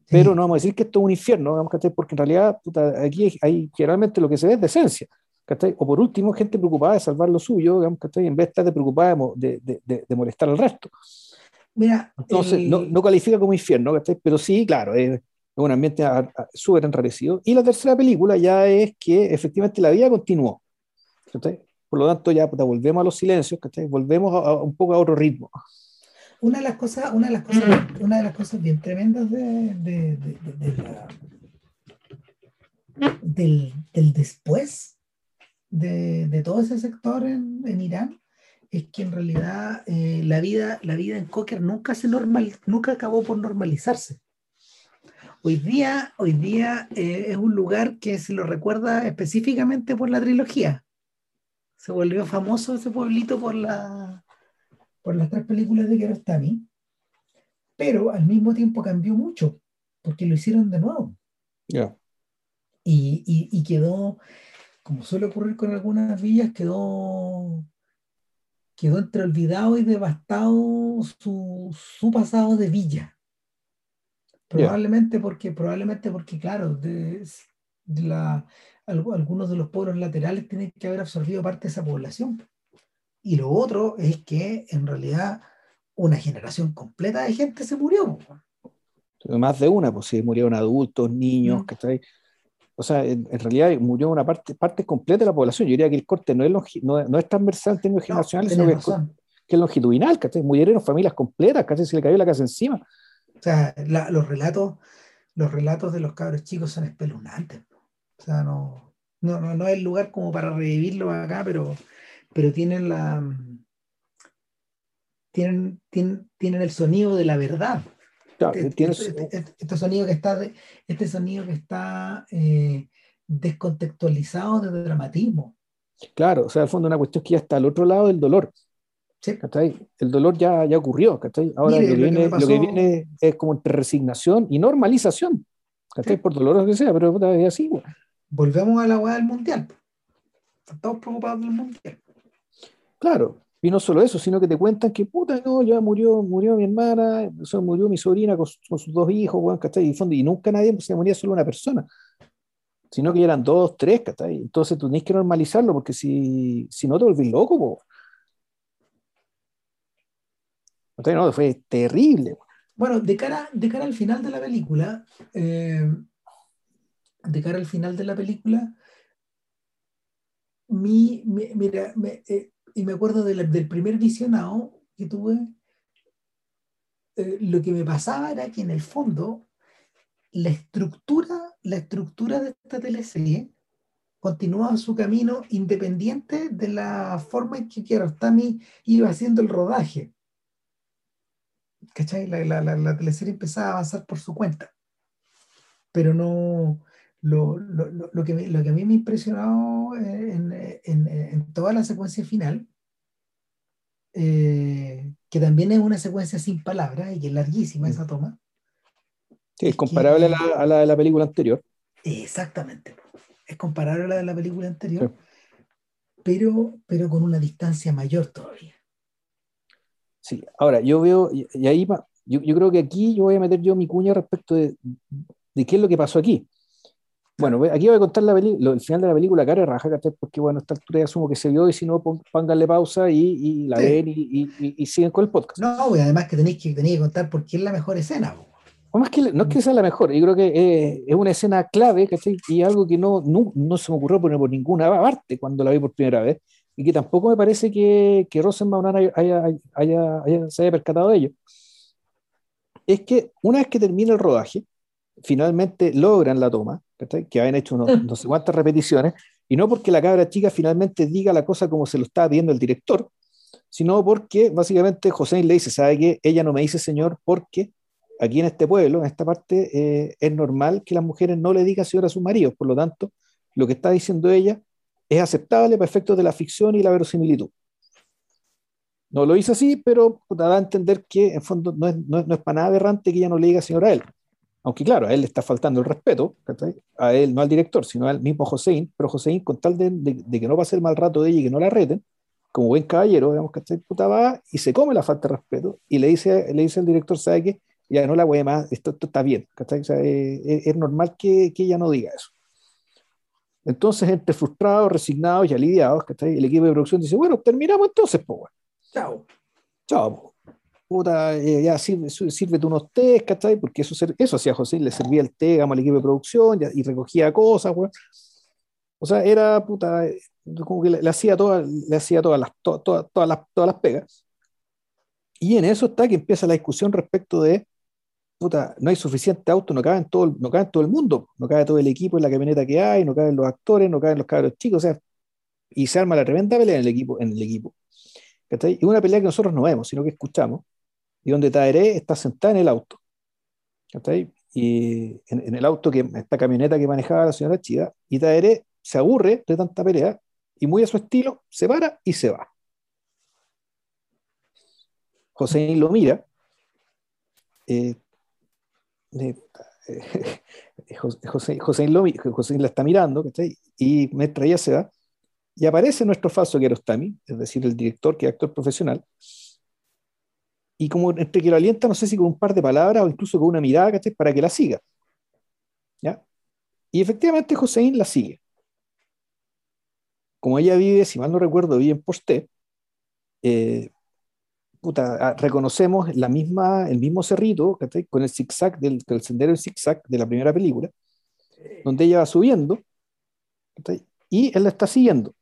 Pero no vamos a decir que esto es un infierno, porque en realidad aquí hay, generalmente lo que se ve es decencia. O por último, gente preocupada de salvar lo suyo, digamos, en vez de estar preocupada de, de, de, molestar al resto. Mira, Entonces, no, no, califica como infierno, pero sí, claro, es, un ambiente súper enrarecido. Y la tercera película ya es que efectivamente la vida continuó. Por lo tanto, ya volvemos a los silencios, volvemos a, un poco a otro ritmo. Una de las cosas, una de las cosas, una de las cosas bien tremendas de, de, del, del, después de, todo ese sector en, en Irán es que en realidad eh, la, vida, la vida en Cocker nunca, se normal, nunca acabó por normalizarse. Hoy día, hoy día eh, es un lugar que se lo recuerda específicamente por la trilogía. Se volvió famoso ese pueblito por, la, por las tres películas de Kiarostami, pero al mismo tiempo cambió mucho, porque lo hicieron de nuevo. Y, y, quedó, como suele ocurrir con algunas villas, quedó, quedó entre olvidado y devastado su, su pasado de villa. Probablemente porque, probablemente porque, claro, de, de la, algunos de los pueblos laterales tienen que haber absorbido parte de esa población. Y lo otro es que en realidad una generación completa de gente se murió. Más de una, pues sí, murieron adultos, niños, mm. ¿cachai? O sea, en, realidad murió una parte, parte completa de la población. Yo diría que el corte no es, no, es transversal en términos generacionales, sino que es, longitudinal, ¿cachai? Murieron familias completas, casi se le cayó la casa encima. O sea, los relatos los relatos de los cabros chicos son espeluznantes. O sea, no, no, no, es el lugar como para revivirlo acá, pero, pero tienen la tienen, tienen, el sonido de la verdad. Este, este, este, este, sonido que está, este sonido que está eh, descontextualizado de dramatismo. Claro, o sea, al fondo una cuestión que ya está al otro lado del dolor. Sí. El dolor ya, ya ocurrió. Ahora lo, que viene, lo, que viene, es como entre resignación y normalización. Por doloroso que sea, pero es así volvemos a la hueá del mundial. Estamos preocupados del mundial. Claro, y no solo eso, sino que te cuentan que, puta, no, ya murió, murió mi hermana, murió mi sobrina con, sus dos hijos, Y, nunca nadie se moría solo una persona, sino que eran dos, tres, ¿cachai? Entonces tú tienes que normalizarlo, porque si, si no te volvís loco, No, fue terrible. Bueno, de cara, de cara al final de la película, eh, de cara al final de la película, mi, mira, me, eh, y me acuerdo del primer visionado que tuve, eh, lo que me pasaba era que en el fondo la estructura, la estructura de esta teleserie continuaba su camino independiente de la forma en que Kiarostami iba haciendo el rodaje. ¿Cachai? La, la, la, la teleserie empezaba a avanzar por su cuenta. Pero no, lo, lo, lo, que, lo que a mí me impresionó en, en, en toda la secuencia final eh, que también es una secuencia sin palabras y que es larguísima esa toma. Sí, es comparable a, la, a, la, de la película anterior. Exactamente, es comparable a la de la película anterior, sí. pero, pero con una distancia mayor todavía. Sí, ahora yo veo, y, y ahí yo, yo, creo que aquí yo voy a meter yo mi cuña respecto de, de qué es lo que pasó aquí. Bueno, aquí voy a contar la el final de la película, cara raja, porque bueno, a esta altura ya asumo que se vio y si no, pónganle pausa y, y la sí. ven y, y, y, siguen con el podcast. No, y además que tenéis que, tenéis que contar por qué es la mejor escena. O más que, no es que sea la mejor, yo creo que eh, es una escena clave, ¿cachai? Y algo que no, no, no se me ocurrió poner por ninguna parte cuando la vi por primera vez, y que tampoco me parece que, que Rosenbaum haya, haya, haya, haya, se haya percatado de ello. Es que una vez que termina el rodaje, finalmente logran la toma, que habían hecho unos, no sé cuántas repeticiones, y no porque la cabra chica finalmente diga la cosa como se lo estaba pidiendo el director, sino porque básicamente José le dice, ¿sabe qué? Ella no me dice señor porque aquí en este pueblo, en esta parte, eh, es normal que las mujeres no le digan señor a sus maridos, por lo tanto, lo que está diciendo ella es aceptable para efectos de la ficción y la verosimilitud. No lo hizo así, pero da a entender que en fondo no es, no, es, no es para nada aberrante que ella no le diga señor a él. Aunque claro, a él le está faltando el respeto, a él, no al director, sino al mismo Joséín, pero Joséín, con tal de, de, de, que no pase el mal rato de ella y que no la reten, como buen caballero, digamos, ¿cachai? Puta va y se come la falta de respeto y le dice, le dice al director, ¿sabe qué? Ya no la voy más, esto, esto está bien, ¿cachai? O sea, eh, es, es, normal que, que, ella no diga eso. Entonces, entre frustrados, resignados y aliviados, ¿cachai? El equipo de producción dice, bueno, terminamos entonces, pues, bueno. Chao. Chao, po puta, eh, ya sirve, sírvete unos té, ¿cachai? Porque eso, eso hacía José, le servía el té, al equipo de producción ya, y recogía cosas, güey. O sea, era, puta, como que le, le hacía, toda, le hacía todas, las, to, to, todas, las, todas las pegas. Y en eso está que empieza la discusión respecto de, puta, no hay suficiente auto, no cabe en todo, no cabe en todo el mundo, no cabe todo el equipo en la camioneta que hay, no caben los actores, no caben los cabros chicos, o sea, y se arma la tremenda pelea en el equipo. En el equipo. ¿cachai? Y una pelea que nosotros no vemos, sino que escuchamos y donde Taeré está sentada en el auto. ¿okay? Y en, el auto, que esta camioneta que manejaba la señora Chida, y Taeré se aburre de tanta pelea y muy a su estilo se para y se va. José lo mira, eh, eh, José, José, lo, José la está mirando, ¿cachai? y mientras ella se va, y aparece nuestro falso Kiarostami, es decir, el director que es actor profesional, y como entre que lo alienta, no sé si con un par de palabras o incluso con una mirada, ¿cachai? Para que la siga. ¿Ya? Y efectivamente Joséín la sigue. Como ella vive, si mal no recuerdo, vive en Posté, eh, puta, reconocemos la misma, el mismo cerrito, ¿cachai? Con el zigzag del, el sendero del zigzag de la primera película, donde ella va subiendo, ¿cachai? Y él la está siguiendo.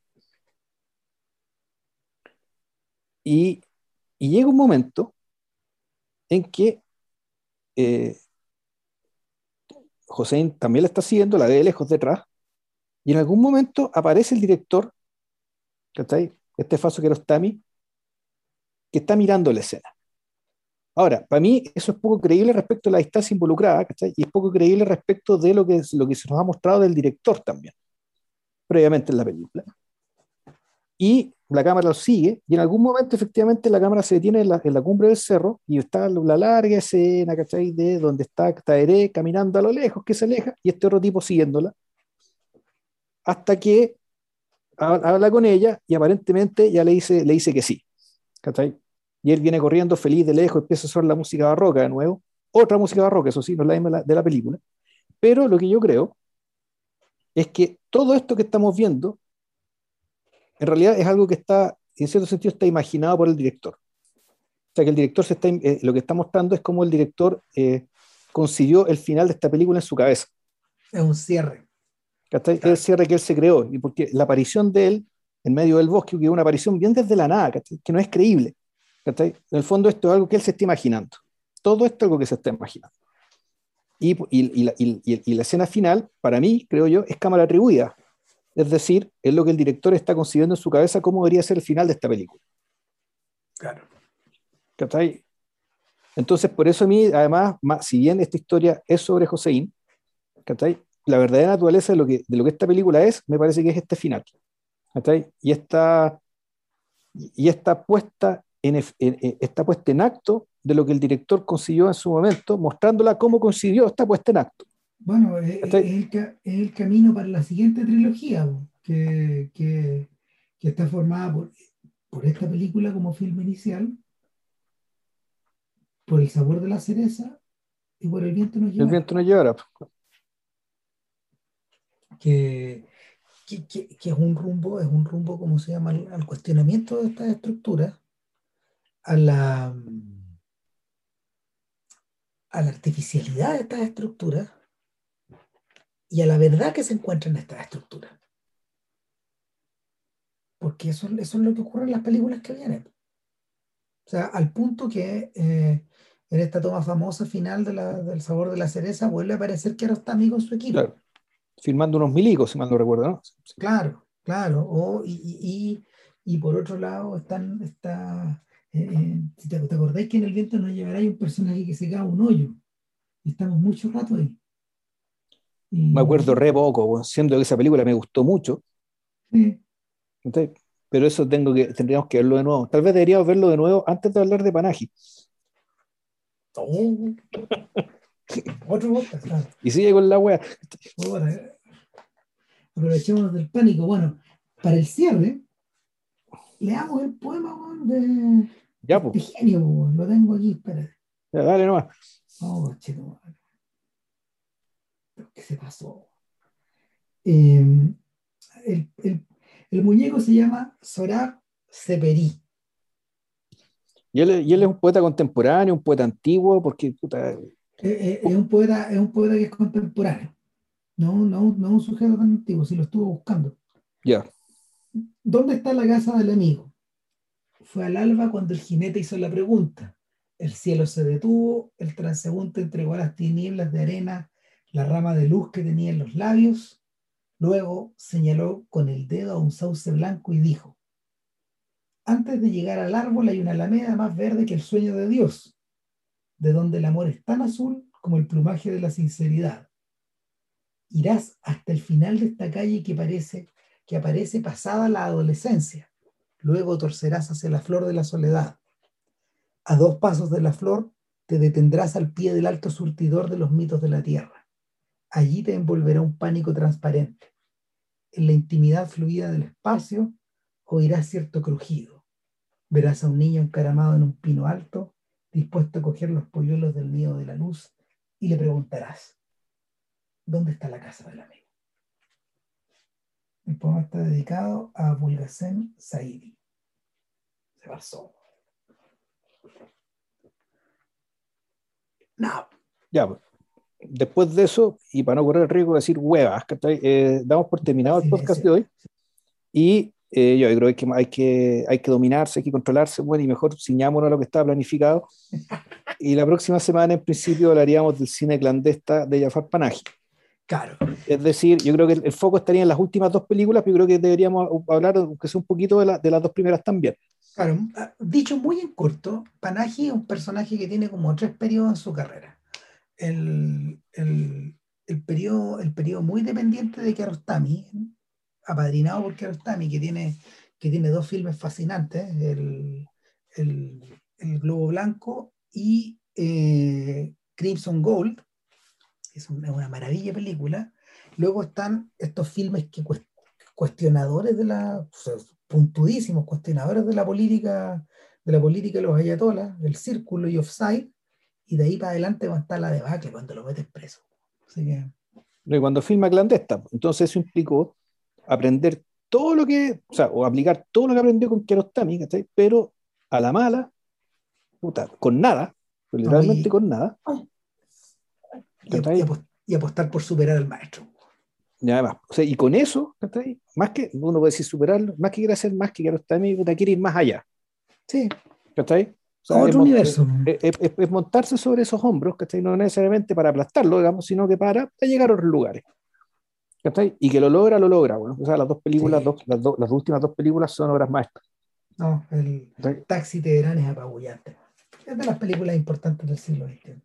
Y, y llega un momento en que eh, José también la está siguiendo, la ve lejos detrás, y en algún momento aparece el director, ¿cachai? Este Faso Kerostami, que está mirando la escena. Ahora, para mí eso es poco creíble respecto a la distancia involucrada, ¿cachai? Y es poco creíble respecto de lo que, lo que se nos ha mostrado del director también, previamente en la película. Y la cámara lo sigue y en algún momento efectivamente la cámara se detiene en la, en la cumbre del cerro y está la larga escena, ¿cachai? De donde está Taeré caminando a lo lejos, que se aleja, y este otro tipo siguiéndola, hasta que habla con ella y aparentemente ya le dice, le dice que sí, ¿cachai? Y él viene corriendo feliz de lejos, empieza a sonar la música barroca de nuevo, otra música barroca, eso sí, no es la misma de la película, pero lo que yo creo es que todo esto que estamos viendo en realidad es algo que está, en cierto sentido, está imaginado por el director. O sea, que el director se está, eh, lo que está mostrando es cómo el director eh, consiguió el final de esta película en su cabeza. Es un cierre. Claro. Es el cierre que él se creó, y porque la aparición de él en medio del bosque, que es una aparición bien desde la nada, ¿cachai? que no es creíble. ¿cachai? En el fondo esto es algo que él se está imaginando. todo esto es algo que se está imaginando. Y, y, la, y, la, escena final, para mí, creo yo, es cámara atribuida. Es decir, es lo que el director está concibiendo en su cabeza cómo debería ser el final de esta película. Claro. Entonces, por eso a mí, además, si bien esta historia es sobre Joseín, la verdadera naturaleza de lo, que, de lo que esta película es, me parece que es este final. Y esta, y esta puesta en, está puesta en acto de lo que el director consiguió en su momento, mostrándola cómo consiguió esta puesta en acto. Bueno, es, el, camino para la siguiente trilogía, que, que, que está formada por, por, esta película como filme inicial, por el sabor de la cereza y por el viento nos llevará. El viento nos llevará. Que, que, que, es un rumbo, es un rumbo, como se llama, al, cuestionamiento de estas estructuras, a la, a la artificialidad de estas estructuras y a la verdad que se encuentra en estas estructuras. Porque eso, eso es lo que ocurre en las películas que vienen. O sea, al punto que eh, en esta toma famosa final de la, del sabor de la cereza vuelve a aparecer que ahora está amigo en su equipo. Claro. Filmando unos milicos, si mal no recuerdo, ¿no? Claro, claro. O, y, y, y, por otro lado están, está, eh, eh, si te, te, acordáis que en el viento nos llevará un personaje que se cae un hoyo. Estamos mucho rato ahí. Me acuerdo re poco, siendo que esa película me gustó mucho. Sí. pero eso tengo que, tendríamos que verlo de nuevo. Tal vez deberíamos verlo de nuevo antes de hablar de Panaji. Otro podcast. Y sigue con la wea. aprovechemos del pánico. Bueno, para el cierre, leamos el poema de, ya, pues. genio. Lo tengo aquí, espera. Ya, dale nomás. Oh, chido. ¿Qué se pasó? Eh, el, el, el, muñeco se llama Sorab Seperi. Y él, es un poeta contemporáneo, un poeta antiguo, porque eh, eh, es, un poeta, es un poeta que es contemporáneo. No, no, no un sujeto tan antiguo, si lo estuvo buscando. Ya. ¿Dónde está la casa del amigo? Fue al alba cuando el jinete hizo la pregunta. El cielo se detuvo, el transeúnte entregó a las tinieblas de arena la rama de luz que tenía en los labios. Luego señaló con el dedo a un sauce blanco y dijo: antes de llegar al árbol hay una alameda más verde que el sueño de Dios, de donde el amor es tan azul como el plumaje de la sinceridad. Irás hasta el final de esta calle que parece que aparece pasada la adolescencia. Luego torcerás hacia la flor de la soledad. A dos pasos de la flor te detendrás al pie del alto surtidor de los mitos de la tierra. Allí te envolverá un pánico transparente. En la intimidad fluida del espacio oirás cierto crujido. Verás a un niño encaramado en un pino alto, dispuesto a coger los polluelos del nido de la luz, y le preguntarás, ¿dónde está la casa del amigo? El poema está dedicado a Bulgasen Saidi. Se pasó. No. Ya, pues. Después de eso, y para no correr el riesgo de decir huevas, eh, damos por terminado el podcast de hoy. Y eh, yo creo que hay, que hay que dominarse, hay que controlarse, bueno, y mejor ciñámonos a lo que está planificado. Y la próxima semana, en principio, hablaríamos del cine clandesta de Jafar Panahi. Claro. Es decir, yo creo que el, foco estaría en las últimas dos películas, pero creo que deberíamos hablar, aunque sea un poquito, de, de las dos primeras también. Claro, ah, dicho muy en corto, Panahi es un personaje que tiene como tres periodos en su carrera. El, el, el periodo, el periodo muy dependiente de Kiarostami, apadrinado por Kiarostami, que tiene, que tiene dos filmes fascinantes, el, el, Globo Blanco y eh, Crimson Gold, es una, una, maravilla película. Luego están estos filmes que cuestionadores de la, puntudísimos cuestionadores de la política, de la política de los ayatolas, el círculo y offside, y de ahí para adelante va a estar la debacle cuando lo metes preso. Así que... Y cuando filma clandesta, entonces eso implicó aprender todo lo que, o sea, o aplicar todo lo que aprendió con Kiarostami, Pero a la mala, puta, con nada, literalmente con nada. Y, apostar por superar al maestro. Y además, o sea, y con eso, más que, uno puede decir superarlo, más que quiere hacer más que Kiarostami, puta, quiere ir más allá. Sí. ¿Cachai? Otro universo. Es, montarse sobre esos hombros, ¿cachai? No necesariamente para aplastarlo, digamos, sino que para, llegar a otros lugares. ¿cachai? Y que lo logra, lo logra. Bueno, o sea, las dos películas, las, las últimas dos películas son obras maestras. No, el Taxi Teherán es apabullante. Es de las películas importantes del siglo XX.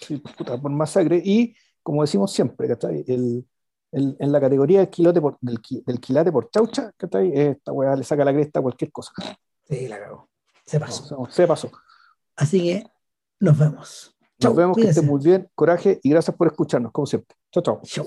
Sí, puta, por masacre. Y, como decimos siempre, ¿cachai? El, el, en la categoría del, quilote por, del, del quilate por chaucha, ¿cachai? Esta weá le saca la cresta a cualquier cosa. Sí, la cagó. Se pasó. se pasó. Así que nos vemos. Nos vemos, que estén muy bien, coraje y gracias por escucharnos, como siempre. Chao, chao. Chao.